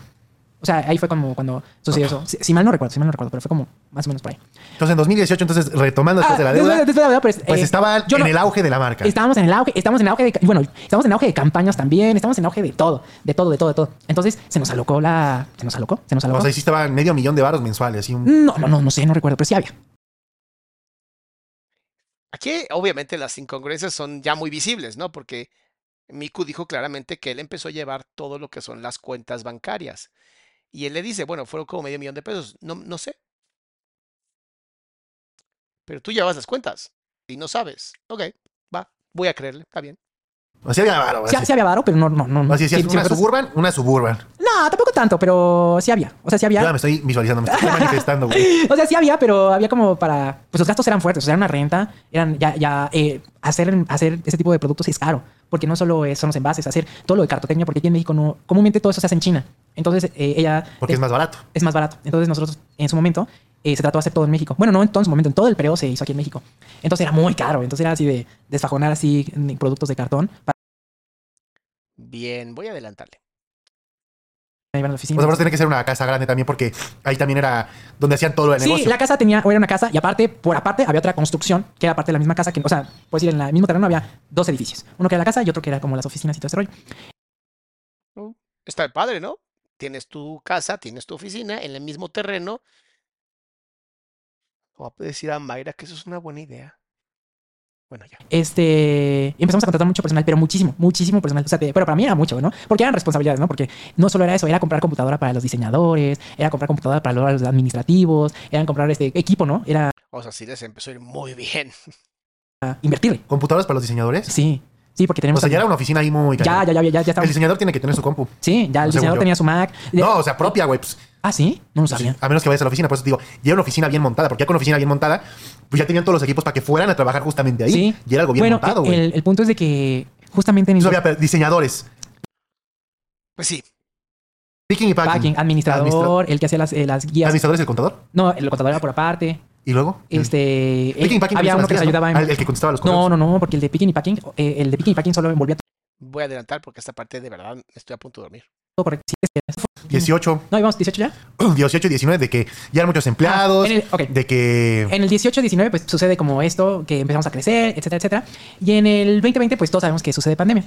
Speaker 3: O sea, ahí fue como cuando sucedió eso. Si, si mal no recuerdo, si mal no recuerdo, pero fue como más o menos por ahí.
Speaker 2: entonces en 2018, entonces retomando después de la
Speaker 3: Ah,
Speaker 2: deuda,
Speaker 3: después de la deuda, pues,
Speaker 2: pues
Speaker 3: eh,
Speaker 2: estaba
Speaker 3: yo
Speaker 2: en
Speaker 3: no-
Speaker 2: el auge de la marca.
Speaker 3: Estábamos en el auge, estamos en el auge de, bueno, estamos en el auge de campañas también, estamos en auge de todo, de todo, de todo, de todo. Entonces se nos alocó la, se nos alocó, se nos alocó.
Speaker 2: O sea, sí estaba medio millón de varos mensuales. Así un...
Speaker 3: No, no, no, no sé, no recuerdo, pero sí había.
Speaker 1: Aquí, obviamente, las incongruencias son ya muy visibles, ¿no? Porque Miku dijo claramente que él empezó a llevar todo lo que son las cuentas bancarias. Y él le dice, bueno, fueron como medio millón de pesos. No, no sé. Pero tú llevas las cuentas y no sabes. Ok, va, voy a creerle, está bien.
Speaker 2: Así había varo.
Speaker 3: Sí, sí había varo, pero no, no, no.
Speaker 2: Así decías,
Speaker 3: sí, sí
Speaker 2: una
Speaker 3: acuerdo.
Speaker 2: suburban, una suburban.
Speaker 3: No, tampoco tanto, pero sí había. O sea, sí había.
Speaker 2: Ya me estoy visualizando, me estoy manifestando, güey.
Speaker 3: O sea, sí había, pero había como para. Pues los gastos eran fuertes, o sea, era una renta. Eran ya, ya eh, hacer, hacer ese tipo de productos es caro. Porque no solo son los envases, hacer todo lo de cartotecnia, porque aquí en México no. Comúnmente todo eso se hace en China. Entonces, eh, ella.
Speaker 2: Porque es más barato.
Speaker 3: es más barato. Entonces, nosotros en su momento eh, se trató de hacer todo en México. Bueno, no en todo en su momento, en todo el periodo se hizo aquí en México. Entonces era muy caro. Entonces era así de desfajonar así mm, productos de cartón para
Speaker 1: Bien, voy a adelantarle.
Speaker 3: llevar a la
Speaker 2: O
Speaker 3: oficina.
Speaker 2: sea, por eso tenía que ser una casa grande también, porque ahí también era donde hacían todo el
Speaker 3: Sí,
Speaker 2: negocio.
Speaker 3: la casa tenía, o era una casa, y aparte, por aparte, había otra construcción, que era parte de la misma casa, que, o sea, puedes decir, en el mismo terreno había dos edificios. Uno que era la casa y otro que era como las oficinas y todo ese rollo.
Speaker 1: Está padre, ¿no? Tienes tu casa, tienes tu oficina en el mismo terreno. Voy a decir a Mayra que eso es una buena idea. Bueno, ya.
Speaker 3: Este, y empezamos a contratar mucho personal, pero muchísimo, muchísimo personal. O sea, te- pero para mí era mucho, ¿no? Porque eran responsabilidades, ¿no? Porque no solo era eso, era comprar computadora para los diseñadores, era comprar computadora para los administrativos, era comprar este equipo, ¿no? Era
Speaker 1: O sea, sí les empezó a ir muy bien.
Speaker 3: invertirle.
Speaker 2: ¿Computadoras para los diseñadores?
Speaker 3: Sí, sí, porque
Speaker 2: O
Speaker 3: tenemos.
Speaker 2: sea, ya era una oficina ahí muy...
Speaker 3: ya, ya, ya, ya, ya
Speaker 2: El diseñador tiene que tener su compu.
Speaker 3: Sí, ya el diseñador tenía su Mac.
Speaker 2: No, o sea, propia, güey. Pues,
Speaker 3: Ah, sí, no lo sabía.
Speaker 2: a menos que vayas a la oficina, por eso te digo, ya era una oficina bien montada, porque ya con una oficina bien montada, pues ya tenían todos los equipos para que fueran a trabajar justamente ahí.
Speaker 3: Sí.
Speaker 2: Y era algo bien
Speaker 3: bueno,
Speaker 2: montado, güey.
Speaker 3: el, el punto es de que justamente en
Speaker 2: Entonces había diseñadores,
Speaker 1: Pues sí.
Speaker 2: picking y packing.
Speaker 3: packing, administrador, el que hacía las, eh, las guías.
Speaker 2: ¿Administradores el contador?
Speaker 3: No, el contador era por aparte.
Speaker 2: ¿Y luego?
Speaker 3: Este,
Speaker 2: Picking y
Speaker 3: eh,
Speaker 2: packing
Speaker 3: había uno que les
Speaker 2: ¿no?
Speaker 3: ayudaba en...
Speaker 2: Ah, el, el que contestaba los
Speaker 3: No,
Speaker 2: correos.
Speaker 3: no, no, porque el de picking y packing, eh, el de picking y packing solo envolvía
Speaker 1: Voy a adelantar porque esta parte de verdad estoy a punto de dormir.
Speaker 3: Todo correcto. Sí, es que-
Speaker 2: 18,
Speaker 3: No, íbamos 18 ya.
Speaker 2: 18 y 19, de que ya eran muchos empleados,
Speaker 3: Ah, en el- ok.
Speaker 2: de que...
Speaker 3: En el 18-19 pues sucede como esto, que empezamos a crecer, etcétera, etcétera. Y en el 2020 pues todos sabemos que sucede pandemia.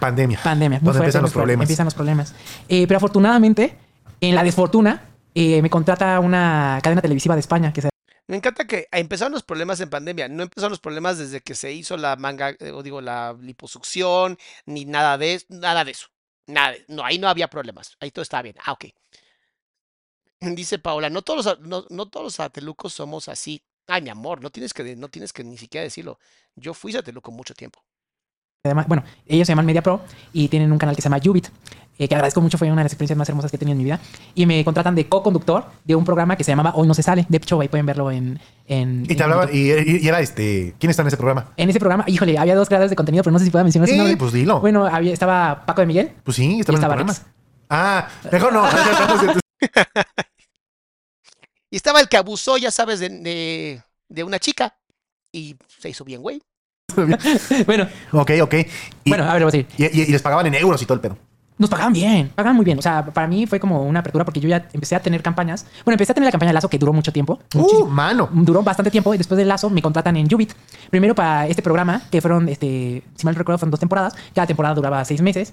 Speaker 2: Pandemia.
Speaker 3: Pandemia.
Speaker 2: Donde empiezan los problemas.
Speaker 3: Empiezan los problemas. Eh, pero afortunadamente, en la desfortuna, eh, me contrata una cadena televisiva de España que se
Speaker 1: Me encanta que empezaron los problemas en pandemia. No empezaron los problemas desde que se hizo la manga, eh, o digo, la liposucción, ni nada de eso. Nada de eso. No, ahí no había problemas. Ahí todo estaba bien. Ah, ok. Dice Paola, no todos no, no todos los satelucos somos así. Ay, mi amor, no tienes que, no tienes que ni siquiera decirlo. Yo fui sateluco mucho tiempo.
Speaker 3: Además, bueno, ellos se llaman Media Pro y tienen un canal que se llama Ubit, eh, que agradezco mucho, fue una de las experiencias más hermosas que he tenido en mi vida. Y me contratan de co-conductor de un programa que se llamaba Hoy No Se Sale. De hecho, ahí pueden verlo en. en
Speaker 2: Y te
Speaker 3: en
Speaker 2: hablaban, y, y- y era este... ¿Quién está en ese programa?
Speaker 3: En ese programa, híjole, había dos creadores de contenido, pero no sé si puedo mencionar
Speaker 2: Sí,
Speaker 3: nombre.
Speaker 2: pues dilo.
Speaker 3: Bueno, había, estaba Paco de Miguel.
Speaker 2: Pues sí, estaba en el
Speaker 3: estaba
Speaker 2: programa.
Speaker 3: Rex.
Speaker 2: Ah, mejor no.
Speaker 1: Y estaba el que abusó, ya sabes, de, de, de una chica. Y se hizo bien, güey.
Speaker 3: bueno,
Speaker 2: ok, ok. Y,
Speaker 3: bueno, a ver, voy a
Speaker 2: y, y- y les pagaban en euros y todo el pedo.
Speaker 3: Nos pagaban bien, pagaban muy bien. O sea, para mí fue como una apertura porque yo ya empecé a tener campañas. Bueno, empecé a tener la campaña de Lazo que duró mucho tiempo.
Speaker 2: Uh, mano.
Speaker 3: duró bastante tiempo y después de Lazo me contratan en Ubit. Primero para este programa, que fueron, este, si mal no recuerdo, fueron dos temporadas. Cada temporada duraba seis meses.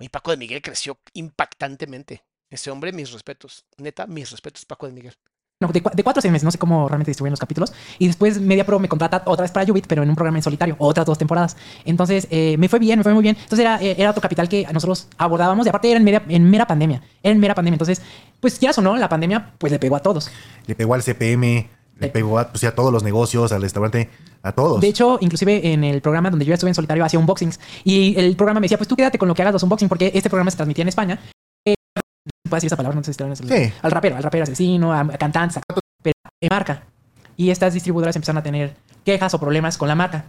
Speaker 1: Oye, Paco de Miguel creció impactantemente. Ese hombre, mis respetos. Neta, mis respetos, Paco de Miguel.
Speaker 3: No, de, cua- de cuatro a seis meses, no sé cómo realmente distribuyen los capítulos. Y después Media Pro me contrata otra vez para Ubit, pero en un programa en solitario, otras dos temporadas. Entonces eh, me fue bien, me fue muy bien. Entonces era, eh, era otro capital que nosotros abordábamos y aparte era en, media- en mera pandemia. Era en mera pandemia. Entonces, pues quieras o no, la pandemia pues le pegó a todos.
Speaker 2: Le pegó al CPM, le
Speaker 3: Eh.
Speaker 2: pegó a, pues, a todos los negocios, al restaurante, a todos.
Speaker 3: De hecho, inclusive en el programa donde yo estuve en solitario hacía unboxings y el programa me decía, pues tú quédate con lo que hagas los unboxings porque este programa se transmitía en España. Puedo decir esa palabra, no sé si es el-
Speaker 2: Sí.
Speaker 3: Al rapero, al rapero asesino, a, a cantantes, a- pero en marca. Y estas distribuidoras empezaron a tener quejas o problemas con la marca.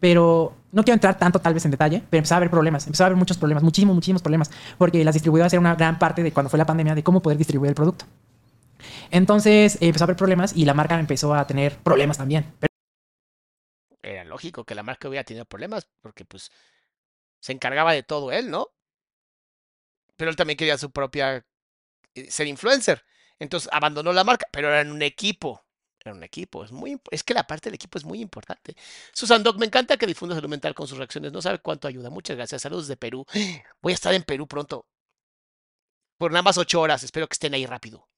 Speaker 3: Pero no quiero entrar tanto tal vez en detalle, pero empezaba a haber problemas, empezaba a haber muchos problemas, muchísimos, muchísimos problemas, porque las distribuidoras eran una gran parte de cuando fue la pandemia de cómo poder distribuir el producto. Entonces eh, empezó a haber problemas y la marca empezó a tener problemas también. Pero
Speaker 1: Era lógico que la marca hubiera tenido problemas porque pues se encargaba de todo él, ¿no? Pero él también quería su propia ser influencer. Entonces abandonó la marca, pero era en un equipo. Era un equipo. Es muy es que la parte del equipo es muy importante. Susan Doc, me encanta que difunda salud mental con sus reacciones. No sabe cuánto ayuda. Muchas gracias. Saludos de Perú. Voy a estar en Perú pronto. Por nada más ocho horas. Espero que estén ahí rápido.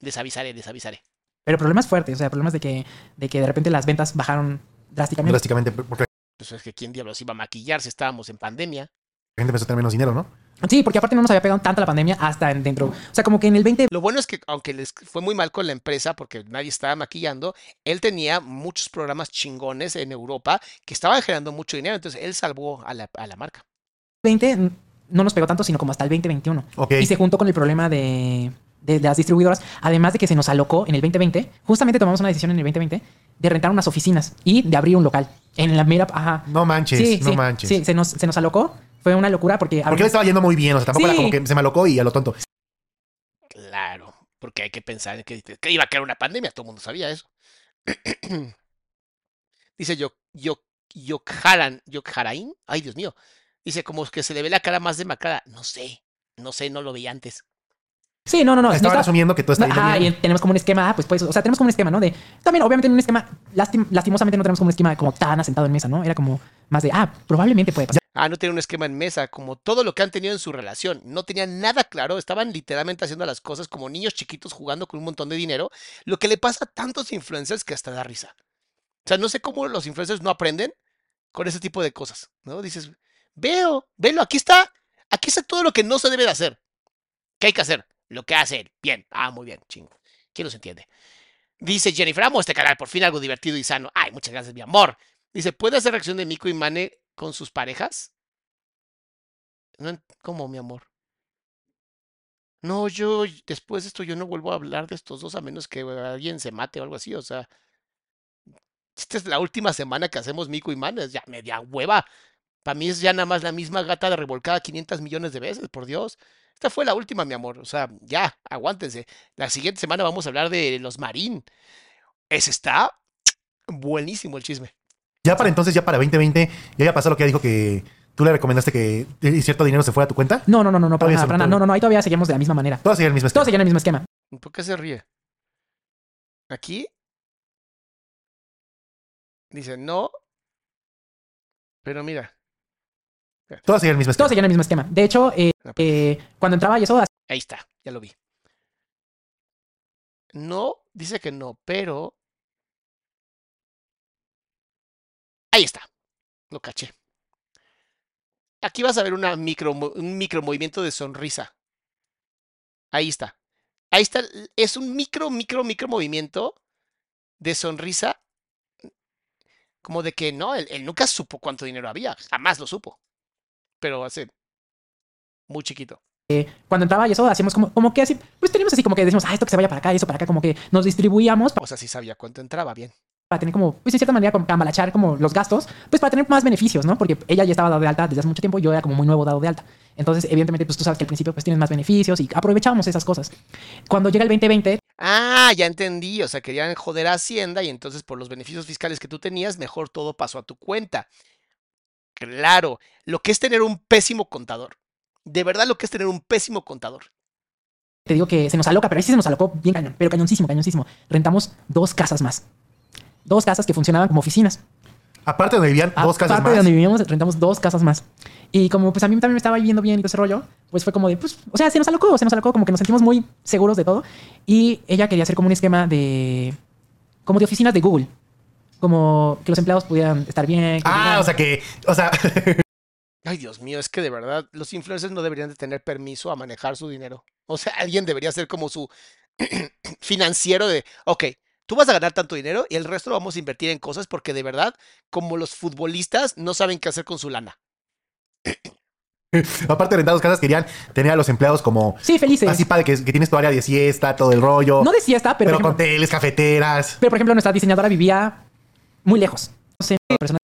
Speaker 1: Les avisaré, les avisaré.
Speaker 3: Pero problemas fuertes, o sea, problemas de que, de que de repente las ventas bajaron drásticamente.
Speaker 2: Drásticamente, porque
Speaker 1: Pues es que quién diablos iba a maquillar si estábamos en pandemia.
Speaker 2: La gente empezó a tener menos dinero, ¿no?
Speaker 3: Sí, porque aparte no nos había pegado tanto la pandemia hasta en- dentro. O sea, como que en el 20
Speaker 1: Lo bueno es que, aunque les fue muy mal con la empresa porque nadie estaba maquillando, él tenía muchos programas chingones en Europa que estaban generando mucho dinero. Entonces él salvó a la, a la marca.
Speaker 3: 20 no nos pegó tanto, sino como hasta el 2021.
Speaker 2: Ok.
Speaker 3: Y se juntó con el problema de, de- de las distribuidoras, además de que se nos alocó en el 2020, justamente tomamos una decisión en el 2020 de rentar unas oficinas y de abrir un local en la mera, ajá.
Speaker 2: No manches,
Speaker 3: sí,
Speaker 2: no
Speaker 3: sí,
Speaker 2: manches.
Speaker 3: Sí, se nos, se nos alocó, fue una locura porque...
Speaker 2: Porque le estaba yendo muy bien, o sea, tampoco
Speaker 3: Sí.
Speaker 2: era como que se me alocó y a lo tonto.
Speaker 1: Claro, porque hay que pensar en que, que iba a caer una pandemia. Todo el mundo sabía eso. Dice yo, yo, Yokharan, Yokharain. Ay, Dios mío. Dice como que se le ve la cara más demacrada. No sé, no sé, no lo veía antes.
Speaker 3: Sí, no, no, no. no
Speaker 2: Estaban
Speaker 3: está-
Speaker 2: asumiendo que todo está bien.
Speaker 3: y tenemos como un esquema, ah, pues, pues, o sea, tenemos como un esquema, ¿no? De, también, obviamente, un esquema, lastim- lastimosamente no tenemos como un esquema como tan asentado en mesa, ¿no? Era como más de, ah, probablemente puede pasar.
Speaker 1: Ah, no tiene un esquema en mesa, como todo lo que han tenido en su relación. No tenían nada claro, estaban literalmente haciendo las cosas como niños chiquitos jugando con un montón de dinero. Lo que le pasa a tantos influencers que hasta da risa. O sea, no sé cómo los influencers no aprenden con ese tipo de cosas, ¿no? Dices, veo, velo, aquí está, aquí está todo lo que no se debe de hacer. ¿Qué hay que hacer? Lo que hace. Bien, ah, muy bien, chingo. ¿Quién los entiende? Dice Jennifer, amo este canal, por fin algo divertido y sano. Ay, muchas gracias, mi amor. Dice, ¿puede hacer reacción de Miko y Mane con sus parejas? No, ¿Cómo, mi amor? No, yo después de esto yo no vuelvo a hablar de estos dos a menos que alguien se mate o algo así. O sea, esta es la última semana que hacemos Miko y Mane. Es ya media hueva. Para mí es ya nada más la misma gata de revolcada 500 millones de veces, por Dios. Esta fue la última, mi amor. O sea, ya, aguántense. La siguiente semana vamos a hablar de los Marín. Ese está buenísimo el chisme.
Speaker 2: Ya para entonces, ya para 2020, ya había pasado lo que ella dijo que tú le recomendaste que cierto dinero se fuera a tu cuenta.
Speaker 3: No, no, no, no, no, para
Speaker 2: Todavía
Speaker 3: nada, para nada. No, no, no, ahí todavía seguimos de la misma manera.
Speaker 2: Todo sigue el mismo
Speaker 3: Todos
Speaker 2: esquema.
Speaker 3: seguían el mismo esquema.
Speaker 1: ¿Por qué se ríe? Aquí dice no, pero mira,
Speaker 2: Todo sigue el mismo
Speaker 3: Todos
Speaker 2: esquema.
Speaker 3: seguían el mismo esquema. De hecho, eh,
Speaker 1: Ah, pues.
Speaker 3: eh, cuando entraba y eso,
Speaker 1: ahí está, ya lo vi. No, dice que no, pero ahí está, lo caché. Aquí vas a ver una micro, un micro movimiento de sonrisa. Ahí está. Ahí está. Es un micro, micro, micro movimiento de sonrisa. Como de que no, él, él nunca supo cuánto dinero había. Jamás lo supo. Pero hace muy chiquito.
Speaker 3: cuando entraba y eso, hacíamos como, como que así, pues teníamos así como que decimos, ah, esto que se vaya para acá y eso para acá, como que nos distribuíamos
Speaker 1: O sea, sí sabía cuánto entraba bien.
Speaker 3: Para tener como, pues de cierta manera, como cambalachar como los gastos, pues para tener más beneficios, ¿no? Porque ella ya estaba dado de alta desde hace mucho tiempo y yo era como muy nuevo dado de alta. Entonces, evidentemente, pues tú sabes que al principio pues tienes más beneficios y aprovechábamos esas cosas. Cuando llega el 2020,
Speaker 1: Ah, ya entendí. O sea, querían joder a Hacienda y entonces por los beneficios fiscales que tú tenías, mejor todo pasó a tu cuenta. Claro, lo que es tener un pésimo contador. De verdad lo que es tener un pésimo contador.
Speaker 3: te digo que se nos aloca, pero ahí sí se nos alocó bien cañón, pero cañoncísimo, cañoncísimo. Rentamos dos casas más. Dos casas que funcionaban como oficinas.
Speaker 2: Aparte donde vivían dos casas
Speaker 3: Aparte
Speaker 2: más.
Speaker 3: de donde vivíamos, rentamos dos casas más. Y como pues a mí también me estaba yendo bien y todo ese rollo, pues fue como de, pues, o sea, se nos alocó, se nos alocó, como que nos sentimos muy seguros de todo. Y ella quería hacer como un esquema de, como de oficinas de Google. Como que los empleados pudieran estar bien.
Speaker 2: Ah, o sea que, o sea,
Speaker 1: Ay, Dios mío, es que de verdad los influencers no deberían de tener permiso a manejar su dinero. O sea, alguien debería ser como su financiero de, ok, tú vas a ganar tanto dinero y el resto lo vamos a invertir en cosas porque de verdad, como los futbolistas no saben qué hacer con su lana.
Speaker 2: aparte de rentar dos casas, querían tener a los empleados como
Speaker 3: Sí, felices.
Speaker 2: así padre, que, que tienes tu área de siesta, todo el rollo.
Speaker 3: No de siesta, pero,
Speaker 2: pero
Speaker 3: por
Speaker 2: con
Speaker 3: ejemplo,
Speaker 2: teles, cafeteras.
Speaker 3: pero por ejemplo nuestra diseñadora vivía muy lejos. No sé, persona-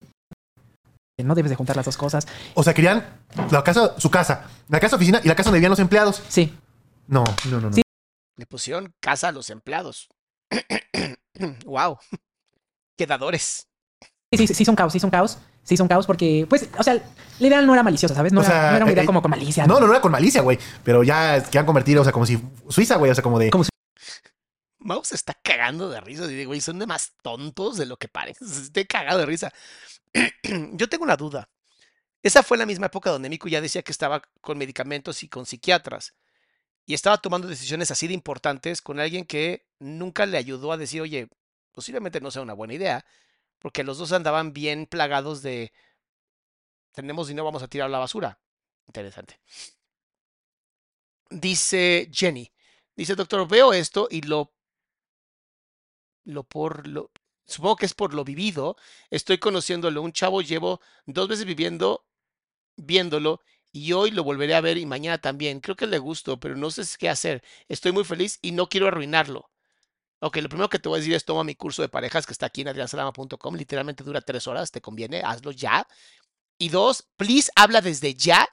Speaker 3: no debes de juntar las dos cosas.
Speaker 2: O sea, querían la casa, su casa, la casa oficina y la casa donde vivían los empleados.
Speaker 3: Sí,
Speaker 2: No, no, no, no.
Speaker 3: Sí.
Speaker 1: Le pusieron casa a los empleados. wow. Quedadores.
Speaker 3: sí, sí, sí son caos, sí son caos. Sí son caos porque, pues, o sea, la idea no era maliciosa, ¿sabes? No,
Speaker 2: O
Speaker 3: era,
Speaker 2: sea,
Speaker 3: no era una idea
Speaker 2: eh,
Speaker 3: como con malicia.
Speaker 2: No, no, no era con malicia, güey. Pero ya querían convertir, o sea, como si Suiza, güey. O sea, como de.
Speaker 3: Como
Speaker 1: Mouse se está cagando de risa. Y güey, son de más tontos de lo que parecen. Estoy cagado de risa. Yo tengo una duda. Esa fue la misma época donde Miku ya decía que estaba con medicamentos y con psiquiatras. Y estaba tomando decisiones así de importantes con alguien que nunca le ayudó a decir, oye, posiblemente no sea una buena idea, porque los dos andaban bien plagados de tenemos dinero, vamos a tirar la basura. Interesante. Dice Jenny, dice doctor, veo esto y lo lo por lo supongo que es por lo vivido. Estoy conociéndolo, un chavo llevo dos veces viviendo viéndolo y hoy lo volveré a ver y mañana también. Creo que le gustó, pero no sé qué hacer. Estoy muy feliz y no quiero arruinarlo. Ok, lo primero que te voy a decir es toma mi curso de parejas que está aquí en adriansalama.com. Literalmente dura tres horas, te conviene, hazlo ya. Y dos, please habla desde ya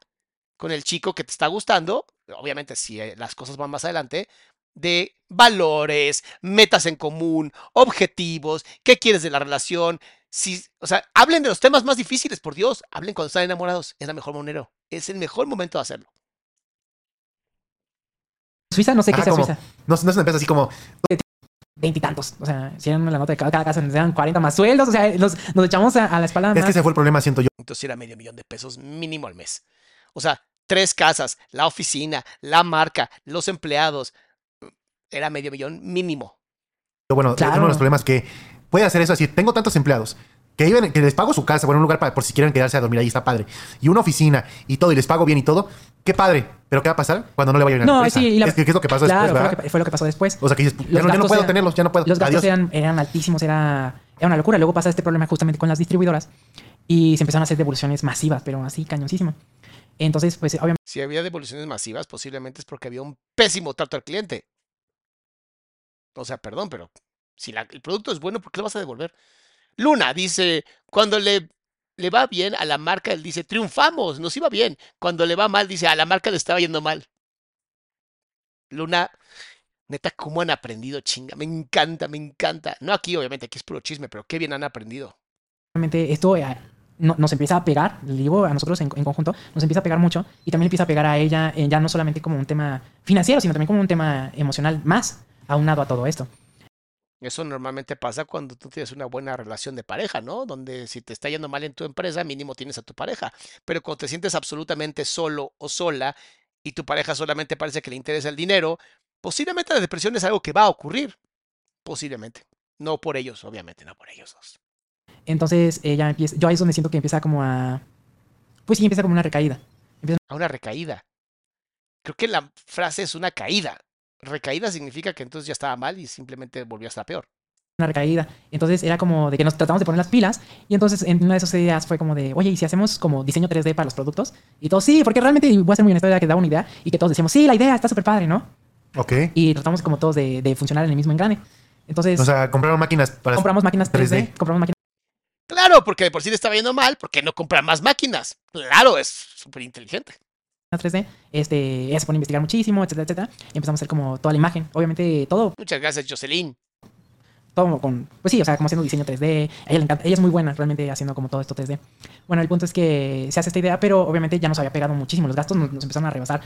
Speaker 1: con el chico que te está gustando. Obviamente, si eh, las cosas van más adelante, de valores, metas en común, objetivos, qué quieres de la relación. Si, o sea, hablen de los temas más difíciles, por Dios, hablen cuando están enamorados. Es la mejor manera, es el mejor momento de hacerlo.
Speaker 3: Suiza, no sé qué sea
Speaker 2: como-
Speaker 3: Suiza.
Speaker 2: No, no es una empresa así como.
Speaker 3: Veintitantos. O sea, si eran la nota de cada, cada casa, nos daban 40 más sueldos. O sea, nos, nos echamos a, a la espalda
Speaker 2: Es que
Speaker 3: más.
Speaker 2: ese fue el problema, siento yo.
Speaker 1: Entonces era medio millón de pesos mínimo al mes. O sea, tres casas, la oficina, la marca, los empleados. Era medio millón mínimo.
Speaker 2: Bueno,
Speaker 3: Claro.
Speaker 2: uno de los problemas que puede hacer eso así. Tengo tantos empleados que viven, que les pago su casa, bueno, un lugar para, por si quieren quedarse a dormir ahí, está padre. Y una oficina y todo, y les pago bien y todo. Qué padre. Pero ¿qué va a pasar cuando no le vaya bien a la
Speaker 3: No,
Speaker 2: empresa?
Speaker 3: sí, y la-
Speaker 2: es que ¿qué es lo que pasó
Speaker 3: claro,
Speaker 2: después,
Speaker 3: fue lo,
Speaker 2: ¿verdad?
Speaker 3: que, fue lo que pasó después.
Speaker 2: O sea, que dices, ya
Speaker 3: Los
Speaker 2: no, ya no puedo
Speaker 3: eran-
Speaker 2: tenerlos, ya no puedo.
Speaker 3: Los gastos
Speaker 2: Adiós.
Speaker 3: eran, eran altísimos, era, era una locura. Luego pasa este problema justamente con las distribuidoras y se empezaron a hacer devoluciones masivas, pero así cañoncísimo. Entonces, pues obviamente
Speaker 1: Si había devoluciones masivas, posiblemente es porque había un pésimo trato al cliente. O sea, perdón, pero si el producto es bueno, ¿por qué lo vas a devolver? Luna dice, cuando le, le va bien a la marca, él dice, triunfamos, nos iba bien. Cuando le va mal, dice, a la marca le estaba yendo mal. Luna, neta, ¿cómo han aprendido, chinga? Me encanta, me encanta. No aquí, obviamente, aquí es puro chisme, pero qué bien han aprendido.
Speaker 3: esto eh, no- nos empieza a pegar, le digo a nosotros en, conjunto, nos empieza a pegar mucho y también empieza a pegar a ella, eh, ya no solamente como un tema financiero, sino también como un tema emocional más aunado a todo esto.
Speaker 1: Eso normalmente pasa cuando tú tienes una buena relación de pareja, ¿no? Donde si te está yendo mal en tu empresa, mínimo tienes a tu pareja. Pero cuando te sientes absolutamente solo o sola y tu pareja solamente parece que le interesa el dinero, posiblemente la depresión es algo que va a ocurrir. Posiblemente. No por ellos, obviamente, no por ellos dos.
Speaker 3: Entonces ella empieza, yo ahí es donde siento que empieza como a, pues sí, empieza como una recaída.
Speaker 1: A una recaída. Creo que la frase es una caída. Recaída significa que entonces ya estaba mal y simplemente volvió a estar peor.
Speaker 3: una recaída. Entonces era como de que nos tratamos de poner las pilas. Y entonces en una de esas ideas fue como de, oye, ¿y si hacemos como diseño 3D para los productos? Y todos, sí, porque realmente, voy a ser muy honesto, era que daba una idea y que todos decíamos, sí, la idea está súper padre, ¿no?
Speaker 2: Ok.
Speaker 3: Y tratamos como todos de, de funcionar en el mismo engrane. Entonces
Speaker 2: O sea, compraron máquinas para.
Speaker 3: compramos máquinas 3D,
Speaker 2: 3D.
Speaker 3: compramos máquinas
Speaker 1: Claro, porque de por sí le estaba yendo mal, ¿por qué no comprar más máquinas? Claro, es súper inteligente.
Speaker 3: 3D. Este, ella se pone a investigar muchísimo, etcétera, etcétera. Y empezamos a hacer como toda la imagen. Obviamente todo,
Speaker 1: Muchas gracias, Jocelyn.
Speaker 3: todo con, pues sí, o sea, como haciendo diseño 3D. A ella le encanta, ella es muy buena realmente haciendo como todo esto 3D. Bueno, el punto es que se hace esta idea, pero obviamente ya nos había pegado muchísimo. Los gastos nos, nos empezaron a rebasar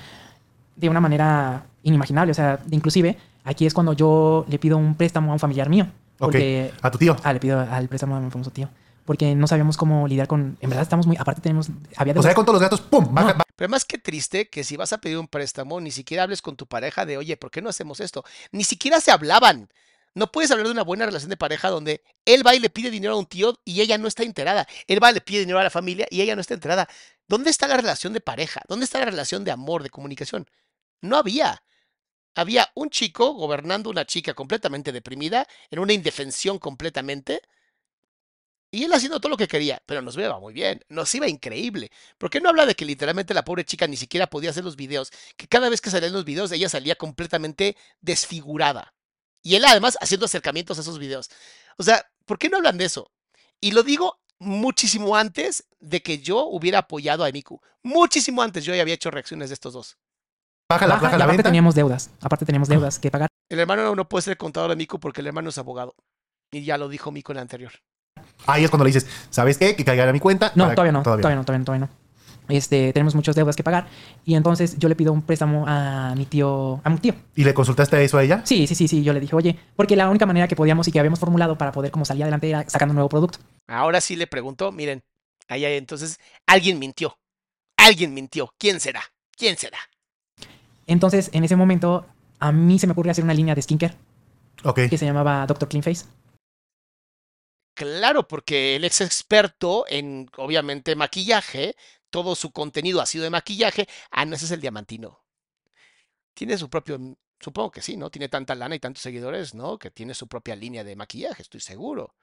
Speaker 3: de una manera inimaginable. O sea, inclusive aquí es cuando yo le pido un préstamo a un familiar mío.
Speaker 2: Ok.
Speaker 3: Porque,
Speaker 2: A tu tío.
Speaker 3: ah, le pido al préstamo a mi famoso tío. Porque no sabíamos cómo lidiar con, en verdad estamos muy, aparte tenemos, había
Speaker 2: O sea, con todos los gastos, ¡pum! Baja,
Speaker 3: No.
Speaker 1: Pero más que triste que si vas a pedir un préstamo, ni siquiera hables con tu pareja de, oye, ¿por qué no hacemos esto? Ni siquiera se hablaban. No puedes hablar de una buena relación de pareja donde él va y le pide dinero a un tío y ella no está enterada. Él va y le pide dinero a la familia y ella no está enterada. ¿Dónde está la relación de pareja? ¿Dónde está la relación de amor, de comunicación? No había. Había un chico gobernando una chica completamente deprimida, en una indefensión completamente, y él haciendo todo lo que quería, pero nos iba muy bien, nos iba increíble. ¿Por qué no habla de que literalmente la pobre chica ni siquiera podía hacer los videos? Que cada vez que salían los videos ella salía completamente desfigurada. Y él además haciendo acercamientos a esos videos. O sea, ¿por qué no hablan de eso? Y lo digo muchísimo antes de que yo hubiera apoyado a Miku. Muchísimo antes yo ya había hecho reacciones de estos dos.
Speaker 2: baja la,
Speaker 3: Baja,
Speaker 2: baja
Speaker 3: y
Speaker 2: la
Speaker 3: aparte
Speaker 2: venta.
Speaker 3: teníamos deudas. Aparte teníamos deudas que pagar.
Speaker 1: El hermano no puede ser contador de Miku porque el hermano es abogado. Y ya lo dijo Miku en el anterior.
Speaker 2: Ahí es cuando le dices, ¿sabes qué? Que caiga a mi cuenta.
Speaker 3: No,
Speaker 2: para-
Speaker 3: todavía no, todavía no, todavía no, todavía no. Este, tenemos muchas deudas que pagar. Y entonces yo le pido un préstamo a mi tío, a mi tío.
Speaker 2: ¿Y le consultaste eso a ella?
Speaker 3: Sí, sí, sí, sí. Yo le dije, oye, porque la única manera que podíamos y que habíamos formulado para poder como salir adelante era sacando un nuevo producto.
Speaker 1: Ahora sí le pregunto, miren, ahí hay entonces, alguien mintió. Alguien mintió. ¿Quién será? ¿Quién será?
Speaker 3: Entonces, en ese momento, a mí se me ocurrió hacer una línea de skincare
Speaker 2: Ok.
Speaker 3: que se llamaba Dr. Clean Face.
Speaker 1: Claro, porque él es experto en, obviamente, maquillaje. Todo su contenido ha sido de maquillaje. Ah, no, ese es el diamantino. Tiene su propio, supongo que sí, ¿no? Tiene tanta lana y tantos seguidores, ¿no? Que tiene su propia línea de maquillaje, estoy seguro.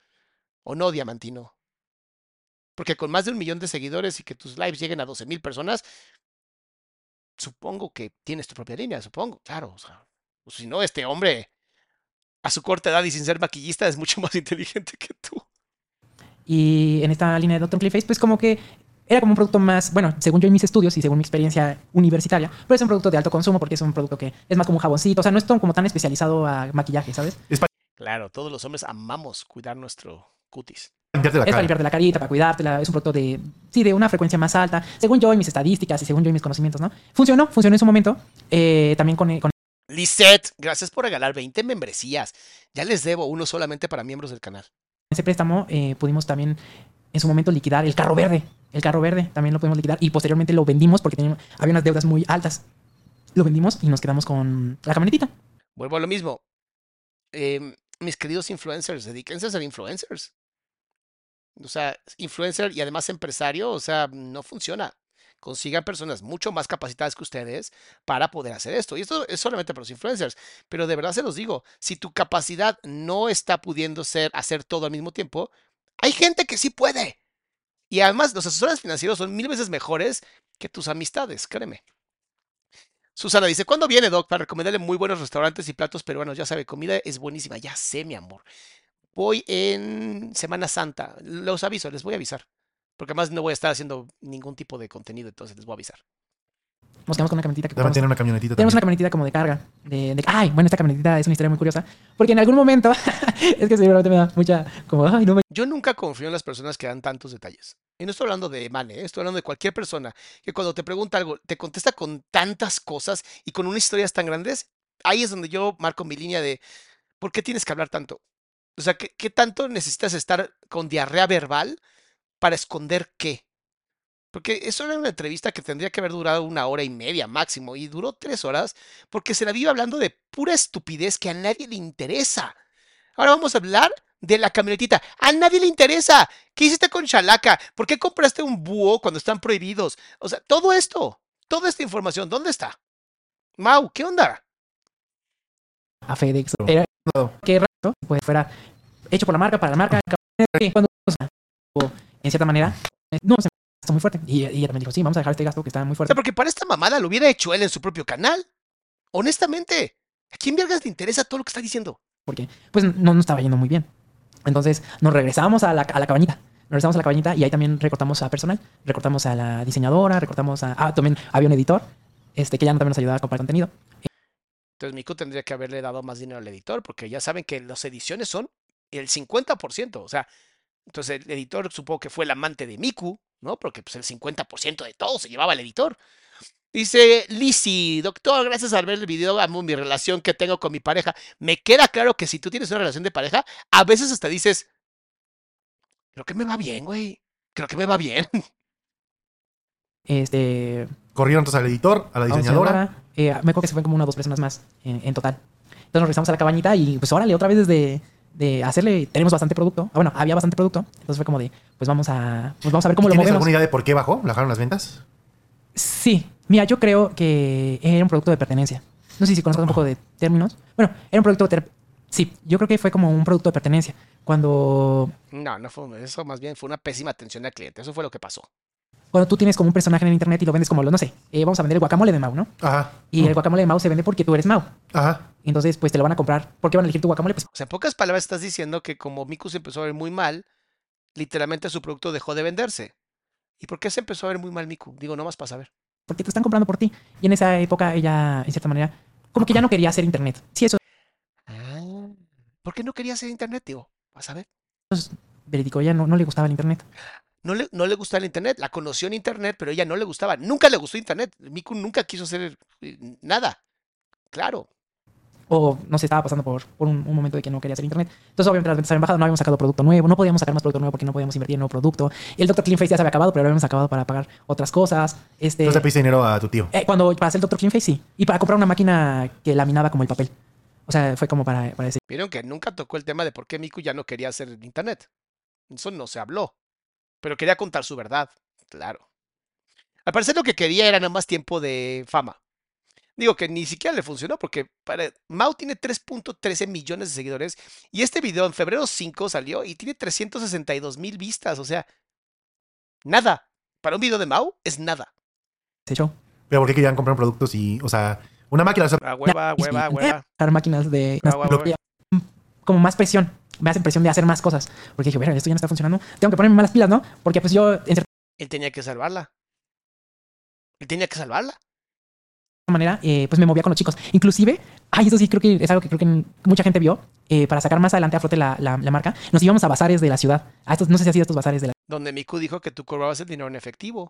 Speaker 1: ¿O no, diamantino? Porque con más de un millón de seguidores y que tus lives lleguen a 12 mil personas, supongo que tienes tu propia línea, supongo, claro. O sea, si no, este hombre, a su corta edad y sin ser maquillista, es mucho más inteligente que tú.
Speaker 3: Y en esta línea de Dr. Clayface, pues como que era como un producto más, bueno, según yo en mis estudios y según mi experiencia universitaria, pero es un producto de alto consumo porque es un producto que es más como un jaboncito, o sea, no es como tan especializado a maquillaje, ¿sabes?
Speaker 1: Claro, todos los hombres amamos cuidar nuestro cutis.
Speaker 2: La
Speaker 3: es para limpiarte la carita, para cuidártela, es un producto de, sí, de una frecuencia más alta, según yo y mis estadísticas y según yo y mis conocimientos, ¿no? Funcionó, funcionó en su momento, eh, también con, con
Speaker 1: Lisette, gracias por regalar 20 membresías. Ya les debo uno solamente para miembros del canal.
Speaker 3: ese préstamo eh, pudimos también en su momento liquidar el carro verde. El carro verde también lo pudimos liquidar y posteriormente lo vendimos porque teníamos, había unas deudas muy altas. Lo vendimos y nos quedamos con la camionetita.
Speaker 1: Vuelvo a lo mismo. Em, mis queridos influencers, dedíquense a ser influencers. O sea, influencer y además empresario, o sea, no funciona. Consigan personas mucho más capacitadas que ustedes para poder hacer esto. Y esto es solamente para los influencers. Pero de verdad se los digo, si tu capacidad no está pudiendo ser hacer todo al mismo tiempo, hay gente que sí puede. Y además, los asesores financieros son mil veces mejores que tus amistades, créeme. Susana dice, ¿cuándo viene, Doc? Para recomendarle muy buenos restaurantes y platos peruanos. Ya sabe, comida es buenísima. Ya sé, mi amor. Voy en Semana Santa. Los aviso, les voy a avisar. Porque además no voy a estar haciendo ningún tipo de contenido, entonces les voy a avisar.
Speaker 3: Nos quedamos con una camionetita que podemos-
Speaker 2: tiene una camionetita
Speaker 3: Tenemos una camionetita como de carga. De, de- ay, bueno, esta camionetita es una historia muy curiosa. Porque en algún momento, es que seguramente me da mucha, como, ay, no me
Speaker 1: Yo nunca confío en las personas que dan tantos detalles. Y no estoy hablando de Mane, ¿eh? estoy hablando de cualquier persona que cuando te pregunta algo, te contesta con tantas cosas y con unas historias tan grandes. Ahí es donde yo marco mi línea de ¿por qué tienes que hablar tanto? O sea, ¿qué, qué tanto necesitas estar con diarrea verbal para esconder qué? Porque eso era una entrevista que tendría que haber durado una hora y media máximo y duró tres horas porque se la vive hablando de pura estupidez que a nadie le interesa. Ahora vamos a hablar de la camionetita. A nadie le interesa. ¿Qué hiciste con Chalaca? ¿Por qué compraste un búho cuando están prohibidos? O sea, todo esto, toda esta información, ¿dónde está? Mau, ¿qué onda?
Speaker 3: a FedEx. Era que rato, pues fuera hecho por la marca, para la marca. Cuando, o sea, o, en cierta manera, eh, no se gastó muy fuerte. Y, y ella también dijo, sí, vamos a dejar este gasto que está muy
Speaker 1: O
Speaker 3: fuerte.
Speaker 1: sea, porque para esta mamada lo hubiera hecho él en su propio canal. Honestamente, ¿a quién vergas le interesa todo lo que está diciendo?
Speaker 3: Porque, pues, no nos estaba yendo muy bien. Entonces, nos regresamos a la, a la cabañita. Nos regresamos a la cabañita y ahí también recortamos a personal. Recortamos a la diseñadora, recortamos a... Ah, también había un editor, este, que ya también nos ayudaba a comprar contenido.
Speaker 1: Entonces Miku tendría que haberle dado más dinero al editor, porque ya saben que las ediciones son el 50%. O sea, entonces el editor supongo que fue el amante de Miku, ¿no? Porque pues el 50% de todo se llevaba el editor. Dice Lizzy, doctor, gracias al ver el video amo mi relación que tengo con mi pareja. Me queda claro que si tú tienes una relación de pareja, a veces hasta dices, creo que me va bien, güey. Creo que me va bien.
Speaker 3: Este,
Speaker 2: Corrieron entonces al editor, a la diseñadora.
Speaker 3: Eh, me acuerdo que se fue como una o dos personas más en, en total. Entonces nos regresamos a la cabañita y pues órale, otra vez desde de hacerle, tenemos bastante producto. Ah, Bueno, había bastante producto. Entonces fue como de, pues vamos a, pues vamos a ver cómo lo
Speaker 2: ¿Tienes
Speaker 3: movemos.
Speaker 2: alguna idea de por qué bajó? ¿Bajaron las ventas?
Speaker 3: Sí, mira, yo creo que era un producto de pertenencia. No sé si conozcas un poco de términos. Bueno, era un producto de... Sí, yo creo que fue como un producto de pertenencia. Cuando,
Speaker 1: No, no fue eso, más bien fue una pésima atención al cliente. Eso fue lo que pasó.
Speaker 3: Cuando tú tienes como un personaje en internet y lo vendes como, lo no sé, eh, vamos a vender el guacamole de Mau, ¿no?
Speaker 2: Ajá.
Speaker 3: Y el guacamole de Mau se vende porque tú eres Mau.
Speaker 2: Ajá.
Speaker 3: Entonces, pues te lo van a comprar. ¿Por qué van a elegir tu guacamole? Pues
Speaker 1: O sea, en pocas palabras estás diciendo que como Miku se empezó a ver muy mal, literalmente su producto dejó de venderse. ¿Y por qué se empezó a ver muy mal Miku? Digo, nomás para saber.
Speaker 3: porque te están comprando por ti. Y en esa época ella, en cierta manera, como que ya no quería hacer internet. Sí, eso
Speaker 1: ¿Por qué no quería hacer internet, digo? Vas a ver.
Speaker 3: es verídico. Ella no, no le gustaba el internet.
Speaker 1: No le, no le gustaba el internet. La conoció en internet, pero ella no le gustaba. Nunca le gustó internet. Miku nunca quiso hacer eh, nada. Claro.
Speaker 3: O no se estaba pasando por, por un, un momento de que no quería hacer internet. Entonces, obviamente, las ventas habían bajado. No habíamos sacado producto nuevo. No podíamos sacar más producto nuevo porque no podíamos invertir en nuevo producto. El Dr. Clean Face ya se había acabado, pero lo habíamos acabado para pagar otras cosas. Este,
Speaker 2: Entonces le pediste dinero a tu tío.
Speaker 3: eh, cuando para hacer el Dr. Clean Face, sí. Y para comprar una máquina que laminaba como el papel. O sea, fue como para, para ese.
Speaker 1: Vieron que nunca tocó el tema de por qué Miku ya no quería hacer internet. Eso no se habló. Pero quería contar su verdad, claro. Al parecer lo que quería era nada más tiempo de fama. Digo que ni siquiera le funcionó porque para, Mau tiene 3.13 millones de seguidores y este video en febrero 5 salió y tiene 362 mil vistas. O sea, nada. Para un video de Mau es nada.
Speaker 3: Se echó.
Speaker 2: Pero ¿por qué querían comprar productos y, o sea, una máquina? o sea,
Speaker 1: Ah, hueva, hueva, hueva.
Speaker 3: Máquinas de.
Speaker 1: Ah, hueva, hueva.
Speaker 3: Como más presión. Me hace presión de hacer más cosas. Porque dije, bueno, esto ya no está funcionando. Tengo que ponerme malas pilas, ¿no? Porque pues yo, en
Speaker 1: Él tenía que salvarla. Él tenía que salvarla.
Speaker 3: manera, eh, pues me movía con los chicos. Inclusive, ay, eso sí creo que es algo que creo que mucha gente vio. eh, para sacar más adelante a flote la, la- la marca, nos íbamos a bazares de la ciudad. A estos, no sé si hacía estos bazares de la
Speaker 1: Donde Miku dijo que tú cobrabas el dinero en efectivo.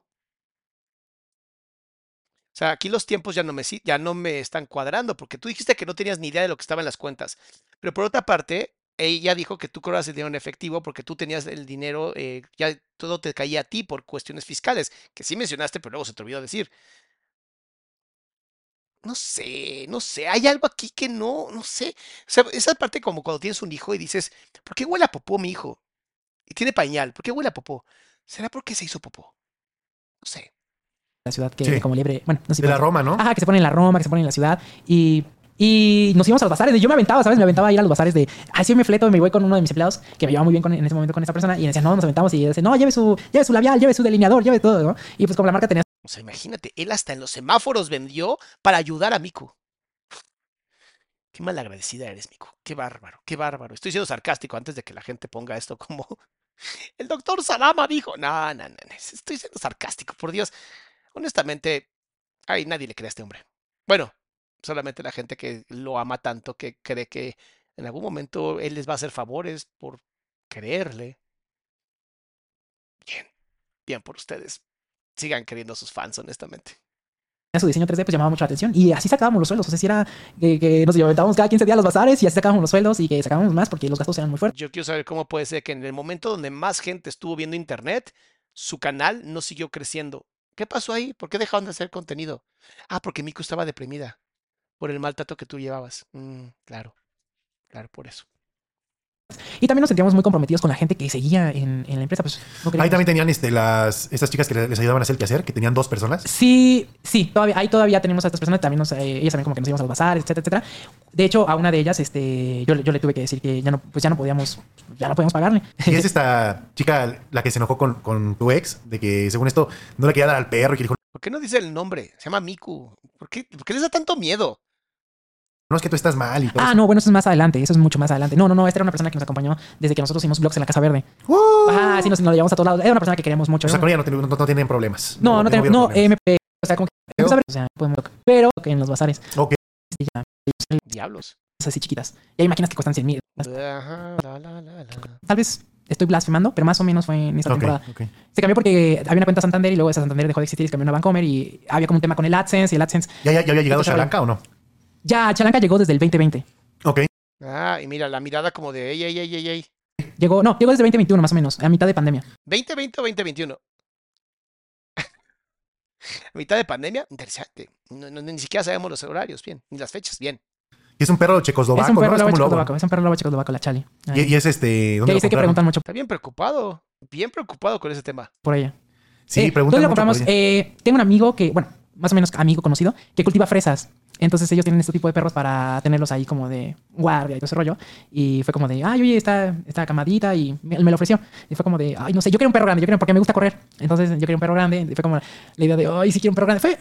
Speaker 1: O sea, aquí los tiempos ya no me, ya no me están cuadrando, porque tú dijiste que no tenías ni idea de lo que estaba en las cuentas. Pero por otra parte, ella dijo que tú cobrabas el dinero en efectivo porque tú tenías el dinero, eh, ya todo te caía a ti por cuestiones fiscales, que sí mencionaste, pero luego se te olvidó decir. No sé, no sé, hay algo aquí que no, no sé. O sea, esa parte como cuando tienes un hijo y dices, ¿por qué huele a popó mi hijo? Y tiene pañal, ¿por qué huele a popó? ¿Será porque se hizo popó? No sé.
Speaker 3: la ciudad que
Speaker 2: Sí.
Speaker 3: como liebre. Bueno, no sé.
Speaker 2: de la Roma, ¿no?
Speaker 3: Ajá, que se pone en la Roma, que se pone en la ciudad. Y, y nos íbamos a los bazares. Yo me aventaba, ¿sabes? Me aventaba a ir a los bazares de, ay, sí, me fleto, me voy con uno de mis empleados que me llevaba muy bien en ese momento con esa persona. Y decían, no, nos aventamos. Y decía, no, lleve su, lleve su labial, lleve su delineador, lleve todo, ¿no? Y pues como la marca tenía
Speaker 1: O sea, imagínate, él hasta en los semáforos vendió para ayudar a Miku. Qué malagradecida eres, Miku. Qué bárbaro, qué bárbaro. Estoy siendo sarcástico antes de que la gente ponga esto como el doctor Salama dijo. No, no, no, no, estoy siendo sarcástico, por Dios. Honestamente, ay, nadie le cree a este hombre. Bueno, solamente la gente que lo ama tanto que cree que en algún momento él les va a hacer favores por creerle. Bien, bien por ustedes. Sigan queriendo a sus fans, honestamente.
Speaker 3: su diseño 3D, pues llamaba mucho la atención. Y así sacábamos los sueldos. O sea, si era que, que nos aventábamos cada 15 días a los bazares y así sacábamos los sueldos y que sacábamos más porque los gastos eran muy fuertes.
Speaker 1: Yo quiero saber cómo puede ser que en el momento donde más gente estuvo viendo internet, su canal no siguió creciendo. ¿Qué pasó ahí? ¿Por qué dejaron de hacer contenido? Ah, porque Miku estaba deprimida por el maltrato que tú llevabas. Mm, claro, claro, por eso.
Speaker 3: Y también nos sentíamos muy comprometidos con la gente que seguía en, en la empresa. Pues no
Speaker 2: Ahí también tenían este, las, estas chicas que les ayudaban a hacer el quehacer, que tenían dos personas.
Speaker 3: Sí, sí, todavía, ahí todavía tenemos a estas personas, también nos, eh, ellas también como que nos íbamos a los bazares, etcétera, etcétera. De hecho, a una de ellas, este, yo, le- yo le tuve que decir que ya no, pues ya no podíamos, ya no podíamos pagarle.
Speaker 2: Y es esta chica la que se enojó con, con tu ex, de que según esto no le quería dar al perro y que dijo,
Speaker 1: ¿Por qué no dice el nombre? Se llama Miku. ¿Por qué, por qué les da tanto miedo?
Speaker 2: No es que tú estás mal y todo.
Speaker 3: Ah,
Speaker 2: eso.
Speaker 3: no, bueno, eso es más adelante, eso es mucho más adelante. No, no, no, esta era una persona que nos acompañó desde que nosotros hicimos blogs en la Casa Verde.
Speaker 2: ¡Uh!
Speaker 3: Ah, sí, nos, llevamos a todos lados. Era una persona que queríamos mucho.
Speaker 2: O sea, con ella no, no- no tienen problemas.
Speaker 3: No, no, no, eh, me- eh, o sea, como que
Speaker 2: Pero-
Speaker 3: empezó a ver, o sea, podemos- pero que en los bazares.
Speaker 2: Ok.
Speaker 3: Sí, ya,
Speaker 1: Diablos.
Speaker 3: así chiquitas. Y hay máquinas que cuestan 100 mil.
Speaker 1: Ajá, la, la, la, la.
Speaker 3: Tal vez estoy blasfemando, pero más o menos fue en esta temporada. Se cambió porque había una cuenta Santander y luego esa Santander dejó de existir y se cambió a una Bancomer y había como un tema con el AdSense y el AdSense.
Speaker 2: ¿Ya, ya, ya había llegado
Speaker 3: Entonces,
Speaker 2: Shalanka o no?
Speaker 3: Ya, Chalanca llegó desde el 2020.
Speaker 2: Ok.
Speaker 1: Ah, y mira, la mirada como de ey, ey, ey, ey, ey.
Speaker 3: Llegó, no, llegó desde el 2021 más o menos, a mitad de pandemia.
Speaker 1: ¿2020 o 2021? ¿A mitad de pandemia? Interesante. No, no, ni siquiera sabemos los horarios, bien, ni las fechas, bien.
Speaker 2: Y es un perro checoslovaco,
Speaker 3: es un perro
Speaker 2: ¿no? Es
Speaker 3: checoslovaco, es un perro lobo checoslovaco, la Chali.
Speaker 2: Y, y es este.
Speaker 3: que
Speaker 2: ¿Dónde
Speaker 3: que
Speaker 2: compraron?
Speaker 3: preguntan mucho
Speaker 1: Está bien preocupado, bien preocupado con ese tema.
Speaker 3: por ella.
Speaker 2: Sí,
Speaker 3: Eh,
Speaker 2: preguntan
Speaker 3: ¿Dónde lo
Speaker 2: mucho por
Speaker 3: compramos?
Speaker 2: ella.
Speaker 3: Eh, tengo un amigo que, bueno, más o menos amigo conocido, que cultiva fresas. Entonces ellos tienen este tipo de perros para tenerlos ahí como de guardia y todo ese rollo. Y fue como de, ay, oye, está, está camadita y me, me lo ofreció. Y fue como de, ay, no sé, yo quiero un perro grande, yo quiero, porque me gusta correr. Entonces yo quería un perro grande. Y fue como la idea de, ay, sí quiero un perro grande. Fue,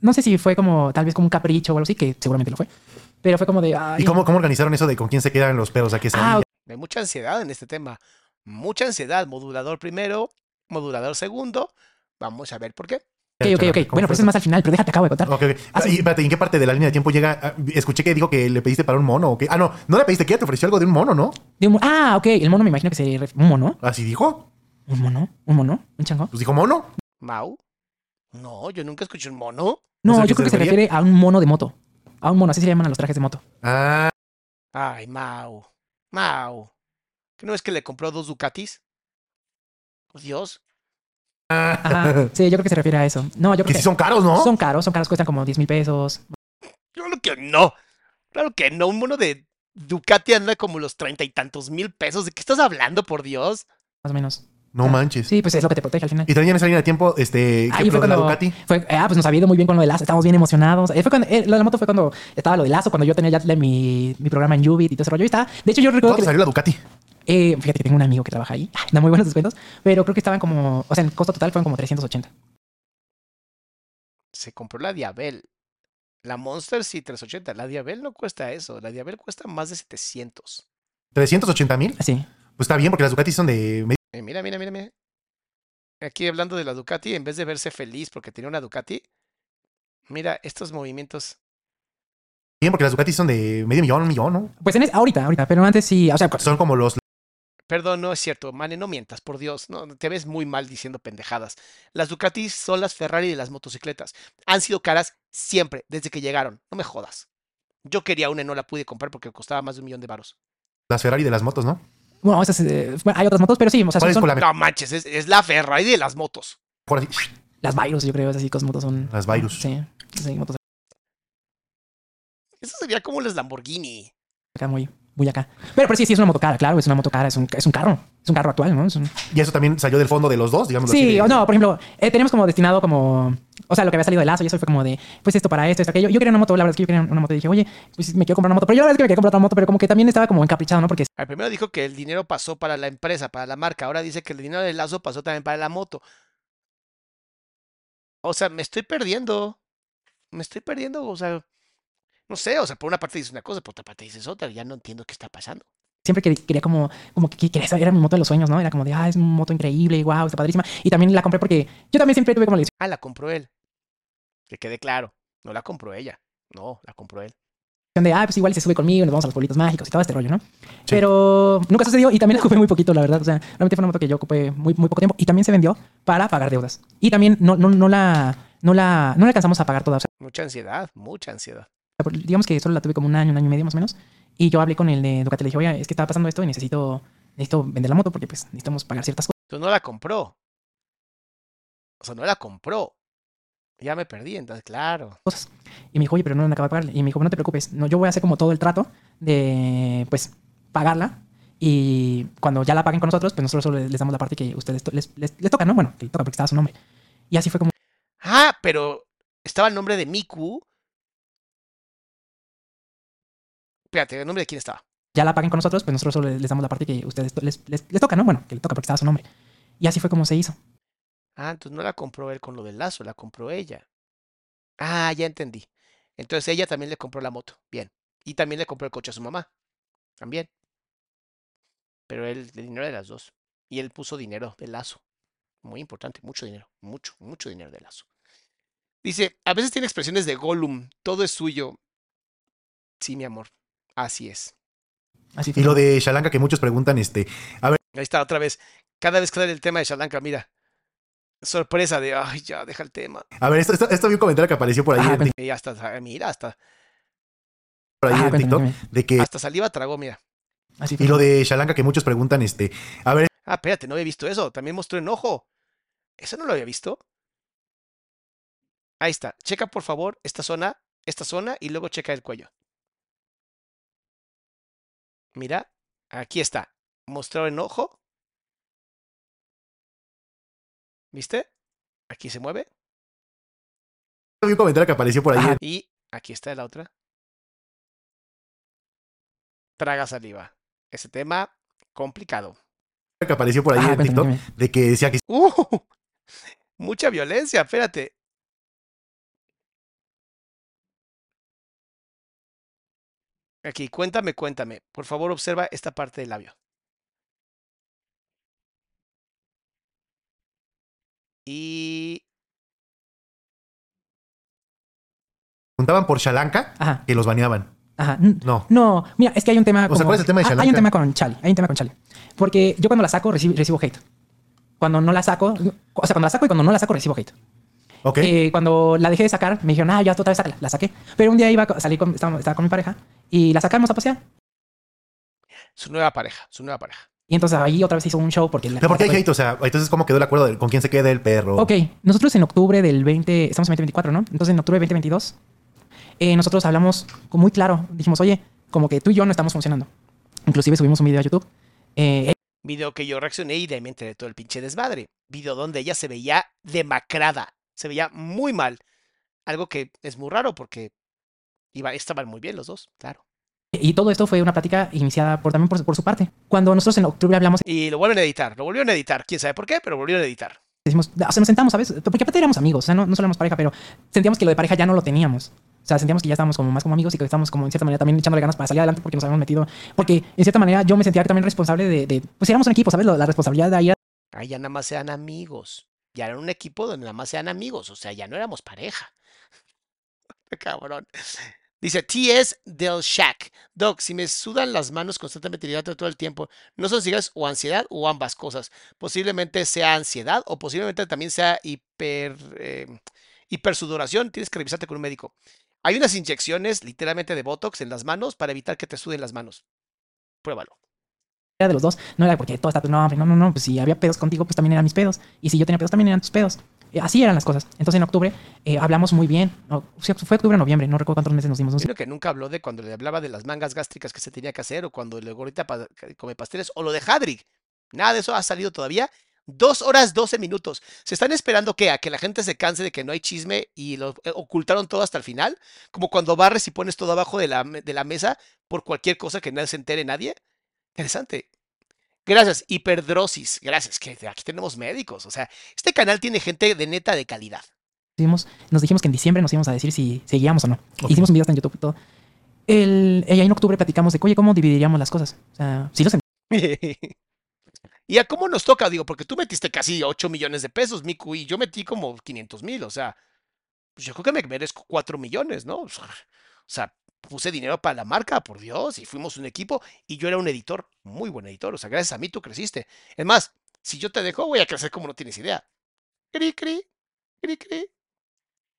Speaker 3: no sé si fue como, tal vez como un capricho o algo así, que seguramente lo fue. Pero fue como de, ay.
Speaker 2: ¿Y cómo, cómo organizaron eso de con quién se quedan los perros? ¿A qué
Speaker 3: Ah?
Speaker 1: Hay mucha ansiedad en este tema. Mucha ansiedad. Modulador primero, modulador segundo. Vamos a ver por qué.
Speaker 3: Ok, ok, ok.
Speaker 2: ¿Cómo
Speaker 3: Bueno, pero eso es más al final, pero déjate, acabo de contar.
Speaker 2: Ok, ok.
Speaker 3: Ah, sí.
Speaker 2: Y espérate, ¿y ¿en qué parte de la línea de tiempo llega? Ah, Escuché que dijo que le pediste para un mono. ¿o qué? Ah, no, no le pediste, que ella te ofreció algo de un mono, ¿no?
Speaker 3: De un ah, ok, el mono me imagino que se... ref- ¿Un mono?
Speaker 2: Así dijo.
Speaker 3: ¿Un mono? ¿Un mono? ¿Un chango?
Speaker 2: Pues dijo mono.
Speaker 1: ¿Mau? No, yo nunca escuché un mono.
Speaker 2: No
Speaker 3: No,
Speaker 2: sé a qué
Speaker 3: yo creo que
Speaker 2: se
Speaker 3: refiere a un mono de moto. A un mono, así se llaman a los trajes de moto.
Speaker 2: Ah,
Speaker 1: Ay, Mau. Mau. ¿Que no es que le compró dos Ducatis? Dios.
Speaker 3: Ajá. Sí, yo creo que se refiere a eso. No, yo creo
Speaker 2: que
Speaker 3: que
Speaker 2: sí son caros, ¿no?
Speaker 3: son caros, son caros, cuestan como 10 mil pesos.
Speaker 1: Claro que no. Claro que no. Un mono de Ducati anda como los treinta y tantos mil pesos. ¿De qué estás hablando, por Dios?
Speaker 3: más o menos.
Speaker 2: No
Speaker 3: Ah,
Speaker 2: manches.
Speaker 3: Sí, pues es lo que te protege al final.
Speaker 2: Y también en esa línea de tiempo, este, ¿qué
Speaker 3: Ahí fue cuando,
Speaker 2: Ducati?
Speaker 3: fue- ah, pues nos había ido muy bien con lo de Lazo. Estábamos bien emocionados. Eh, fue cuando, eh, lo de la moto fue cuando estaba lo de Lazo, cuando yo tenía ya mi, mi programa en Ubit y todo ese rollo. Y estaba, de hecho, yo recuerdo
Speaker 2: ¿Cuánto
Speaker 3: que...
Speaker 2: salió la Ducati?
Speaker 3: Eh, fíjate que tengo un amigo que trabaja ahí. Da muy buenos descuentos. Pero creo que estaban como... O sea, en costo total fueron como 380.
Speaker 1: Se compró la Diabel. La Monster sí, 380. La Diabel no cuesta eso. La Diabel cuesta más de 700.
Speaker 2: 380 mil.
Speaker 3: Así.
Speaker 2: Pues está bien, porque las Ducati son de medio
Speaker 1: Eh, mira, mira, mira, mira. Aquí hablando de la Ducati, en vez de verse feliz porque tenía una Ducati, mira estos movimientos.
Speaker 2: bien, porque las Ducati son de medio millón, un millón, ¿no?
Speaker 3: Pues en es, ahorita, ahorita. Pero antes sí... O sea,
Speaker 2: Son como los
Speaker 1: Perdón, no es cierto, Mane, no mientas, por Dios, no, te ves muy mal diciendo pendejadas. Las Ducatis son las Ferrari de las motocicletas. Han sido caras siempre, desde que llegaron. No me jodas. Yo quería una y no la pude comprar porque costaba más de un millón de varos.
Speaker 2: las Ferrari de las motos, ¿no?
Speaker 3: bueno, esas, eh, bueno, hay otras motos, pero sí. O sea,
Speaker 2: ¿Cuál
Speaker 3: son,
Speaker 2: es
Speaker 3: son
Speaker 2: la
Speaker 1: No manches, es, es la Ferrari de las motos.
Speaker 2: mejor así?
Speaker 3: las Virus, yo creo. Esas motos son...
Speaker 2: Las Virus.
Speaker 3: Sí. Sí, motos
Speaker 1: Eso sería como las Lamborghini.
Speaker 3: acá muy... Muy acá. Pero, pero sí, sí, es una moto cara, claro. Es una moto cara. Es un, es un carro. Es un carro actual, ¿no? Es un-
Speaker 2: Y eso también salió del fondo de los dos, digamos así.
Speaker 3: Sí,
Speaker 2: de-
Speaker 3: o no, por ejemplo, eh, teníamos como destinado como, o sea, lo que había salido de lazo y eso fue como de, pues esto para esto, esto, aquello. Yo quería una moto, la verdad es que yo quería una moto y dije, oye, pues me quiero comprar una moto, pero yo la verdad es que me quería comprar otra moto, pero como que también estaba como encaprichado, ¿no? Porque
Speaker 1: Al primero dijo que el dinero pasó para la empresa, para la marca. Ahora dice que el dinero del lazo pasó también para la moto. O sea, me estoy perdiendo. Me estoy perdiendo. O sea, no sé. O sea, por una parte dices una cosa, por otra parte dices otra. Ya no entiendo qué está pasando.
Speaker 3: siempre que- quería como, como que quería saber, era mi moto de los sueños, ¿no? Era como de, ah, es una moto increíble, wow, está padrísima. Y también la compré porque yo también siempre tuve como la ilusión
Speaker 1: Ah, la compró él. Que quede claro. No la compró ella. No, la compró él.
Speaker 3: de, ah, pues igual se sube conmigo, nos vamos a los pueblitos mágicos y todo este rollo, ¿no? Pero nunca sucedió y también la ocupé muy poquito, la verdad. O sea, realmente fue una moto que yo ocupé muy, muy poco tiempo y también se vendió para pagar deudas. Y también no, no, no la, no la, no la alcanzamos a pagar toda. O sea,
Speaker 1: Mucha ansiedad, mucha ansiedad.
Speaker 3: Digamos que solo la tuve como un año, un año y medio más o menos. Y yo hablé con el de Ducati, le dije, oye, es que estaba pasando esto y necesito, necesito vender la moto porque pues necesitamos pagar ciertas
Speaker 1: Entonces no la compró. O sea, no la compró. Ya me perdí, entonces, claro.
Speaker 3: cosas. Y me dijo, oye, pero no me acabo de pagar. Y me dijo, no te preocupes, no, yo voy a hacer como todo el trato de, pues, pagarla. Y cuando ya la paguen con nosotros, pues nosotros solo les, les damos la parte que ustedes to- les, les, les toca, ¿no? Bueno, que toca porque estaba su nombre. Y así fue como,
Speaker 1: Ah, pero estaba el nombre de Miku. Espérate, ¿el nombre de quién estaba?
Speaker 3: ya la paguen con nosotros, pues nosotros solo les, damos la parte que ustedes to- les, les, les toca, ¿no? Bueno, que le toca porque estaba su nombre. Y así fue como se hizo.
Speaker 1: Ah, entonces no la compró él con lo del lazo, la compró ella. Ah, ya entendí. Entonces ella también le compró la moto. Bien. Y también le compró el coche a su mamá. También. Pero él, el dinero de las dos. Y él puso dinero de lazo. Muy importante, mucho dinero. Mucho, mucho dinero de lazo. Dice, a veces tiene expresiones de Gollum. Todo es suyo. Sí, mi amor. Así es.
Speaker 3: Así fue.
Speaker 2: Y lo de Shalanka que muchos preguntan, este, a ver,
Speaker 1: Ahí está, otra vez. Cada vez que sale el tema de Shalanka, mira. Sorpresa de, ay, ya, deja el tema.
Speaker 2: a ver, esto, esto, esto vi un comentario que apareció por ahí, en,
Speaker 3: cuenta.
Speaker 1: Y hasta, mira, hasta,
Speaker 2: por ahí
Speaker 3: Ajá,
Speaker 2: en TikTok,
Speaker 3: cuéntame, cuéntame.
Speaker 2: de que,
Speaker 1: hasta saliva tragó, mira.
Speaker 3: Así fue.
Speaker 2: y lo de Shalanka que muchos preguntan, este, a ver,
Speaker 1: Ah, espérate, no había visto eso. También mostró enojo. ¿Eso no lo había visto? Ahí está. Checa, por favor, esta zona, esta zona y luego checa el cuello. Mira, aquí está. Mostró enojo. ¿Viste? Aquí se mueve.
Speaker 2: vi un comentario que apareció por ahí,
Speaker 1: Y aquí está la otra. Traga saliva. Ese tema complicado.
Speaker 2: que apareció por ahí
Speaker 3: Ajá,
Speaker 2: en TikTok, de que decía que
Speaker 1: ¡Uh! Mucha violencia, espérate. Aquí, cuéntame, cuéntame. Por favor, observa esta parte del labio. Y
Speaker 2: preguntaban por Shalanka,
Speaker 3: Ajá,
Speaker 2: que los baneaban.
Speaker 3: ajá.
Speaker 2: No.
Speaker 3: No, mira, es que hay un tema.
Speaker 2: O sea, ¿cuál es el tema de
Speaker 3: Ah, Hay
Speaker 2: Shalanka?
Speaker 3: un tema con Chali. Hay un tema con Chali. Porque yo cuando la saco recibo, recibo hate. Cuando no la saco, o sea, cuando la saco y cuando no la saco recibo hate. Eh, cuando la dejé de sacar, me dijeron, ah, ya tú otra vez sácala. La saqué. Pero un día iba, a salí con, estaba, estaba con mi pareja y la sacamos a pasear.
Speaker 1: su nueva pareja, su nueva pareja.
Speaker 3: Y entonces ahí otra vez hizo un show porque... la-
Speaker 2: Pero ¿por qué hay hate? O sea, entonces, ¿cómo quedó el acuerdo de con quién se queda el perro?
Speaker 3: Ok, nosotros en octubre del 20, estamos en 2024, ¿no? Entonces en octubre del 2022, eh, nosotros hablamos con muy claro, dijimos, oye, como que tú y yo no estamos funcionando. Inclusive subimos un video a YouTube. Eh,
Speaker 1: Video que yo reaccioné y de ahí me enteré todo el pinche desmadre. Video donde ella se veía demacrada. Se veía muy mal. Algo que es muy raro porque iba, estaban muy bien los dos, claro.
Speaker 3: Y todo esto fue una plática iniciada por, también por, por su parte. Cuando nosotros en octubre hablamos,
Speaker 1: Y lo vuelven a editar. Lo volvieron a editar. Quién sabe por qué, pero volvieron a editar.
Speaker 3: decimos, o sea, nos sentamos, ¿sabes? Porque aparte éramos amigos, o sea, no, no solo éramos pareja, pero sentíamos que lo de pareja ya no lo teníamos. O sea, sentíamos que ya estábamos como más como amigos y que estábamos como en cierta manera también echándole ganas para salir adelante porque nos habíamos metido. Porque en cierta manera yo me sentía también responsable de, de pues éramos un equipo, ¿sabes? La responsabilidad de ahí era
Speaker 1: Ahí ya nada más sean amigos. Ya era un equipo donde nada más sean amigos. O sea, ya no éramos pareja. Cabrón. Dice T.S. Del Shack. Doc, si me sudan las manos constantemente hidrátate todo el tiempo, ¿no son cigarros o ansiedad o ambas cosas? Posiblemente sea ansiedad o posiblemente también sea hiper, eh, hipersudoración. Tienes que revisarte con un médico. Hay unas inyecciones literalmente de Botox en las manos para evitar que te suden las manos. Pruébalo.
Speaker 3: De los dos. No era porque todo está, no, no, no, no, pues si había pedos contigo, pues también eran mis pedos. Y si yo tenía pedos, también eran tus pedos. Eh, así eran las cosas. Entonces en octubre eh, hablamos muy bien. No, fue octubre o noviembre, no recuerdo cuántos meses nos dimos.
Speaker 1: Sino que nunca habló de cuando le hablaba de las mangas gástricas que se tenía que hacer o cuando le ahorita pa- come pasteles o lo de Hadrick. Nada de eso ha salido todavía. Dos horas, doce minutos. ¿Se están esperando qué? ¿A que la gente se canse de que no hay chisme y lo eh, ocultaron todo hasta el final? Como cuando barres y pones todo abajo de la, de la mesa por cualquier cosa que no se entere nadie. Interesante. Gracias, hiperdrosis. Gracias, que aquí tenemos médicos. O sea, este canal tiene gente de neta de calidad.
Speaker 3: Nos dijimos que en diciembre nos íbamos a decir si seguíamos o no. Hicimos un video hasta en YouTube y todo. El, y ahí en octubre platicamos de, oye, ¿cómo dividiríamos las cosas? O sea, sí lo
Speaker 1: ¿Y a cómo nos toca? Digo, porque tú metiste casi 8 millones de pesos, Miku, y yo metí como 500 mil. O sea, pues yo creo que me merezco 4 millones, ¿no? O sea, puse dinero para la marca, por Dios, y fuimos un equipo, y yo era un editor, muy buen editor. O sea, gracias a mí tú creciste. Es más, si yo te dejo, voy a crecer como no tienes idea. Cri, cri, cri, cri.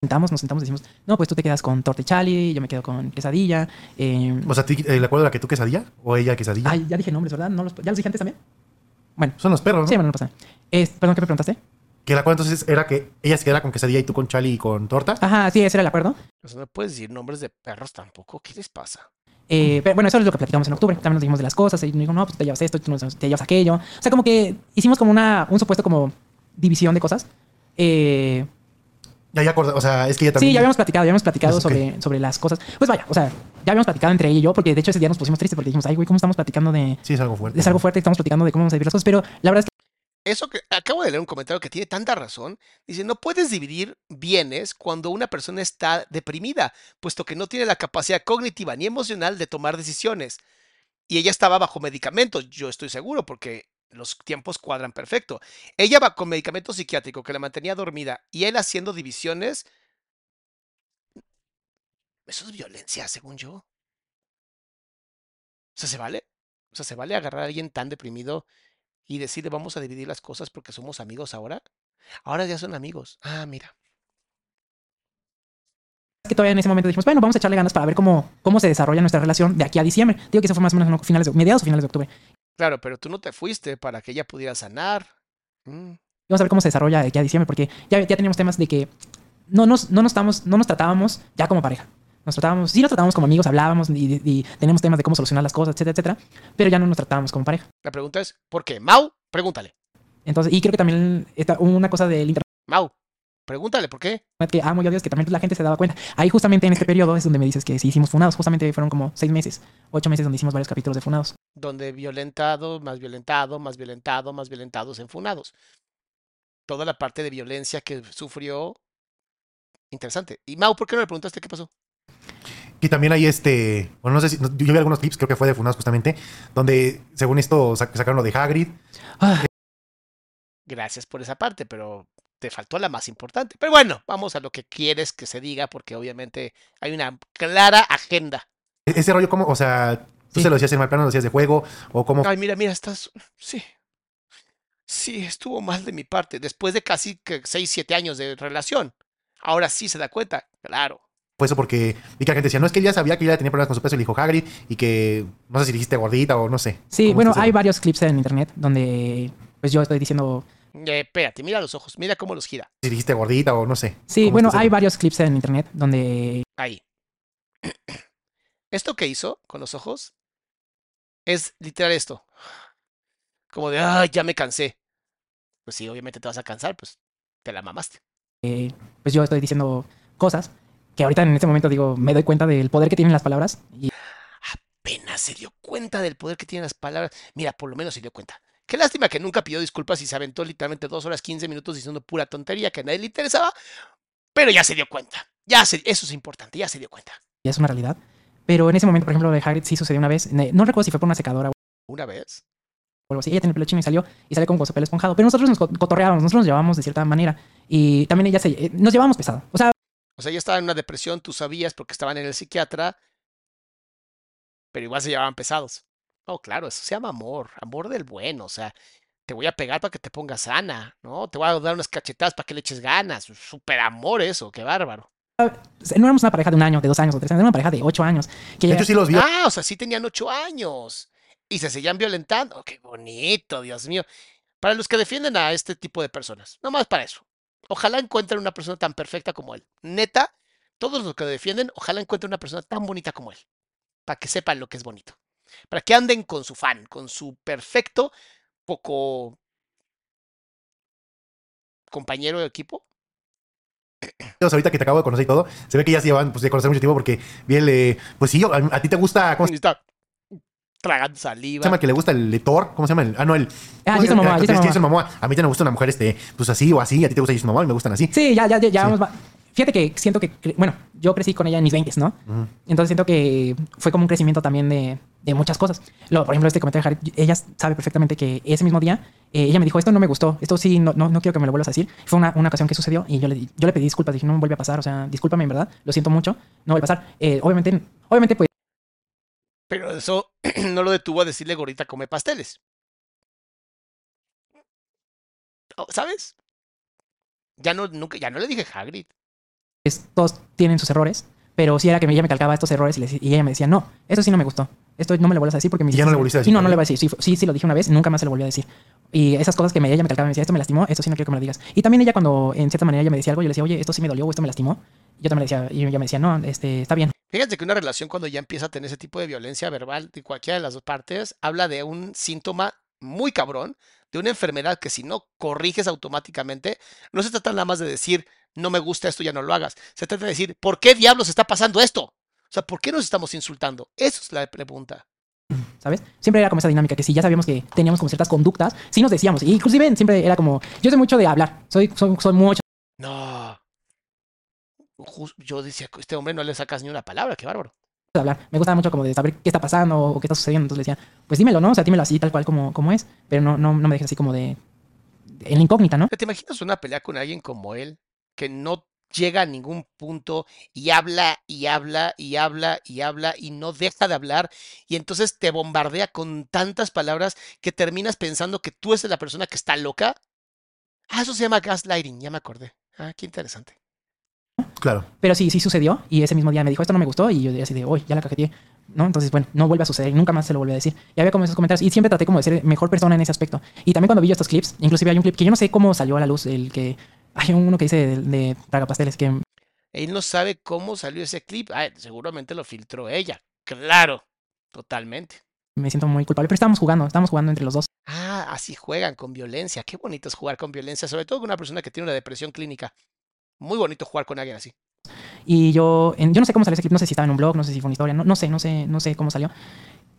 Speaker 3: sentamos, nos sentamos y decimos, no, pues tú te quedas con tortichali, yo me quedo con quesadilla. eh,
Speaker 2: O sea, ¿ti- ¿el acuerdo era que tú quesadilla o ella quesadilla?
Speaker 3: ay, ya dije nombres, ¿verdad? ¿No los, ¿Ya los dije antes también? Bueno,
Speaker 2: Son los perros, ¿no?
Speaker 3: sí, bueno, no pasa. nada. Perdón, ¿qué me preguntaste?
Speaker 2: Que el acuerdo entonces era que ella se quedara con quesadilla y tú con chali y con torta.
Speaker 3: Ajá, sí, ese era el acuerdo.
Speaker 1: O sea, no puedes decir nombres de perros tampoco. ¿Qué les pasa?
Speaker 3: Eh, pero bueno, eso es lo que platicamos en octubre. También nos dijimos de las cosas. Y nos dijo, no, pues te llevas esto, tú te llevas aquello. O sea, como que hicimos como una, un supuesto como división de cosas. Eh,
Speaker 2: Ya, ya acordé. O sea, es que ella también.
Speaker 3: sí, ya habíamos platicado, ya habíamos platicado
Speaker 2: Pues,
Speaker 3: sobre, sobre las cosas. Pues vaya, o sea, ya habíamos platicado entre ella y yo, porque
Speaker 1: Eso que acabo de leer un comentario que tiene tanta razón. Dice, no puedes dividir bienes cuando una persona está deprimida, puesto que no tiene la capacidad cognitiva ni emocional de tomar decisiones. Y ella estaba bajo medicamentos, yo estoy seguro, porque los tiempos cuadran perfecto. Ella va con medicamento psiquiátrico que la mantenía dormida y él haciendo divisiones. Eso es violencia, según yo. O sea, ¿se vale? O sea, ¿se vale agarrar a alguien tan deprimido y decirle vamos a dividir las cosas porque somos amigos ahora? Ahora ya son amigos. Ah, mira.
Speaker 3: que todavía en ese momento dijimos, bueno, vamos a echarle ganas para ver cómo, cómo se desarrolla nuestra relación de aquí a diciembre. Digo que eso fue más o menos ¿no? finales de, mediados o finales de octubre.
Speaker 1: Claro, pero tú no te fuiste para que ella pudiera sanar. Mm.
Speaker 3: Vamos a ver cómo se desarrolla de aquí a diciembre, porque ya, ya teníamos temas de que no nos, no nos, estábamos, no nos tratábamos ya como pareja. Nos tratábamos, sí nos tratábamos como amigos, hablábamos y, y teníamos temas de cómo solucionar las cosas, etcétera, etcétera, pero ya no nos tratábamos como pareja.
Speaker 1: La pregunta es, ¿por qué? Mau, pregúntale.
Speaker 3: Entonces, y creo que también está una cosa del internet
Speaker 1: Mau, pregúntale, ¿por qué?
Speaker 3: que amo y odio es que también la gente se daba cuenta. Ahí justamente en este periodo es donde me dices que sí hicimos funados, justamente fueron como seis meses, ocho meses donde hicimos varios capítulos de funados.
Speaker 1: Donde violentado, más violentado, más violentado, más violentados, enfunados. Toda la parte de violencia que sufrió. Interesante. Y Mau, ¿por qué no le preguntaste qué pasó?
Speaker 2: Y también hay este. Bueno, no sé si. Yo vi algunos clips, creo que fue de Funados justamente, donde según esto sac- sacaron lo de Hagrid.
Speaker 3: Ah,
Speaker 1: Gracias por esa parte, pero te faltó la más importante. Pero bueno, vamos a lo que quieres que se diga, porque obviamente hay una clara agenda.
Speaker 2: E- Ese rollo, como, o sea, tú
Speaker 3: Sí.
Speaker 2: se lo decías en mal plano, lo decías de juego, o como.
Speaker 1: Ay, mira, mira, estás. Sí. Sí, estuvo mal de mi parte. Después de casi que 6, 7 años de relación. Ahora sí se da cuenta. Claro.
Speaker 2: Fue eso porque vi que la gente decía, no es que ella sabía que ella tenía problemas con su peso, y le dijo Hagrid, y que no sé si dijiste gordita o no sé.
Speaker 3: sí,
Speaker 2: ¿Cómo
Speaker 3: bueno, hay varios clips en internet donde pues yo estoy diciendo,
Speaker 1: Eh, espérate, mira los ojos. Mira cómo los gira.
Speaker 2: Si dijiste gordita o no sé.
Speaker 3: sí,
Speaker 2: ¿Cómo
Speaker 3: bueno, hay varios clips en internet donde
Speaker 1: Ahí. Esto que hizo con los ojos es literal esto. Como de, ay, ya me cansé. Pues sí, obviamente te vas a cansar, pues te la mamaste.
Speaker 3: Eh, pues yo estoy diciendo cosas que ahorita en este momento digo, me doy cuenta del poder que tienen las palabras. Y
Speaker 1: Apenas se dio cuenta del poder que tienen las palabras. Mira, por lo menos se dio cuenta. Qué lástima que nunca pidió disculpas y se aventó literalmente dos horas 15 minutos diciendo pura tontería que a nadie le interesaba, pero ya se dio cuenta. Ya se, eso es importante, ya se dio cuenta.
Speaker 3: ya es una realidad. Pero en ese momento, por ejemplo, lo de Hagrid sí sucedió una vez. No recuerdo si fue por una secadora
Speaker 1: Una vez.
Speaker 3: o algo así. Ella tenía el pelo chino y salió y sale como con su pelo esponjado. Pero nosotros nos co- cotorreábamos, nosotros nos llevábamos de cierta manera. Y también ella se... eh, Nos llevábamos pesado. O sea,
Speaker 1: O sea, ella estaba en una depresión, tú sabías porque estaban en el psiquiatra, pero igual se llevaban pesados. Oh, claro, eso se llama amor, amor del bueno, o sea, te voy a pegar para que te pongas sana, ¿no? Te voy a dar unas cachetadas para que le eches ganas. Súper amor eso, qué bárbaro.
Speaker 3: no éramos una pareja de un año, de dos años o tres años. Era una pareja de ocho años. Que
Speaker 2: De
Speaker 3: ya-
Speaker 2: sí los vi.
Speaker 1: Ah, o sea, sí tenían ocho años y se seguían violentando. Oh, qué bonito, Dios mío. Para los que defienden a este tipo de personas, nomás para eso. Ojalá encuentren una persona tan perfecta como él. Neta, todos los que lo defienden, ojalá encuentren una persona tan bonita como él. Para que sepan lo que es bonito. Para que anden con su fan, con su perfecto, poco compañero de equipo.
Speaker 2: ahorita que te acabo de conocer y todo, se ve que ya se llevan pues, de conocer mucho tiempo porque vi el, eh, pues sí, a, a ti te gusta, ¿cómo
Speaker 1: está tragando saliva.
Speaker 2: llama? Que le gusta el Thor, ¿cómo se llama? El, ah, no, el...
Speaker 3: Ah,
Speaker 2: ¿cómo se
Speaker 3: Jason? Momoa, Jason.
Speaker 2: A mí te me gusta una mujer, este, pues así o así, a ti te gusta Jason Momoa y me gustan así.
Speaker 3: Sí, ya, ya, ya, ya
Speaker 2: Sí.
Speaker 3: vamos. va- Fíjate que siento que, bueno, yo crecí con ella en mis 20, ¿no? Entonces siento que fue como un crecimiento también de, de muchas cosas. Lo, por ejemplo, este comentario de Harry, ella sabe perfectamente que ese mismo día eh, ella me dijo, esto no me gustó, esto sí, no, no, no quiero que me lo vuelvas a decir. Fue una, una ocasión que sucedió y yo le, yo le pedí disculpas, dije, no me vuelve a pasar, o sea, discúlpame en verdad, lo siento mucho, no vuelve a pasar. Eh, obviamente, obviamente, pues
Speaker 1: Pero eso no lo detuvo a decirle gordita come pasteles. Oh, ¿Sabes? Ya no, nunca, ya no le dije Hagrid.
Speaker 3: es- todos tienen sus errores, pero sí era que ella me calcaba estos errores y, le- y ella me decía, no, esto sí no me gustó, esto no me lo vuelvas a decir porque me
Speaker 2: Y ya no le volviste a decir,
Speaker 3: Y no, no le voy a decir, sí, sí, sí lo dije una vez, nunca más se lo volví a decir. Y esas cosas que me, ella me calcaba, me decía, esto me lastimó, esto sí no quiero que me lo digas. Y también ella cuando en cierta manera ella me decía algo, yo le decía, oye, esto sí me dolió o esto me lastimó. Yo también le decía, y ella me decía, no, este, está bien.
Speaker 1: Fíjense que una relación cuando ya empieza a tener ese tipo de violencia verbal de cualquiera de las dos partes, habla de un síntoma muy cabrón, de una enfermedad que si no corriges automáticamente, no se trata nada más de decir, no me gusta esto, ya no lo hagas. Se trata de decir, ¿por qué diablos está pasando esto? O sea, ¿por qué nos estamos insultando? Eso es la pregunta.
Speaker 3: ¿sabes? Siempre era como esa dinámica que si ya sabíamos que teníamos como ciertas conductas, sí nos decíamos. Y inclusive siempre era como, yo soy mucho de hablar, soy, soy, soy mucho
Speaker 1: No. Yo decía, este hombre no le sacas ni una palabra, qué bárbaro.
Speaker 3: de hablar. Me gustaba mucho como de saber qué está pasando o qué está sucediendo. Entonces le decía, pues dímelo, ¿no? O sea, dímelo así, tal cual como, como es. Pero no, no, no me dejes así como de... En la incógnita, ¿no?
Speaker 1: ¿Te imaginas una pelea con alguien como él que no llega a ningún punto y habla y habla y habla y habla y no deja de hablar y entonces te bombardea con tantas palabras que terminas pensando que tú eres la persona que está loca? Ah, eso se llama gaslighting, ya me acordé. Ah, qué interesante.
Speaker 2: Claro.
Speaker 3: Pero sí, sí sucedió. Y ese mismo día me dijo, esto no me gustó. Y yo así de, uy, ya la cajeteé. ¿No? Entonces, bueno, no vuelve a suceder. Y nunca más se lo volví a decir. Y había como esos comentarios. Y siempre traté como de ser mejor persona en ese aspecto. Y también cuando vi yo estos clips, inclusive hay un clip que yo no sé cómo salió a la luz, el que... Hay uno que dice de, de Tragapasteles que
Speaker 1: Él no sabe cómo salió ese clip. Ah, seguramente lo filtró ella. Claro, totalmente.
Speaker 3: me siento muy culpable. Pero estábamos jugando, estábamos jugando entre los dos.
Speaker 1: Ah, así juegan con violencia. Qué bonito es jugar con violencia, sobre todo con una persona que tiene una depresión clínica. Muy bonito jugar con alguien así.
Speaker 3: Y yo, en- yo no sé cómo salió ese clip, no sé si estaba en un blog, no sé si fue una historia, no, no sé, no sé, no sé cómo salió.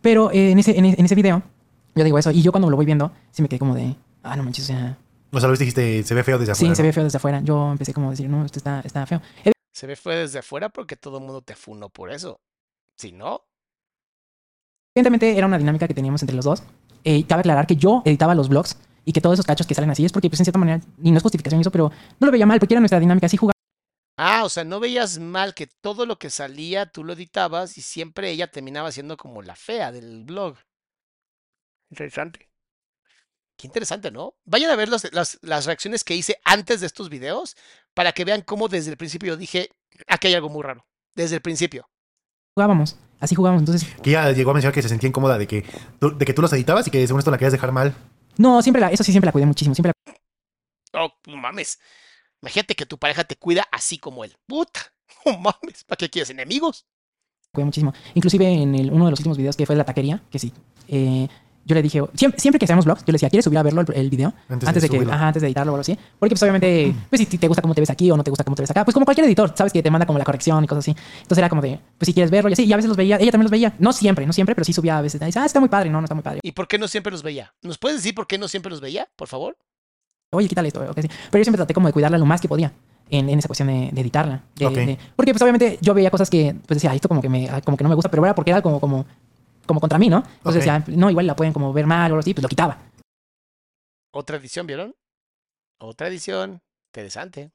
Speaker 3: Pero eh, en, ese, en, en ese video, yo digo eso, y yo cuando lo voy viendo, sí me quedé como de, ah, no manches, o sea,
Speaker 2: O sea, lo dijiste, se ve feo desde afuera.
Speaker 3: sí, se
Speaker 2: ¿no?
Speaker 3: ve feo desde afuera. Yo empecé como a decir, no, esto está, está feo.
Speaker 1: Se ve fue desde afuera porque todo el mundo te funó por eso. Si no,
Speaker 3: Evidentemente era una dinámica que teníamos entre los dos. Eh, cabe aclarar que yo editaba los blogs y que todos esos cachos que salen así es porque, pues, en cierta manera, y no es justificación eso, pero no lo veía mal porque era nuestra dinámica así jugar.
Speaker 1: Ah, o sea, no veías mal que todo lo que salía tú lo editabas y siempre ella terminaba siendo como la fea del blog. Interesante. Qué interesante, ¿no? Vayan a ver los- las, las reacciones que hice antes de estos videos para que vean cómo desde el principio yo dije, aquí hay algo muy raro. Desde el principio.
Speaker 3: Jugábamos, así jugábamos. Entonces,
Speaker 2: Que ella llegó a mencionar que se sentía incómoda de que, tú, de que tú los editabas y que según esto la querías dejar mal.
Speaker 3: No, siempre la, eso sí, siempre la cuidé muchísimo. Siempre la
Speaker 1: Oh, no mames. Imagínate que tu pareja te cuida así como él. Puta. No mames. ¿Para qué quieres enemigos?
Speaker 3: cuidé muchísimo. Inclusive en el- uno de los últimos videos que fue de la taquería, que sí, eh, yo le dije, siempre, siempre que hacemos vlogs, yo le decía, ¿quieres subir a verlo el, el video?
Speaker 2: Antes
Speaker 3: Antes,
Speaker 2: de
Speaker 3: de, que, ajá, antes de editarlo o algo así. Porque pues obviamente, pues si te gusta cómo te ves aquí o no te gusta cómo te ves acá, pues como cualquier editor, sabes que te manda como la corrección y cosas así. Entonces era como de, pues si quieres verlo y así, y a veces los veía, ella también los veía. No siempre, no siempre, pero sí subía a veces. Dice, ah, está muy padre, no, no está muy padre.
Speaker 1: ¿Y por qué no siempre los veía? ¿Nos puedes decir por qué no siempre los veía, por favor?
Speaker 3: Oye, quítale esto, ok, sí. Pero yo siempre traté como de cuidarla lo más que podía. En, en esa cuestión de, de editarla. de-
Speaker 2: Ok.
Speaker 3: de- porque pues obviamente yo veía cosas que pues decía, "Ay, esto como que, me, como que no me gusta, pero era porque era como, como, como contra mí, ¿no? Entonces
Speaker 2: Ok.
Speaker 3: decía, no, igual la pueden como ver mal o algo así, pues lo quitaba.
Speaker 1: Otra edición, ¿vieron? Otra edición. Interesante.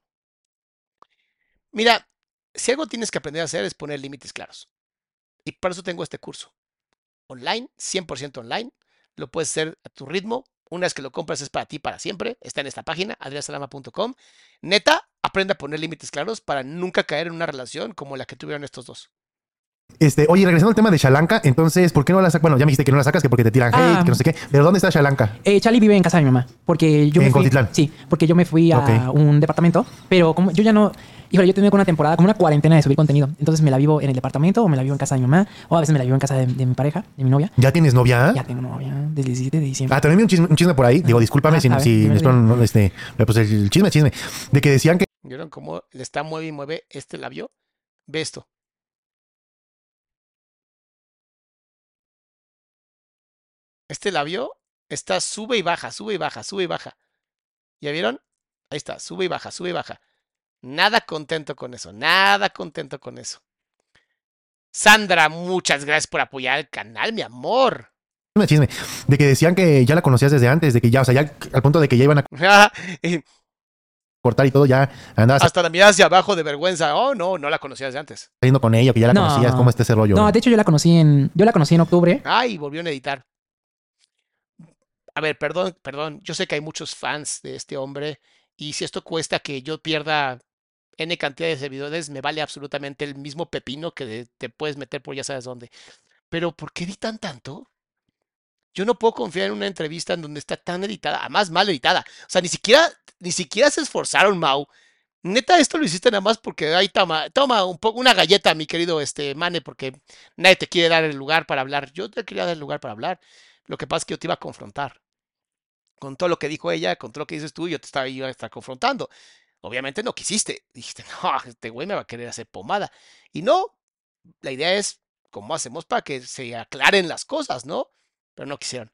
Speaker 1: Mira, si algo tienes que aprender a hacer es poner límites claros. Y para eso tengo este curso. Online, 100% online. Lo puedes hacer a tu ritmo. Una vez que lo compras es para ti para siempre. Está en esta página, adriasalama.com. Neta, aprende a poner límites claros para nunca caer en una relación como la que tuvieron estos dos.
Speaker 2: Este, oye, regresando al tema de Shalanka, entonces, ¿por qué no la sacas? Bueno, ya me dijiste que no la sacas, que porque te tiran hate,
Speaker 3: Ah.
Speaker 2: que no sé qué. Pero ¿dónde está Shalanka?
Speaker 3: Eh, Charlie vive en casa de mi mamá, porque yo
Speaker 2: ¿En
Speaker 3: me fui,
Speaker 2: Cuautitlán?
Speaker 3: Sí, porque yo me fui a un departamento, pero como yo ya no, híjole, yo tenía una temporada, como una cuarentena de subir contenido, entonces me la vivo en el departamento o me la vivo en casa de mi mamá, o a veces me la vivo en casa de, de mi pareja, de mi novia.
Speaker 2: ¿Ya tienes novia?
Speaker 3: Ya tengo novia del 17 de diciembre.
Speaker 2: Ah, también vi un chisme, un chisme por ahí. Digo, discúlpame
Speaker 3: Ah,
Speaker 2: si,
Speaker 3: ver,
Speaker 2: si espero no, este, pues el chisme, chisme. De que decían que
Speaker 1: ¿Vieron cómo le está mueve y mueve este labio? Ve esto. Este labio está sube y baja, sube y baja, sube y baja. ¿Ya vieron? Ahí está, sube y baja, sube y baja. Nada contento con eso, nada contento con eso. Sandra, muchas gracias por apoyar el canal, mi amor.
Speaker 2: chisme, chisme, de que decían que ya la conocías desde antes, de que ya, o sea, ya al punto de que ya iban a cortar y todo, ya andabas
Speaker 1: Hasta la mirada hacia abajo de vergüenza. Oh, no, no la conocía desde antes.
Speaker 2: saliendo con ella, que ya la
Speaker 3: No.
Speaker 2: conocías, cómo está ese rollo.
Speaker 3: No, de hecho yo la conocí en, yo la conocí en octubre.
Speaker 1: Ay, volvieron a editar. A ver, perdón, perdón. Yo sé que hay muchos fans de este hombre y si esto cuesta que yo pierda N cantidad de seguidores, me vale absolutamente el mismo pepino que te puedes meter por ya sabes dónde. Pero ¿por qué editan tanto? Yo no puedo confiar en una entrevista en donde está tan editada, además mal editada. O sea, ni siquiera, ni siquiera se esforzaron, Mau. Neta, esto lo hiciste nada más porque ahí toma, toma un poco una galleta, mi querido este Mane, porque nadie te quiere dar el lugar para hablar. Yo te quería dar el lugar para hablar. Lo que pasa es que yo te iba a confrontar. Con todo lo que dijo ella, con todo lo que dices tú, yo te estaba, iba a estar confrontando. Obviamente no quisiste. Dijiste, no, este güey me va a querer hacer pomada. Y no, la idea es cómo hacemos para que se aclaren las cosas, ¿no? Pero no quisieron.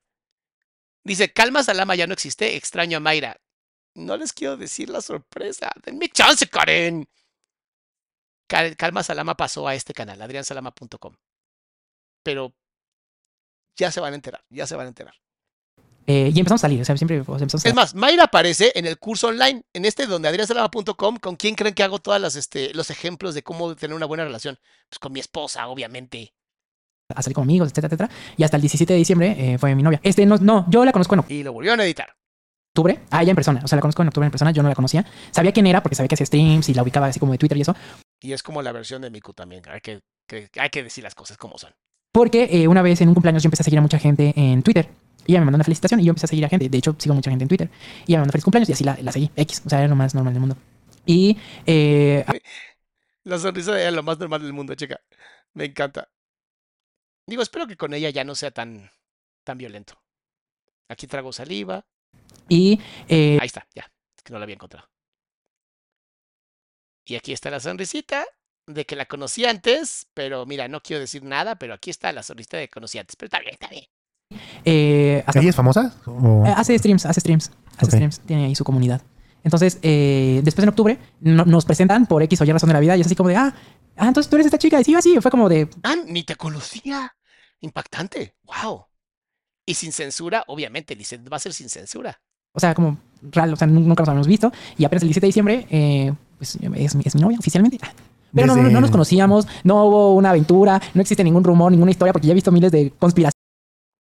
Speaker 1: Dice, Calma Salama ya no existe, extraño a Mayra. No les quiero decir la sorpresa. Denme chance, Karen. Cal- Calma Salama pasó a este canal, adriansalama.com. Pero ya se van a enterar, ya se van a enterar.
Speaker 3: Eh, y empezamos a salir, o sea, siempre empezamos a
Speaker 1: Es más, Mayra aparece en el curso online, en este donde adriansalama.com, con quien creen que hago todos este, los ejemplos de cómo tener una buena relación. Pues con mi esposa, obviamente.
Speaker 3: a salir con amigos, etcétera, etcétera. Y hasta el 17 de diciembre eh, fue mi novia. Este, no, no, yo la conozco en
Speaker 1: Y lo volvieron a editar.
Speaker 3: octubre. Ah, ella en persona. O sea, la conozco en octubre en persona. Yo no la conocía. Sabía quién era porque sabía que hacía streams y la ubicaba así como de Twitter y eso.
Speaker 1: Y es como la versión de Miku también. Hay que, que- hay que decir las cosas como son.
Speaker 3: Porque eh, una vez en un cumpleaños yo empecé a seguir a mucha gente en Twitter. Y ella me mandó una felicitación y yo empecé a seguir a gente. De hecho, sigo mucha gente en Twitter. Y ella me mandó feliz cumpleaños y así la, la seguí. X. O sea, era lo más normal del mundo. Y eh,
Speaker 1: La sonrisa es lo más normal del mundo, chica. Me encanta. Digo, espero que con ella ya no sea tan, tan violento. Aquí trago saliva.
Speaker 3: y eh,
Speaker 1: Ahí está, ya. Es que no la había encontrado. Y aquí está la sonrisita de que la conocí antes, pero mira, no quiero decir nada, pero aquí está la sonrisita de que conocí antes. Pero está bien, está bien.
Speaker 3: Eh, hasta-
Speaker 2: ¿Ella es famosa? ¿O-
Speaker 3: Eh, hace streams, hace streams, hace streams, tiene ahí su comunidad. Entonces, eh, después en octubre no- nos presentan por X o Y razón de la vida y es así como de, ah, ah, entonces tú eres esta chica. Y sí, así, fue como de,
Speaker 1: Ah, ni te conocía. Impactante. Wow. Y sin censura, obviamente, dice, va a ser sin censura.
Speaker 3: o sea, como real, o sea, nu- nunca nos habíamos visto. Y apenas el 17 de diciembre, eh, pues es, mi- es mi novia oficialmente. Pero no, no, no nos conocíamos, no hubo una aventura, no existe ningún rumor, ninguna historia, porque ya he visto miles de conspiraciones.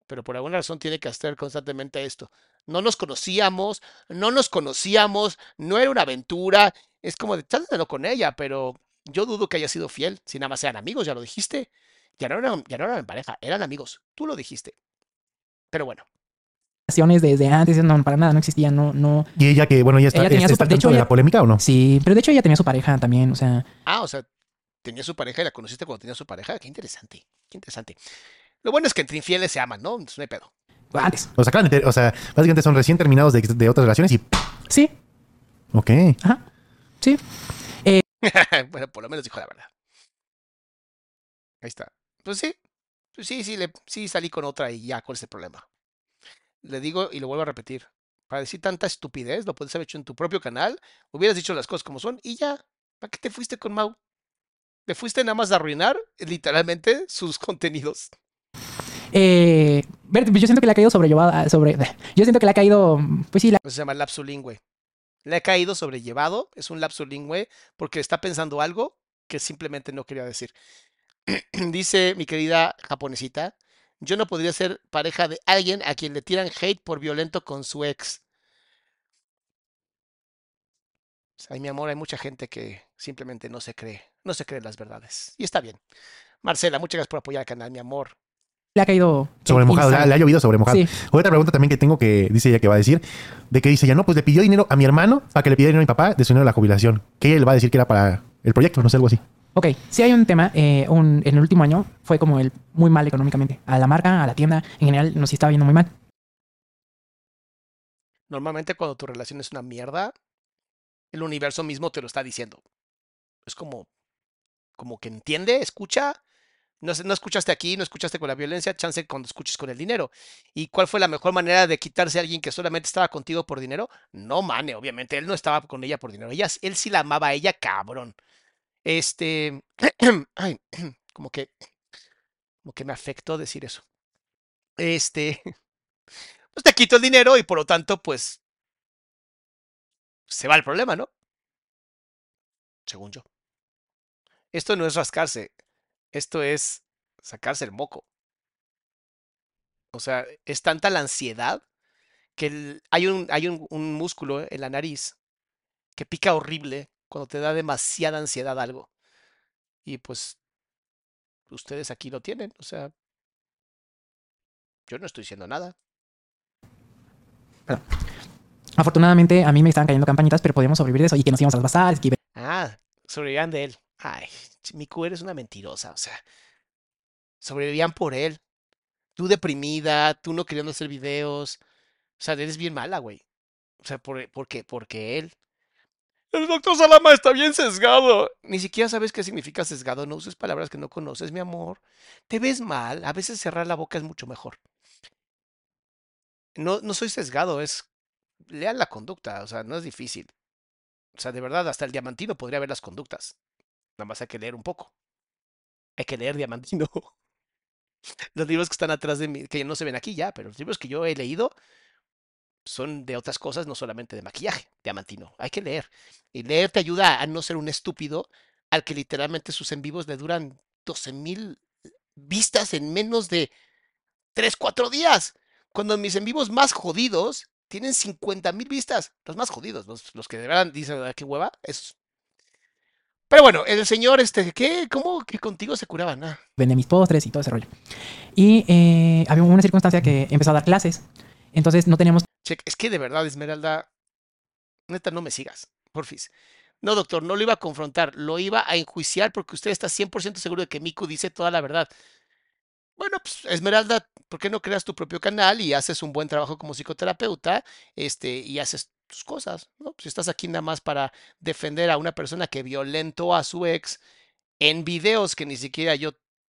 Speaker 1: Pero por alguna razón tiene que hacer constantemente esto. No nos conocíamos, no nos conocíamos, no era una aventura. Es como de, trátalo con ella, pero yo dudo que haya sido fiel. Si nada más eran amigos, ya lo dijiste. Ya no eran, ya no eran pareja, eran amigos. Tú lo dijiste. Pero bueno,
Speaker 3: desde antes, no, para nada, no existía, no, no.
Speaker 2: Y ella que, bueno, ella está,
Speaker 3: Ella tenía
Speaker 2: está
Speaker 3: su- de hecho,
Speaker 2: de
Speaker 3: ella-
Speaker 2: la polémica o no?
Speaker 3: Sí, pero de hecho ella tenía su pareja también, o sea,
Speaker 1: ah, o sea, tenía su pareja y la conociste cuando tenía su pareja. Qué interesante, qué interesante. Lo bueno es que entre infieles se aman, ¿no? Entonces, no hay pedo.
Speaker 3: Antes.
Speaker 2: O sea, acaban de ter- o sea, básicamente son recién terminados de, de otras relaciones y.
Speaker 3: Sí.
Speaker 2: Ok.
Speaker 3: Ajá. Sí.
Speaker 1: bueno, por lo menos dijo la verdad. Ahí está. Pues sí. Pues sí, sí, le, sí salí con otra y ya, ¿cuál es el problema? Le digo y lo vuelvo a repetir. Para decir tanta estupidez, lo puedes haber hecho en tu propio canal. Hubieras dicho las cosas como son y ya. ¿Para qué te fuiste con Mau? Te fuiste nada más a arruinar, literalmente, sus contenidos.
Speaker 3: Eh, ver, yo siento que le ha caído sobrellevada. Sobre, yo siento que le ha caído. Pues sí, la,
Speaker 1: se llama lapsulingüe. Le ha caído sobrellevado, es un lapsulingüe porque está pensando algo que simplemente no quería decir. Dice mi querida japonesita, yo no podría ser pareja de alguien a quien le tiran hate por violento con su ex. Pues, Ay, mi amor, hay mucha gente que simplemente no se cree, no se cree las verdades. Y está bien. Marcela, muchas gracias por apoyar el canal, mi amor.
Speaker 3: Le ha caído.
Speaker 2: Sobre mojado, le, ha llovido sobre mojado.
Speaker 3: Sí.
Speaker 2: Otra pregunta también que tengo que dice ella que va a decir, de que dice ya no, pues le pidió dinero a mi hermano para que le pidiera dinero a mi papá de su dinero de la jubilación. Que ella le va a decir que era para el proyecto, no sé, algo así.
Speaker 3: Ok, sí hay un tema. eh, un- en el último año fue como el muy mal económicamente. A la marca, a la tienda, en general nos estaba viendo muy mal.
Speaker 1: Normalmente cuando tu relación es una mierda, el universo mismo te lo está diciendo. Es como, como que entiende, escucha. No, escuchaste aquí, no escuchaste con la violencia, chance cuando escuches con el dinero. ¿Y cuál fue la mejor manera de quitarse a alguien que solamente estaba contigo por dinero? No, mane, obviamente, él no estaba con ella por dinero. Ella, él sí la amaba a ella, cabrón. Este, ay, como que, como que me afectó decir eso. Este, pues te quito el dinero y por lo tanto, pues, se va el problema, ¿no? Según yo. Esto no es rascarse, esto es sacarse el moco. O sea, es tanta la ansiedad que el- hay, un, hay un, un músculo en la nariz que pica horrible cuando te da demasiada ansiedad algo. Y pues, ustedes aquí lo tienen, o sea, yo no estoy diciendo nada.
Speaker 3: Afortunadamente a mí me estaban cayendo campañitas, pero podíamos sobrevivir de eso y que nos íbamos a las bazares, que
Speaker 1: Ah, sobrevivían de él. Ay, Miku, eres una mentirosa, o sea, sobrevivían por él. Tú deprimida, tú no queriendo hacer videos. O sea, eres bien mala, güey. O sea, ¿por, por qué? Porque él. El doctor Salama está bien sesgado. Ni siquiera sabes qué significa sesgado. No uses palabras que no conoces, mi amor. Te ves mal. A veces cerrar la boca es mucho mejor. No, no soy sesgado, es. Lean la conducta, o sea, no es difícil. O sea, de verdad, hasta el diamantino podría ver las conductas. Nada más hay que leer un poco. Hay que leer diamantino. Los libros que están atrás de mí, que no se ven aquí ya, pero los libros que yo he leído son de otras cosas, no solamente de maquillaje, diamantino. Hay que leer. Y leer te ayuda a no ser un estúpido al que literalmente sus en vivos le duran 12 mil vistas en menos de 3, 4 días. Cuando mis en vivos más jodidos tienen 50 mil vistas. Los más jodidos, los, los que de verdad dicen, "Ah, qué hueva, esos. Pero bueno, el señor, este, ¿qué? ¿Cómo que contigo se curaban? Ah,
Speaker 3: vendía mis postres y todo ese rollo. Y eh, había una circunstancia que empezó a dar clases. Entonces no teníamos
Speaker 1: che, es que de verdad, Esmeralda, neta, no me sigas, porfis. No, doctor, no lo iba a confrontar, lo iba a enjuiciar porque usted está 100% seguro de que Miku dice toda la verdad. Bueno, pues Esmeralda, ¿por qué no creas tu propio canal y haces un buen trabajo como psicoterapeuta este, y haces tus cosas? ¿no? Si estás aquí nada más para defender a una persona que violentó a su ex en videos que ni siquiera yo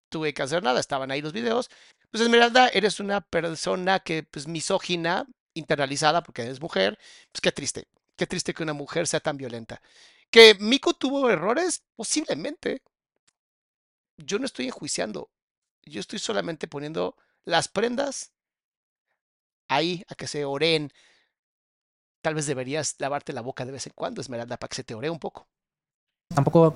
Speaker 1: tuve que hacer nada, estaban ahí los videos. Pues Esmeralda, eres una persona que, pues, misógina, internalizada porque eres mujer. Pues qué triste, qué triste que una mujer sea tan violenta. ¿Que Miku tuvo errores? Posiblemente. Yo no estoy enjuiciando. Yo estoy solamente poniendo las prendas ahí a que se oreen. Tal vez deberías lavarte la boca de vez en cuando, Esmeralda, para que se te oree un poco.
Speaker 3: tampoco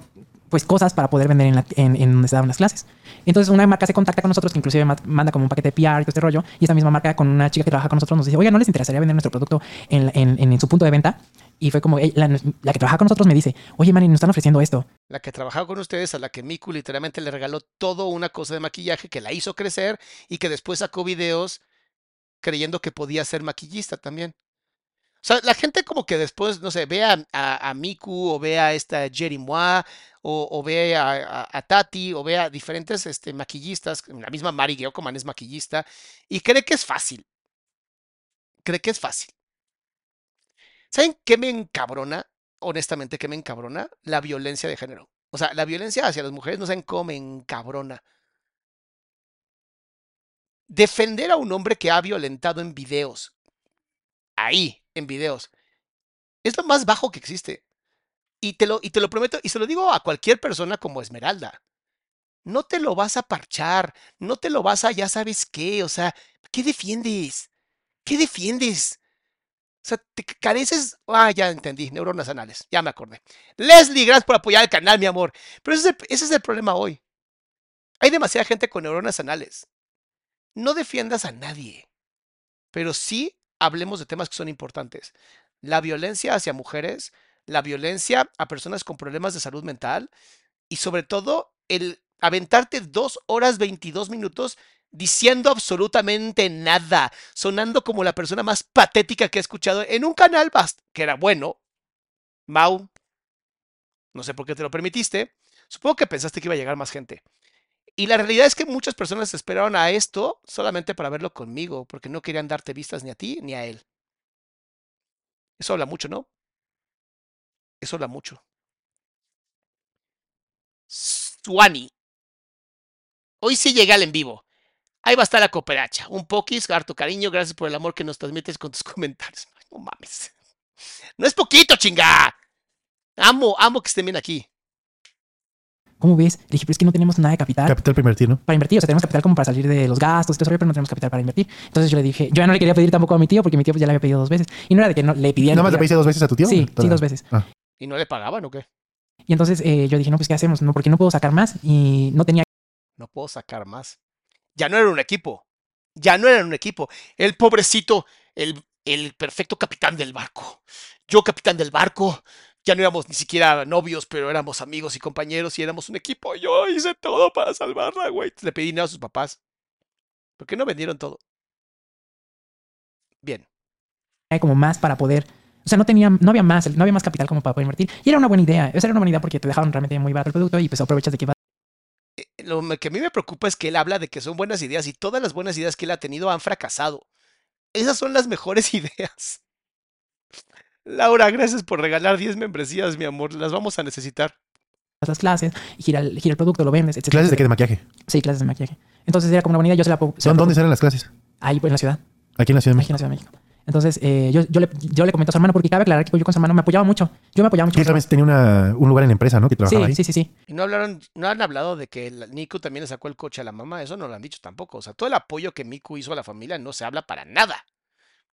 Speaker 3: pues cosas para poder vender en, la- en, en donde se daban las clases. Entonces una marca se contacta con nosotros, que inclusive ma- manda como un paquete de PR y todo este rollo, y esa misma marca con una chica que trabaja con nosotros nos dice, oiga, ¿no les interesaría vender nuestro producto en, su punto de venta? Y fue como, "Ey, la, la que trabaja con nosotros me dice, oye, Manny, nos están ofreciendo esto.
Speaker 1: La que trabajaba con ustedes, a la que Miku literalmente le regaló todo una cosa de maquillaje que la hizo crecer y que después sacó videos creyendo que podía ser maquillista también. O sea, la gente como que después, no sé, ve a, Miku o ve a esta Jerry Moa o, o ve a Tati o ve a diferentes este, maquillistas, la misma Mari Geocoman es maquillista y cree que es fácil. cree que es fácil. ¿Saben qué me encabrona? Honestamente, ¿qué me encabrona? La violencia de género. O sea, la violencia hacia las mujeres no saben cómo me encabrona. Defender a un hombre que ha violentado en videos, ahí, en videos, es lo más bajo que existe. Y te lo, y te lo prometo, y se lo digo a cualquier persona como Esmeralda. No te lo vas a parchar, no te lo vas a, ya sabes qué, o sea, ¿qué defiendes? ¿Qué defiendes? O sea, te careces. Ah, ya entendí, neuronas anales, ya me acordé. Leslie, gracias por apoyar el canal, mi amor. Pero ese es el, ese es el problema hoy. Hay demasiada gente con neuronas anales. No defiendas a nadie, pero sí hablemos de temas que son importantes. La violencia hacia mujeres, la violencia a personas con problemas de salud mental y sobre todo el aventarte dos horas 22 minutos diciendo absolutamente nada, sonando como la persona más patética que he escuchado en un canal que era bueno. Mau, no sé por qué te lo permitiste. Supongo que pensaste que iba a llegar más gente. Y la realidad es que muchas personas esperaron a esto solamente para verlo conmigo, porque no querían darte vistas ni a ti ni a él. Eso habla mucho, ¿no? Eso habla mucho. Suani. Hoy sí llegué al en vivo. Ahí va a estar la cooperacha. Un poquis, harto cariño. Gracias por el amor que nos transmites con tus comentarios. No mames. No es poquito, chinga. Amo, amo que estén bien aquí.
Speaker 3: ¿Cómo ves? Le dije, pero es que no tenemos nada de capital.
Speaker 2: Capital para invertir, ¿no?
Speaker 3: Para invertir, o sea, tenemos capital como para salir de los gastos y todo eso, pero no tenemos capital para invertir. Entonces yo le dije, yo ya no le quería pedir tampoco a mi tío porque mi tío pues, ya le había pedido dos veces. Y no era de que no le pidiera.
Speaker 2: ¿Nada más le pediste dos veces a tu tío?
Speaker 3: Sí, sí, dos veces.
Speaker 2: Ah.
Speaker 1: ¿Y no le pagaban o qué?
Speaker 3: Y entonces eh, yo dije, no, pues ¿qué hacemos? No, porque no puedo sacar más y no tenía.
Speaker 1: No puedo sacar más. Ya no era un equipo. Ya no era un equipo. El pobrecito, el, el perfecto capitán del barco. Yo, capitán del barco, ya no éramos ni siquiera novios, pero éramos amigos y compañeros y éramos un equipo. Yo hice todo para salvarla, güey. Le pedí dinero a sus papás. ¿Por qué no vendieron todo? Bien.
Speaker 3: Hay como más para poder. O sea, no tenía, no había más, no había más capital como para poder invertir. Y era una buena idea. Esa era una buena idea porque te dejaron realmente muy barato el producto y pues aprovechas de que va.
Speaker 1: Lo que a mí me preocupa es que él habla de que son buenas ideas y todas las buenas ideas que él ha tenido han fracasado. Esas son las mejores ideas. Laura, gracias por regalar 10 membresías, mi amor. Las vamos a necesitar.
Speaker 3: Las clases, y gira el, gira el producto, lo vendes, etc.
Speaker 2: ¿Clases de qué? ¿De maquillaje?
Speaker 3: Sí, clases de maquillaje. Entonces era como una idea. Yo se la, se la
Speaker 2: ¿Dónde serán las clases?
Speaker 3: Ahí, pues en la ciudad.
Speaker 2: Aquí en la Ciudad de
Speaker 3: Aquí en
Speaker 2: México.
Speaker 3: la Ciudad de México. Entonces, eh, yo, yo, le, yo le comento a su hermano porque cabe aclarar que yo con su hermano me apoyaba mucho. Yo me apoyaba mucho.
Speaker 2: Sí, también tenía una, un lugar en la empresa, ¿no? Que trabajaba
Speaker 3: Sí,
Speaker 2: ahí.
Speaker 3: sí, sí, sí.
Speaker 1: Y no hablaron, no han hablado de que el- Niku también le sacó el coche a la mamá. Eso no lo han dicho tampoco. O sea, todo el apoyo que Miku hizo a la familia no se habla para nada.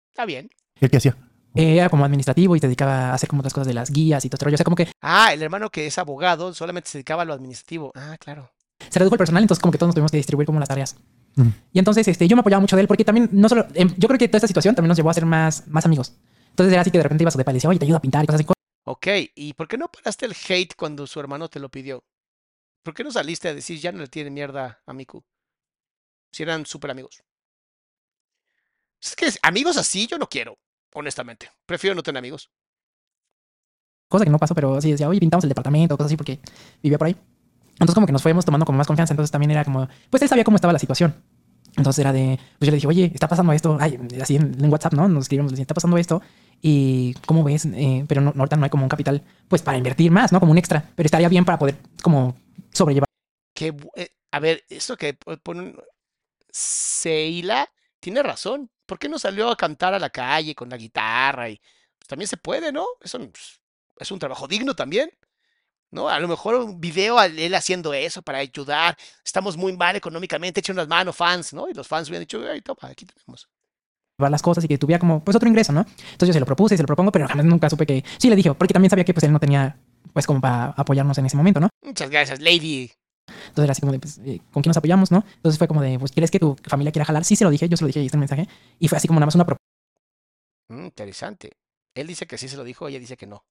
Speaker 1: Está bien.
Speaker 2: ¿El qué hacía?
Speaker 3: Era como administrativo y se dedicaba a hacer como otras cosas de las guías y todo este rollo. O sea, como que
Speaker 1: Ah, el hermano que es abogado solamente se dedicaba a lo administrativo. Ah, claro.
Speaker 3: se redujo el personal, entonces como que todos nos tuvimos que distribuir como las tareas.
Speaker 2: Mm.
Speaker 3: Y entonces este, yo me apoyaba mucho de él porque también, no solo, em, yo creo que toda esta situación también nos llevó a ser más, más amigos. Entonces era así que de repente iba a su depa y le decía, oye, te ayudo a pintar y cosas así.
Speaker 1: Ok, ¿y por qué no paraste el hate cuando su hermano te lo pidió? ¿Por qué no saliste a decir ya no le tiene mierda a Miku? Si eran súper amigos. Es que amigos así yo no quiero, honestamente. Prefiero no tener amigos.
Speaker 3: Cosa que no pasó, pero sí decía, oye, pintamos el departamento, cosas así porque vivía por ahí. Entonces como que nos fuimos tomando como más confianza. Entonces también era como, pues él sabía cómo estaba la situación. Entonces era de, pues yo le dije, oye, está pasando esto. Ay, así en, en WhatsApp, ¿no? Nos escribimos, está pasando esto. Y cómo ves, Eh, pero no, ahorita no hay como un capital, pues para invertir más, ¿no? Como un extra. Pero estaría bien para poder como sobrellevar.
Speaker 1: Bu- eh, a ver, esto que po- ponen. Seila tiene razón. ¿Por qué no salió a cantar a la calle con la guitarra? Y pues, también se puede, ¿no? Eso pues, es un trabajo digno también. ¿No? A lo mejor un video a él haciendo eso para ayudar. Estamos muy mal económicamente, echen unas manos, fans, ¿no? Y los fans hubieran dicho, ay, toma, aquí tenemos.
Speaker 3: las cosas y que tuviera como pues otro ingreso, ¿no? Entonces yo se lo propuse, se lo propongo, pero jamás nunca supe que sí le dije, porque también sabía que pues él no tenía pues como para apoyarnos en ese momento, ¿no?
Speaker 1: Muchas gracias, Lady.
Speaker 3: Entonces era así como de, pues, eh, ¿con quién nos apoyamos, no? Entonces fue como de, pues, ¿quieres que tu familia quiera jalar? Sí, se lo dije, yo se lo dije y está el mensaje. Y fue así como nada más una propuesta.
Speaker 1: Mm, interesante. Él dice que sí se lo dijo, ella dice que no.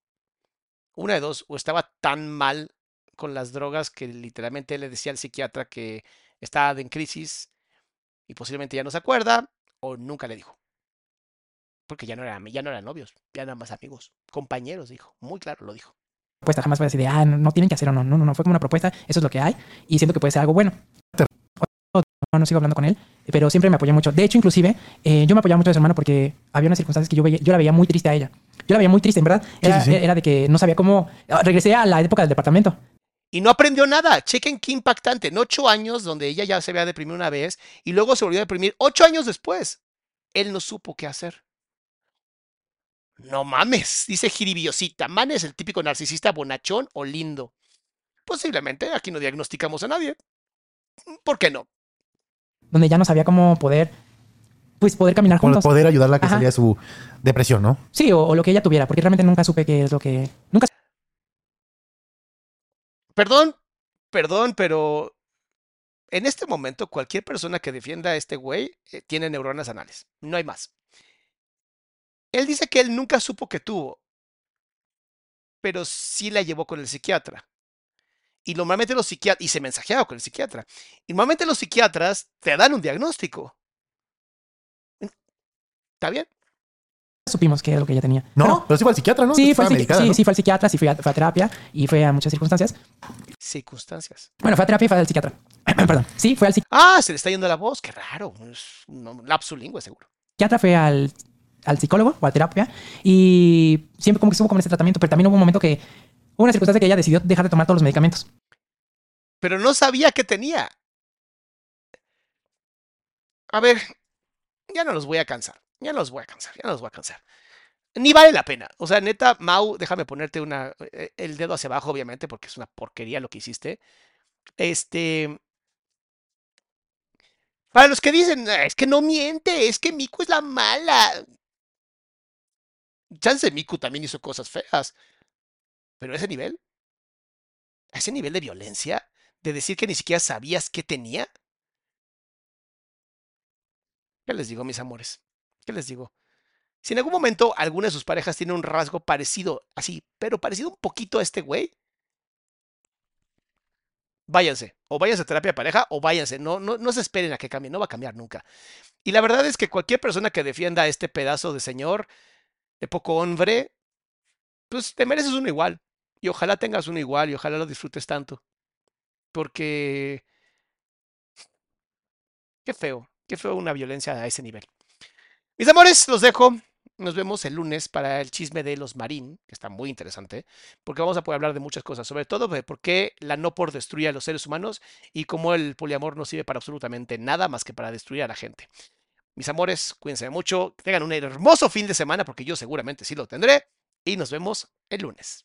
Speaker 1: Una de dos, o estaba tan mal con las drogas que literalmente le decía al psiquiatra que estaba en crisis y posiblemente ya no se acuerda, o nunca le dijo. Porque ya no eran, ya no eran novios, ya eran más amigos, compañeros, dijo. Muy claro lo dijo.
Speaker 3: Jamás fue así de, ah, no, no tienen que hacer o no. No, no, no, fue como una propuesta, eso es lo que hay y siento que puede ser algo bueno. no, no sigo hablando con él, pero siempre me apoyó mucho. De hecho, inclusive, eh, yo me apoyaba mucho a su hermano porque había unas circunstancias que yo, veía, yo la veía muy triste a ella. Yo la veía muy triste, en verdad. Era,
Speaker 2: sí, sí.
Speaker 3: era de que no sabía cómo... ah, Regresé a la época del departamento.
Speaker 1: Y no aprendió nada. Chequen qué impactante. En ocho años, donde ella ya se había deprimido una vez y luego se volvió a deprimir ocho años después. Él no supo qué hacer. No mames, dice Jiribiosita. Man es el típico narcisista bonachón o lindo. Posiblemente, aquí no diagnosticamos a nadie. ¿Por qué no?
Speaker 3: donde ya no sabía cómo poder, pues poder caminar juntos.
Speaker 2: poder ayudarla a que
Speaker 3: Ajá.
Speaker 2: salía de su depresión, ¿no?
Speaker 3: Sí, o, o lo que ella tuviera, porque realmente nunca supe qué es lo que... Nunca
Speaker 1: Perdón, perdón, pero en este momento cualquier persona que defienda a este güey eh, tiene neuronas anales. No hay más. Él dice que él nunca supo que tuvo, pero sí la llevó con el psiquiatra. Y normalmente los psiquiatras, y se mensajeaba con el psiquiatra. Y normalmente los psiquiatras te dan un diagnóstico. ¿Está bien?
Speaker 3: supimos qué es lo que ella tenía.
Speaker 2: No,
Speaker 3: Pero-
Speaker 2: pero sí fue al psiquiatra, ¿no?
Speaker 3: Sí, fue al, psiqui-
Speaker 2: medicada,
Speaker 3: sí,
Speaker 2: ¿no?
Speaker 3: sí, fue al psiquiatra, sí fue a, fue a terapia y fue a muchas circunstancias.
Speaker 1: Circunstancias.
Speaker 3: Bueno, fue a terapia y fue al psiquiatra. Perdón. Sí, fue al
Speaker 1: Ah, se le está yendo la voz. Qué raro. Es un lingüe, seguro.
Speaker 3: psiquiatra, fue al, al psicólogo o a terapia y siempre como que estuvo con ese tratamiento, pero también hubo un momento que hubo una circunstancia que ella decidió dejar de tomar todos los medicamentos.
Speaker 1: pero no sabía que tenía. A ver, ya no los voy a cansar, ya no los voy a cansar, ya no los voy a cansar. Ni vale la pena. O sea, neta, Mau, déjame ponerte una, eh, el dedo hacia abajo, obviamente, porque es una porquería lo que hiciste. Este. Para los que dicen, "Ah, es que no miente, es que Miku es la mala. Chance Miku también hizo cosas feas. Pero a ese nivel, a ese nivel de violencia, de decir que ni siquiera sabías qué tenía. ¿Qué les digo, mis amores? ¿Qué les digo? Si en algún momento alguna de sus parejas tiene un rasgo parecido, así, pero parecido un poquito a este güey, váyanse. O váyanse a terapia de pareja o váyanse. No, no, no se esperen a que cambie, no va a cambiar nunca. Y la verdad es que cualquier persona que defienda a este pedazo de señor, de poco hombre, pues te mereces uno igual. Y ojalá tengas uno igual y ojalá lo disfrutes tanto. Porque... Qué feo, qué feo una violencia a ese nivel. Mis amores, los dejo. Nos vemos el lunes para el chisme de los Marín, que está muy interesante, porque vamos a poder hablar de muchas cosas, sobre todo de por qué la no por destruye a los seres humanos y cómo el poliamor no sirve para absolutamente nada más que para destruir a la gente. Mis amores, cuídense mucho, tengan un hermoso fin de semana, porque yo seguramente sí lo tendré, y nos vemos el lunes.